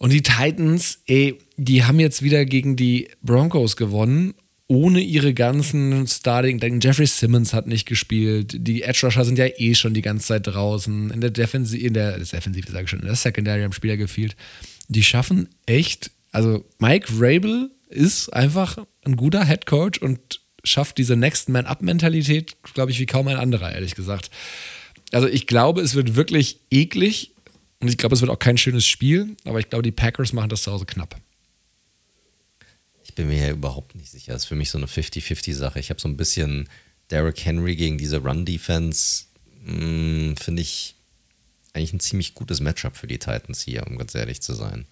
Und die Titans, ey, die haben jetzt wieder gegen die Broncos gewonnen ohne ihre ganzen Starting, denken, Jeffrey Simmons hat nicht gespielt, die Edge Rusher sind ja eh schon die ganze Zeit draußen, in der Defensive, in der Defensive sage ich schon, in der Secondary haben Spieler gefehlt. Die schaffen echt, also Mike Rabel ist einfach ein guter Head Coach und schafft diese Next Man Up Mentalität, glaube ich, wie kaum ein anderer, ehrlich gesagt. Also ich glaube, es wird wirklich eklig und ich glaube, es wird auch kein schönes Spiel, aber ich glaube, die Packers machen das zu Hause knapp. Ich bin mir ja überhaupt nicht sicher. Das ist für mich so eine 50-50-Sache. Ich habe so ein bisschen Derrick Henry gegen diese Run-Defense. Hm, finde ich eigentlich ein ziemlich gutes Matchup für die Titans hier, um ganz ehrlich zu sein.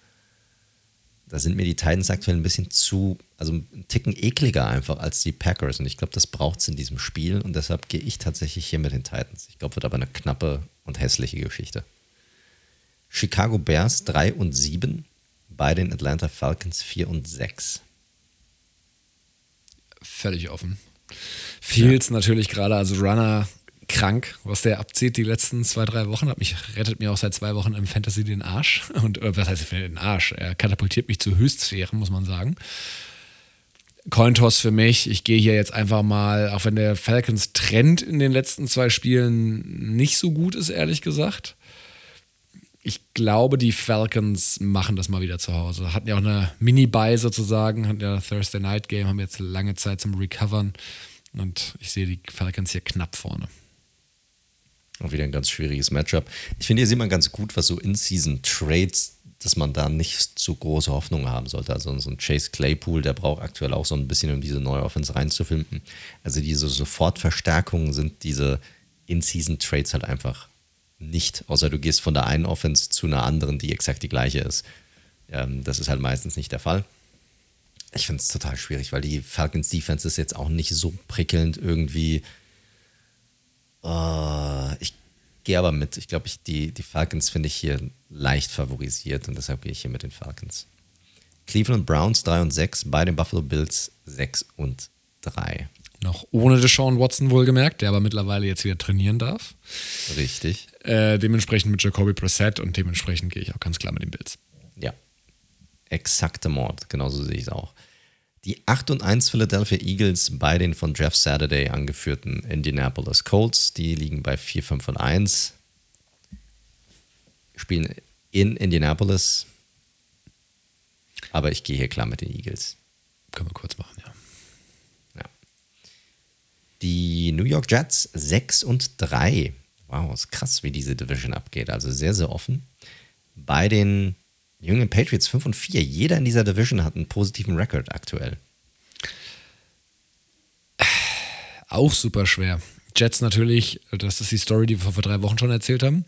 Da sind mir die Titans aktuell ein bisschen zu, also ein Ticken ekliger einfach als die Packers. Und ich glaube, das braucht es in diesem Spiel. Und deshalb gehe ich tatsächlich hier mit den Titans. Ich glaube, wird aber eine knappe und hässliche Geschichte. Chicago Bears 3 und 7, bei den Atlanta Falcons 4 und 6 völlig offen. Fields ja. natürlich gerade als Runner krank, was der abzieht die letzten zwei, drei Wochen. Hat mich, rettet mir auch seit zwei Wochen im Fantasy den Arsch. Und was heißt den Arsch? Er katapultiert mich zu Höchstsphären, muss man sagen. Cointoss für mich. Ich gehe hier jetzt einfach mal, auch wenn der Falcons Trend in den letzten zwei Spielen nicht so gut ist, ehrlich gesagt ich glaube, die Falcons machen das mal wieder zu Hause. Hatten ja auch eine Mini-Buy sozusagen, hatten ja Thursday Night Game, haben jetzt lange Zeit zum Recovern. Und ich sehe die Falcons hier knapp vorne. Auch wieder ein ganz schwieriges Matchup. Ich finde, hier sieht man ganz gut, was so In-Season-Trades, dass man da nicht zu große Hoffnungen haben sollte. Also so ein Chase Claypool, der braucht aktuell auch so ein bisschen, um diese neue Offense reinzufinden. Also diese Sofortverstärkungen sind diese In-Season-Trades halt einfach nicht, außer du gehst von der einen Offense zu einer anderen, die exakt die gleiche ist. Ähm, das ist halt meistens nicht der Fall. Ich finde es total schwierig, weil die Falcons Defense ist jetzt auch nicht so prickelnd irgendwie. Uh, ich gehe aber mit. Ich glaube, die, die Falcons finde ich hier leicht favorisiert und deshalb gehe ich hier mit den Falcons. Cleveland Browns 3 und 6, bei den Buffalo Bills 6 und 3. Noch ohne Deshaun Watson wohlgemerkt, der aber mittlerweile jetzt wieder trainieren darf. Richtig. Äh, dementsprechend mit Jacoby Brissett und dementsprechend gehe ich auch ganz klar mit den Bills. Ja. Exakte Mord, genauso sehe ich es auch. Die 8 und 1 Philadelphia Eagles bei den von Jeff Saturday angeführten Indianapolis Colts, die liegen bei 4, 5 und 1. Spielen in Indianapolis. Aber ich gehe hier klar mit den Eagles. Können wir kurz machen, ja. Die New York Jets 6 und 3. Wow, ist krass, wie diese Division abgeht. Also sehr, sehr offen. Bei den jungen Patriots 5 und 4. Jeder in dieser Division hat einen positiven Rekord aktuell. Auch super schwer. Jets natürlich, das ist die Story, die wir vor drei Wochen schon erzählt haben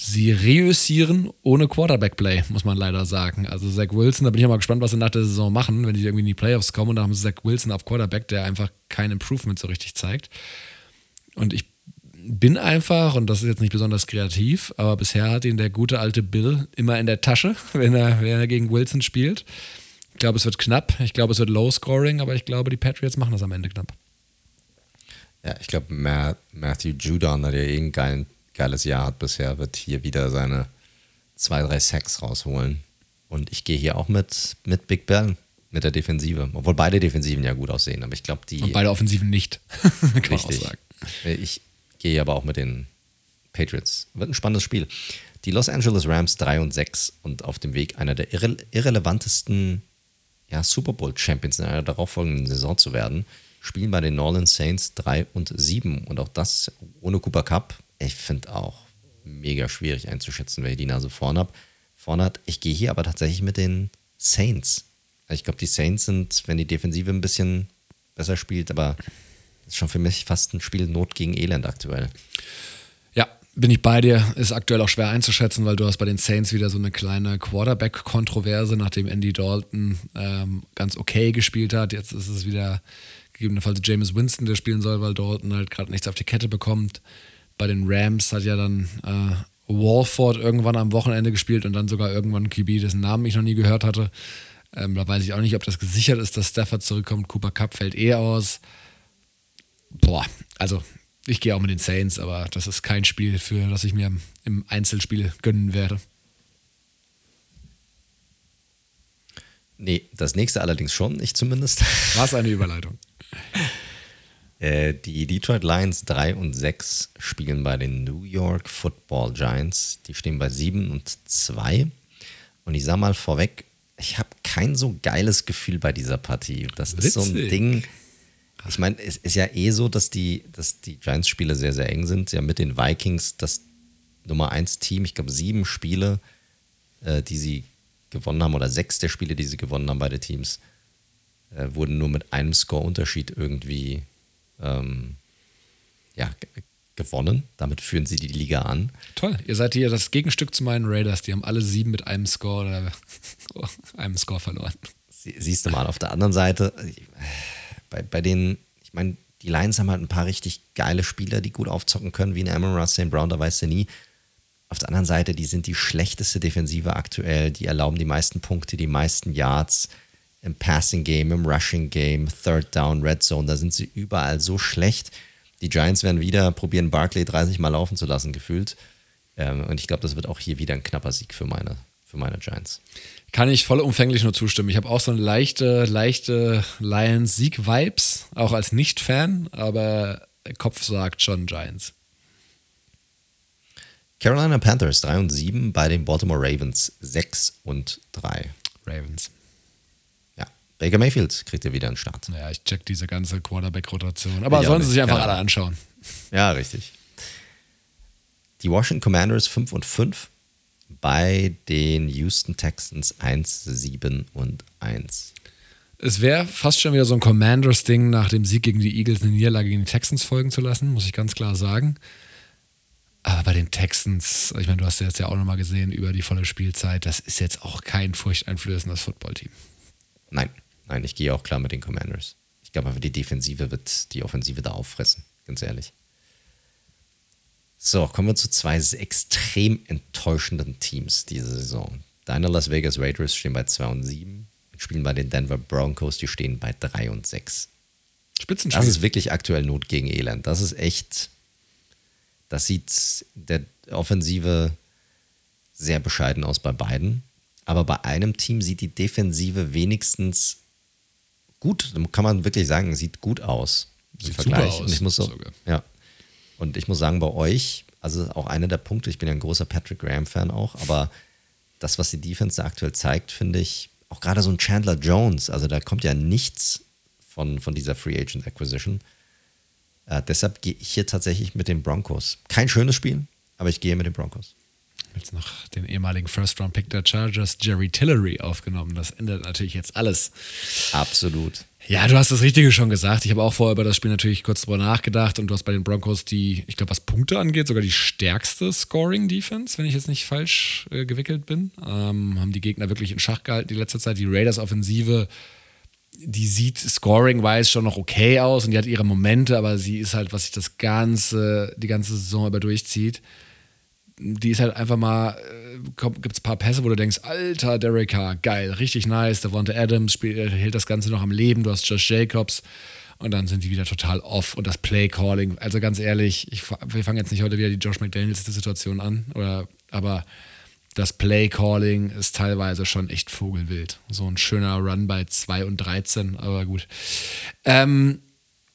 sie reüssieren ohne Quarterback-Play, muss man leider sagen. Also Zach Wilson, da bin ich mal gespannt, was sie nach der Saison machen, wenn die irgendwie in die Playoffs kommen und da haben sie Zach Wilson auf Quarterback, der einfach kein Improvement so richtig zeigt. Und ich bin einfach, und das ist jetzt nicht besonders kreativ, aber bisher hat ihn der gute alte Bill immer in der Tasche, wenn er, wenn er gegen Wilson spielt. Ich glaube, es wird knapp. Ich glaube, es wird Low Scoring, aber ich glaube, die Patriots machen das am Ende knapp. Ja, ich glaube, Matthew Judon hat ja eh einen geilen geiles Jahr hat bisher, wird hier wieder seine zwei, drei Sacks rausholen. Und ich gehe hier auch mit, mit Big Ben, mit der Defensive. Obwohl beide Defensiven ja gut aussehen, aber ich glaube, die. Und beide Offensiven nicht. Kann richtig. Ich gehe aber auch mit den Patriots. Wird ein spannendes Spiel. Die Los Angeles Rams 3 und 6 und auf dem Weg einer der irre irrelevantesten ja, Super Bowl Champions in einer darauffolgenden Saison zu werden, spielen bei den New Orleans Saints 3 und 7 und auch das ohne Cooper Cup ich finde auch mega schwierig einzuschätzen, wer die Nase vorne, hab, vorne hat. Ich gehe hier aber tatsächlich mit den Saints. Ich glaube, die Saints sind, wenn die Defensive ein bisschen besser spielt, aber ist schon für mich fast ein Spiel Not gegen Elend aktuell. Ja, bin ich bei dir. Ist aktuell auch schwer einzuschätzen, weil du hast bei den Saints wieder so eine kleine Quarterback-Kontroverse, nachdem Andy Dalton ähm, ganz okay gespielt hat. Jetzt ist es wieder gegebenenfalls James Winston, der spielen soll, weil Dalton halt gerade nichts auf die Kette bekommt. Bei den Rams hat ja dann äh, Walford irgendwann am Wochenende gespielt und dann sogar irgendwann QB, dessen Namen ich noch nie gehört hatte. Ähm, da weiß ich auch nicht, ob das gesichert ist, dass Stafford zurückkommt. Cooper Cup fällt eh aus. Boah, also ich gehe auch mit den Saints, aber das ist kein Spiel, für das ich mir im Einzelspiel gönnen werde. Nee, das nächste allerdings schon, ich zumindest. Was eine Überleitung. Äh, die Detroit Lions 3 und 6 spielen bei den New York Football Giants. Die stehen bei 7 und 2. Und ich sag mal vorweg, ich habe kein so geiles Gefühl bei dieser Partie. Das Witzig. ist so ein Ding. Ich meine, es ist ja eh so, dass die, dass die Giants-Spiele sehr, sehr eng sind. Ja, mit den Vikings das Nummer 1-Team. Ich glaube, sieben Spiele, äh, die sie gewonnen haben, oder sechs der Spiele, die sie gewonnen haben, beide Teams, äh, wurden nur mit einem Score-Unterschied irgendwie ähm, ja, gewonnen. Damit führen sie die Liga an. Toll, ihr seid hier das Gegenstück zu meinen Raiders. Die haben alle sieben mit einem Score oder einem Score verloren. Sie, siehst du mal, auf der anderen Seite, bei, bei den, ich meine, die Lions haben halt ein paar richtig geile Spieler, die gut aufzocken können, wie ein Amon St. Brown, da weißt du nie. Auf der anderen Seite, die sind die schlechteste Defensive aktuell, die erlauben die meisten Punkte, die meisten Yards im Passing Game, im Rushing Game, Third Down, Red Zone, da sind sie überall so schlecht. Die Giants werden wieder probieren, Barkley 30 Mal laufen zu lassen, gefühlt. Ähm, und ich glaube, das wird auch hier wieder ein knapper Sieg für meine, für meine Giants. Kann ich vollumfänglich nur zustimmen. Ich habe auch so eine leichte, leichte Lions-Sieg-Vibes, auch als Nicht-Fan, aber Kopf sagt schon Giants. Carolina Panthers 3 und 7 bei den Baltimore Ravens 6 und 3. Ravens. Baker Mayfield kriegt ja wieder einen Start. Ja, ich check diese ganze Quarterback-Rotation. Aber ich sollen sie sich einfach alle anschauen. Ja, richtig. Die Washington Commanders 5 und 5 bei den Houston Texans 1, 7 und 1. Es wäre fast schon wieder so ein Commanders-Ding, nach dem Sieg gegen die Eagles eine Niederlage gegen die Texans folgen zu lassen, muss ich ganz klar sagen. Aber bei den Texans, ich meine, du hast ja jetzt ja auch nochmal gesehen über die volle Spielzeit, das ist jetzt auch kein furchteinflößendes Footballteam. Nein, Nein, ich gehe auch klar mit den Commanders. Ich glaube einfach, die Defensive wird die Offensive da auffressen, ganz ehrlich. So, kommen wir zu zwei extrem enttäuschenden Teams diese Saison. Deine Las Vegas Raiders stehen bei 2 und 7, spielen bei den Denver Broncos, die stehen bei 3 und 6. Spitzenspiel. Das ist wirklich aktuell Not gegen Elend. Das ist echt, das sieht der Offensive sehr bescheiden aus bei beiden. Aber bei einem Team sieht die Defensive wenigstens gut, kann man wirklich sagen, sieht gut aus. Sieht super aus. Und ich muss so, ja. Und ich muss sagen, bei euch, also auch einer der Punkte, ich bin ja ein großer Patrick Graham-Fan auch, aber das, was die Defense aktuell zeigt, finde ich, auch gerade so ein Chandler Jones, also da kommt ja nichts von, von dieser Free Agent Acquisition. Äh, deshalb gehe ich hier tatsächlich mit den Broncos. Kein schönes Spiel, aber ich gehe mit den Broncos jetzt noch den ehemaligen First-Round-Pick der Chargers, Jerry Tillery, aufgenommen. Das ändert natürlich jetzt alles. Absolut. Ja, du hast das Richtige schon gesagt. Ich habe auch vorher über das Spiel natürlich kurz drüber nachgedacht und du hast bei den Broncos die, ich glaube, was Punkte angeht, sogar die stärkste Scoring-Defense, wenn ich jetzt nicht falsch äh, gewickelt bin. Ähm, haben die Gegner wirklich in Schach gehalten die letzte Zeit. Die Raiders-Offensive, die sieht scoring-wise schon noch okay aus und die hat ihre Momente, aber sie ist halt, was sich das ganze, die ganze Saison über durchzieht die ist halt einfach mal, äh, gibt es ein paar Pässe, wo du denkst, alter Derek Carr, geil, richtig nice, Devonta Adams spielt, äh, hält das Ganze noch am Leben, du hast Josh Jacobs und dann sind die wieder total off und das Play-Calling, also ganz ehrlich, ich, wir fangen jetzt nicht heute wieder die Josh McDaniels-Situation an, oder, aber das Play-Calling ist teilweise schon echt vogelwild. So ein schöner Run bei 2 und 13, aber gut. Ähm,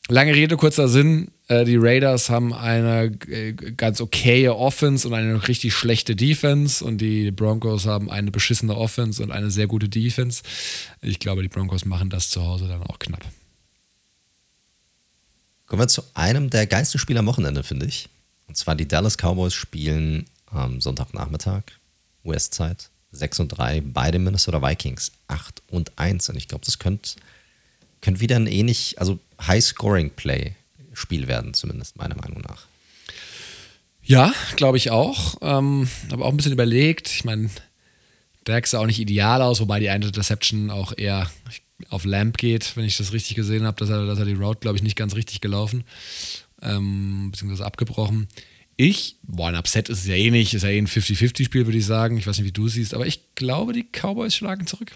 lange Rede, kurzer Sinn. Äh, die Raiders haben eine äh, ganz okaye Offense und eine richtig schlechte Defense und die Broncos haben eine beschissene Offense und eine sehr gute Defense. Ich glaube, die Broncos machen das zu Hause dann auch knapp. Kommen wir zu einem der geilsten Spiele am Wochenende, finde ich. Und zwar die Dallas Cowboys spielen am Sonntagnachmittag, US-Zeit, 6 und 3, beide Minnesota Vikings, 8 und 1. Und ich glaube, das könnte, könnte wieder ein ähnlich, also High-Scoring-Play Spiel werden, zumindest meiner Meinung nach. Ja, glaube ich auch. Ähm, aber auch ein bisschen überlegt. Ich meine, Dak sah auch nicht ideal aus, wobei die eine Interception auch eher auf Lamp geht, wenn ich das richtig gesehen habe, dass er, dass er die Route, glaube ich, nicht ganz richtig gelaufen, ähm, beziehungsweise abgebrochen. Ich, boah, ein Upset ist es ja eh nicht, ist ja eh ein 50-50-Spiel, würde ich sagen. Ich weiß nicht, wie du siehst, aber ich glaube, die Cowboys schlagen zurück.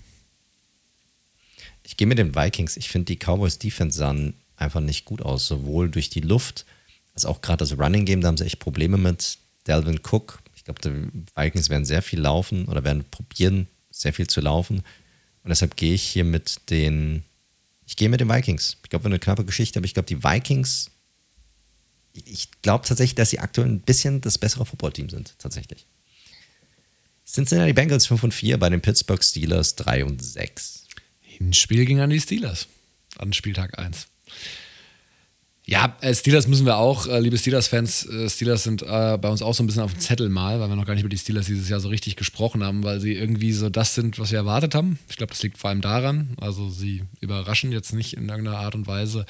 Ich gehe mit den Vikings. Ich finde, die Cowboys Defense sahen einfach nicht gut aus, sowohl durch die Luft als auch gerade das Running Game. Da haben sie echt Probleme mit. Delvin Cook. Ich glaube, die Vikings werden sehr viel laufen oder werden probieren, sehr viel zu laufen. Und deshalb gehe ich hier mit den. Ich gehe mit den Vikings. Ich glaube, eine knappe Geschichte, aber ich glaube, die Vikings. Ich glaube tatsächlich, dass sie aktuell ein bisschen das bessere Footballteam sind, tatsächlich. Cincinnati Bengals 5 und 4 bei den Pittsburgh Steelers 3 und 6. Hinspiel ging an die Steelers. An Spieltag 1. Ja, äh, Steelers müssen wir auch, äh, liebe Steelers-Fans, äh, Steelers sind bei uns auch so ein bisschen auf dem Zettel mal, weil wir noch gar nicht über die Steelers dieses Jahr so richtig gesprochen haben, weil sie irgendwie so das sind, was wir erwartet haben. Ich glaube, das liegt vor allem daran. Also sie überraschen jetzt nicht in irgendeiner Art und Weise.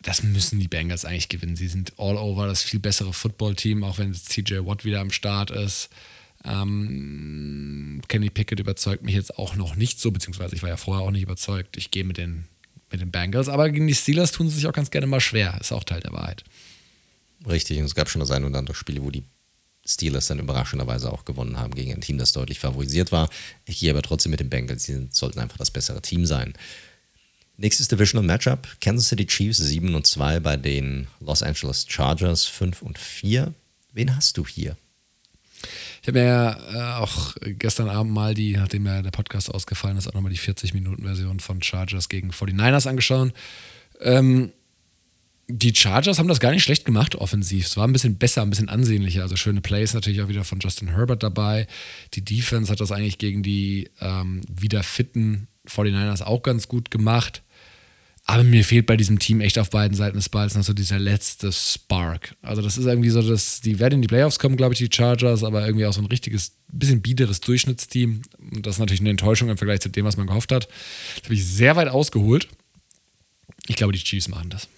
Das müssen die Bengals eigentlich gewinnen. Sie sind all over das viel bessere Football-Team, auch wenn CJ Watt wieder am Start ist. Ähm, Kenny Pickett überzeugt mich jetzt auch noch nicht so, beziehungsweise ich war ja vorher auch nicht überzeugt. Ich gehe mit den mit den Bengals, aber gegen die Steelers tun sie sich auch ganz gerne mal schwer. Ist auch Teil der Wahrheit. Richtig, und es gab schon das ein oder andere Spiele, wo die Steelers dann überraschenderweise auch gewonnen haben gegen ein Team, das deutlich favorisiert war. Gehe aber trotzdem mit den Bengals, sie sollten einfach das bessere Team sein. Nächstes Divisional Matchup: Kansas City Chiefs 7 und 2 bei den Los Angeles Chargers 5 und 4. Wen hast du hier? Ich habe mir ja äh, auch gestern Abend mal die, nachdem ja der Podcast ausgefallen ist, auch nochmal die 40-Minuten-Version von Chargers gegen 49ers angeschaut. Ähm, die Chargers haben das gar nicht schlecht gemacht, offensiv. Es war ein bisschen besser, ein bisschen ansehnlicher. Also schöne Plays natürlich auch wieder von Justin Herbert dabei. Die Defense hat das eigentlich gegen die ähm, wieder fitten 49ers auch ganz gut gemacht. Aber mir fehlt bei diesem Team echt auf beiden Seiten des Balls noch so dieser letzte Spark. Also, das ist irgendwie so, dass die werden in die Playoffs kommen, glaube ich, die Chargers, aber irgendwie auch so ein richtiges, bisschen biederes Durchschnittsteam. Und das ist natürlich eine Enttäuschung im Vergleich zu dem, was man gehofft hat. Das habe ich sehr weit ausgeholt. Ich glaube, die Chiefs machen das.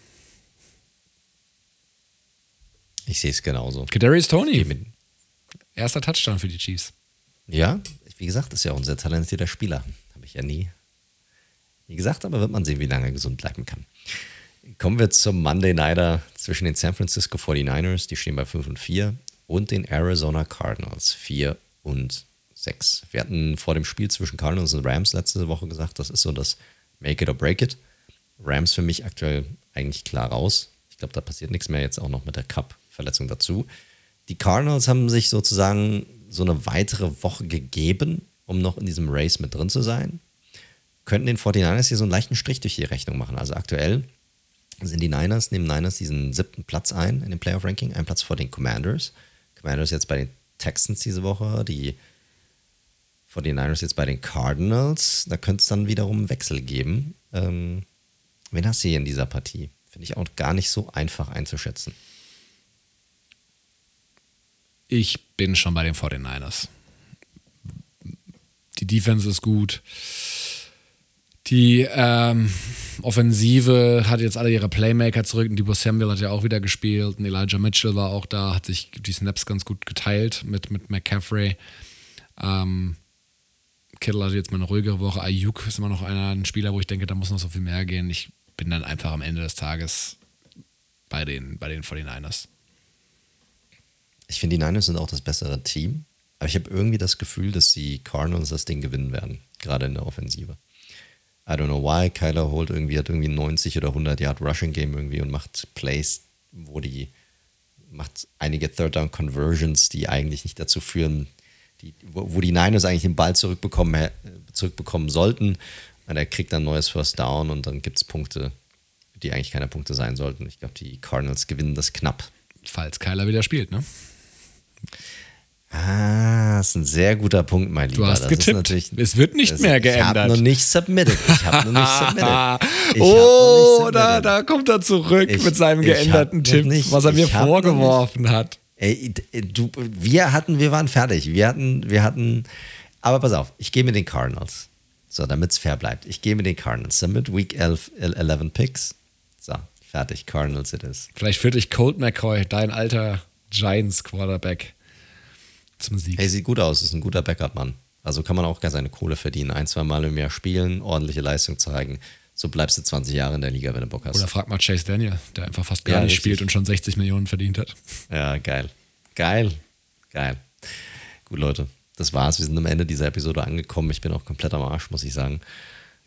Ich sehe es genauso. Kadarius Tony. Erster Touchdown für die Chiefs. Ja, wie gesagt, ist ja auch ein sehr talentierter Spieler. Habe ich ja nie wie gesagt, aber wird man sehen, wie lange er gesund bleiben kann. Kommen wir zum Monday Nighter zwischen den San Francisco 49ers, die stehen bei 5 und 4, und den Arizona Cardinals 4 und 6. Wir hatten vor dem Spiel zwischen Cardinals und Rams letzte Woche gesagt, das ist so das Make it or break it. Rams für mich aktuell eigentlich klar raus. Ich glaube, da passiert nichts mehr jetzt auch noch mit der Cup-Verletzung dazu. Die Cardinals haben sich sozusagen so eine weitere Woche gegeben, um noch in diesem Race mit drin zu sein könnten den 49ers hier so einen leichten Strich durch die Rechnung machen. Also aktuell sind die Niners, nehmen Niners diesen siebten Platz ein in dem Playoff-Ranking, ein Platz vor den Commanders. Commanders jetzt bei den Texans diese Woche, die 49ers jetzt bei den Cardinals. Da könnte es dann wiederum einen Wechsel geben. Ähm, wen hast du hier in dieser Partie? Finde ich auch gar nicht so einfach einzuschätzen. Ich bin schon bei den 49ers. Die Defense ist gut. Die ähm, Offensive hat jetzt alle ihre Playmaker zurück. Und Debo Samuel hat ja auch wieder gespielt. Und Elijah Mitchell war auch da, hat sich die Snaps ganz gut geteilt mit, mit McCaffrey. Ähm, Kittle hatte jetzt mal eine ruhigere Woche. Ayuk ist immer noch einer, ein Spieler, wo ich denke, da muss noch so viel mehr gehen. Ich bin dann einfach am Ende des Tages bei den, bei den 49ers. Ich finde, die Niners sind auch das bessere Team. Aber ich habe irgendwie das Gefühl, dass die Cardinals das Ding gewinnen werden. Gerade in der Offensive. I don't know why. Kyler holt irgendwie, hat irgendwie 90 oder 100 Yard Rushing Game irgendwie und macht Plays, wo die, macht einige Third Down Conversions, die eigentlich nicht dazu führen, die, wo, wo, die Niners eigentlich den Ball zurückbekommen, zurückbekommen sollten. Und er kriegt dann neues First Down und dann gibt es Punkte, die eigentlich keine Punkte sein sollten. Ich glaube, die Cardinals gewinnen das knapp. Falls Kyler wieder spielt, ne? Ah, das ist ein sehr guter Punkt, mein Lieber. Du hast das getippt. es wird nicht mehr geändert. Ich habe noch nicht submitted. Ich habe noch nicht submitted. Ich oh, submitted. Da, da kommt er zurück ich, mit seinem geänderten Tipp, nicht, was er mir vorgeworfen hat. Ey, du, wir hatten, wir waren fertig. Wir hatten, wir hatten, aber pass auf, ich gehe mit den Cardinals. So, damit es fair bleibt. Ich gehe mit den Cardinals. Damit Week 11, 11 Picks. So, Fertig, Cardinals it is. Vielleicht führt dich Colt McCoy, dein alter Giants Quarterback, zum Sieg. Hey, sieht gut aus, ist ein guter Backup-Mann. Also kann man auch gar seine Kohle verdienen. Ein, zwei Mal im Jahr spielen, ordentliche Leistung zeigen. So bleibst du 20 Jahre in der Liga, wenn du Bock hast. Oder frag mal Chase Daniel, der einfach fast gar Ja, nicht richtig. spielt und schon 60 Millionen verdient hat. Ja, geil. Geil. Geil. Gut, Leute, das war's. Wir sind am Ende dieser Episode angekommen. Ich bin auch komplett am Arsch, muss ich sagen.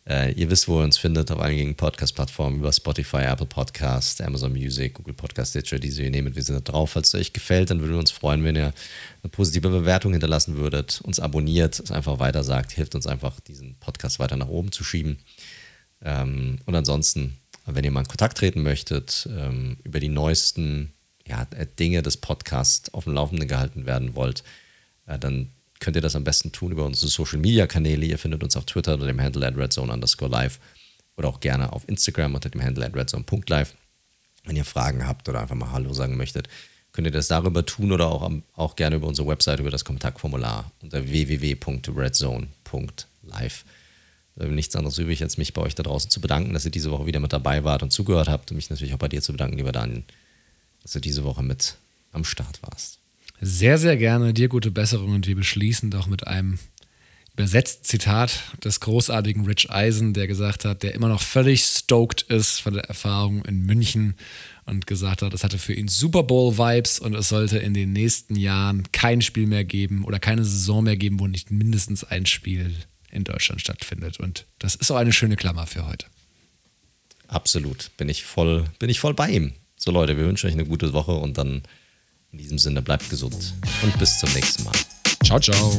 Äh, ihr wisst, wo ihr uns findet, auf allen gängigen Podcast-Plattformen, über Spotify, Apple Podcast, Amazon Music, Google Podcast, Stitcher, diese ihr nehmt. Wir sind da drauf. Falls es euch gefällt, dann würden wir uns freuen, wenn ihr eine positive Bewertung hinterlassen würdet, uns abonniert, es einfach weiter sagt, hilft uns einfach, diesen Podcast weiter nach oben zu schieben. Ähm, und ansonsten, wenn ihr mal in Kontakt treten möchtet, ähm, über die neuesten ja, Dinge des Podcasts auf dem Laufenden gehalten werden wollt, äh, dann könnt ihr das am besten tun über unsere Social Media Kanäle. Ihr findet uns auf Twitter unter dem Handle at redzone underscore live oder auch gerne auf Instagram unter dem Handle at redzone.live. Wenn ihr Fragen habt oder einfach mal Hallo sagen möchtet, könnt ihr das darüber tun oder auch, auch gerne über unsere Website, über das Kontaktformular unter www.redzone.live. Da bleibt nichts anderes übrig, als mich bei euch da draußen zu bedanken, dass ihr diese Woche wieder mit dabei wart und zugehört habt und mich natürlich auch bei dir zu bedanken, lieber Daniel, dass du diese Woche mit am Start warst. Sehr, sehr gerne. Dir gute Besserung und wir beschließen doch mit einem übersetzten Zitat des großartigen Rich Eisen, der gesagt hat, der immer noch völlig stoked ist von der Erfahrung in München und gesagt hat, es hatte für ihn Super Bowl-Vibes und es sollte in den nächsten Jahren kein Spiel mehr geben oder keine Saison mehr geben, wo nicht mindestens ein Spiel in Deutschland stattfindet. Und das ist auch eine schöne Klammer für heute. Absolut. Bin ich voll, bin ich voll bei ihm. So Leute, wir wünschen euch eine gute Woche und dann in diesem Sinne bleibt gesund und bis zum nächsten Mal. Ciao, ciao.